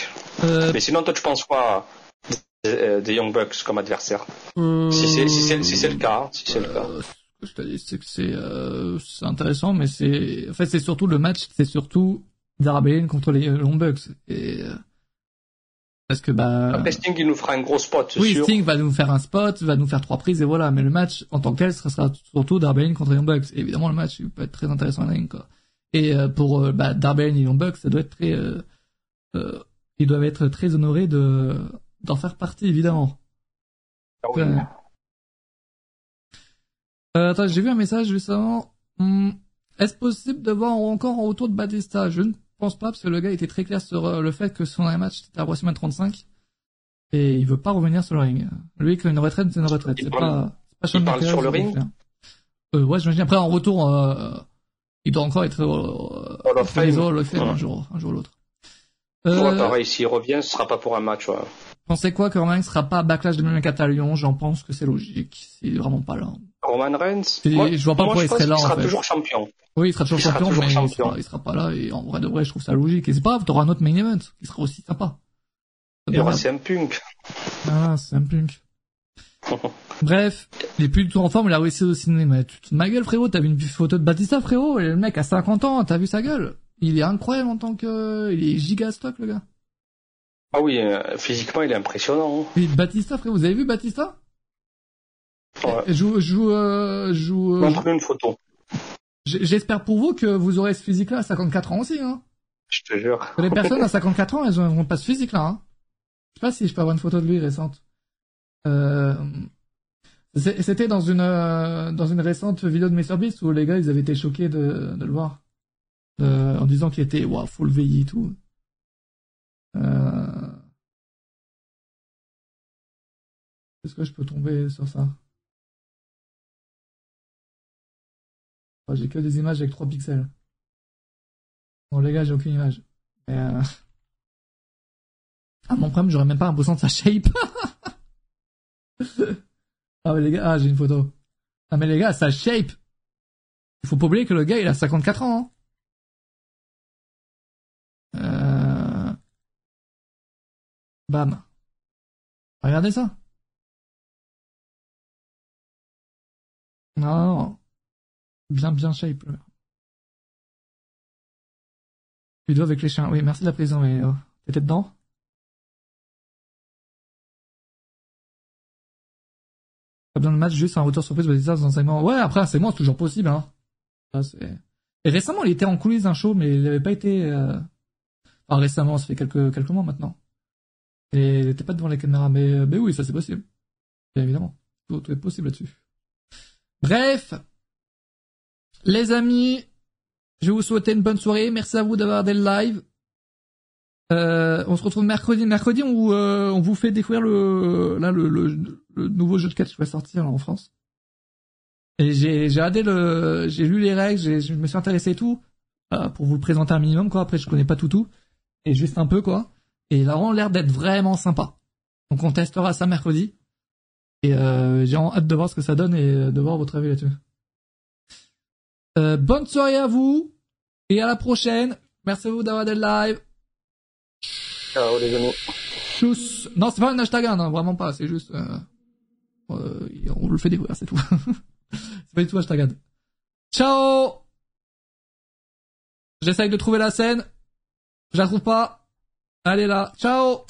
Euh... Mais sinon, toi, tu penses quoi des, Young Bucks comme adversaire euh... Si c'est si si le cas, si c'est le cas. Euh, ce que je te dis, c'est que c'est euh, intéressant, mais c'est en fait c'est surtout le match, c'est surtout Darby contre les Young Bucks et parce que bah. Après Sting il nous fera un gros spot. Oui, sûr. Sting va nous faire un spot, va nous faire trois prises et voilà. Mais le match en tant que tel sera, surtout Darby contre Young Bucks. Et évidemment le match il peut être très intéressant à quoi. Et euh, pour euh, bah, Darby et Young Bucks, ça doit être très, euh, euh, ils doivent être très honorés de d'en faire partie évidemment. Ah oui. Euh, attends, j'ai vu un message justement. Hmm, est-ce possible de voir encore en retour de Batista? Je ne pense pas parce que le gars était très clair sur euh, le fait que son dernier match c'était à WrestleMania 35 et il veut pas revenir sur le ring. Lui, qu'une retraite, c'est une retraite. C'est pas, c'est pas Il parle sur le ring. Euh, ouais, j'imagine. Après, en retour, euh, il doit encore être euh, Hall of Fame. le faire un jour, un jour ou l'autre. Euh, pareil, s'il revient, ce sera pas pour un match. Ouais. Pensez quoi que Roman sera pas à Backlash 2024 à Lyon J'en pense que c'est logique. C'est vraiment pas là. Roman Reigns. je vois pas pourquoi il serait là. Il sera toujours champion. Oui, il sera toujours champion, mais Il, sera, pas là. Et en vrai de vrai, je trouve ça logique. Et c'est pas grave, t'auras un autre main event qui sera aussi sympa. Il y aura un Punk. Ah, un Punk. Bref, il est plus du tout en forme, il a réussi au cinéma. Ma gueule, frérot, t'as vu une photo de Batista, frérot, et le mec a 50 ans, t'as vu sa gueule? Il est incroyable en tant que... Il est giga stock, le gars. Ah oui, euh, physiquement, il est impressionnant. Et Batista, frérot, vous avez vu Batista? Euh. Euh, Montre une photo. J'espère pour vous que vous aurez ce physique-là à 54 ans aussi, hein. Je te jure. Les personnes à 54 ans, elles n'ont pas ce physique-là, hein. Je sais pas si je peux avoir une photo de lui récente. Euh... C'était dans une euh, dans une récente vidéo de MrBeast où les gars ils avaient été choqués de, de le voir euh, en disant qu'il était waouh full VI et tout. Euh... Est-ce que je peux tomber sur ça? J'ai que des images avec 3 pixels. Bon les gars, j'ai aucune image. Euh... Ah mon problème, j'aurais même pas l'impression de sa shape. ah mais les gars, ah j'ai une photo. Ah mais les gars, sa shape. Il faut pas oublier que le gars il a 54 ans. Hein. Euh... Bam. Regardez ça. Non, non. Bien, bien shape. Vidéo avec les chiens. Oui, merci de la prison, mais oh, t'étais dedans? Pas besoin de match, juste un retour surprise de dans un segment. Ouais, après un segment, c'est toujours possible, hein. Et récemment, il était en coulisses d'un show, mais il n'avait pas été... Euh... Enfin, récemment, ça fait quelques, quelques mois maintenant. Et il n'était pas devant les caméras, mais, mais oui, ça c'est possible. Bien évidemment. Tout est possible là-dessus. Bref, les amis, je vous souhaiter une bonne soirée. Merci à vous d'avoir des live. Euh, on se retrouve mercredi. Mercredi, on, euh, on vous fait découvrir le, là, le, le, nouveau jeu de catch qui va sortir en France. Et j'ai, regardé le, j'ai lu les règles, je me suis intéressé et tout, euh, pour vous le présenter un minimum, quoi. Après, je connais pas tout tout. et juste un peu quoi. Et il a vraiment l'air d'être vraiment sympa. Donc on testera ça mercredi. Et j'ai hâte de voir ce que ça donne et de voir votre avis là-dessus. Euh, bonne soirée à vous et à la prochaine. Merci à vous d'avoir été live. Ciao les amis. Tchuss. Non, c'est pas un hashtag, hein, non, vraiment pas. C'est juste, euh, euh, on le fait découvrir, c'est tout. c'est pas du tout hashtag. Ciao. J'essaye de trouver la scène. Je la trouve pas. Allez là. Ciao.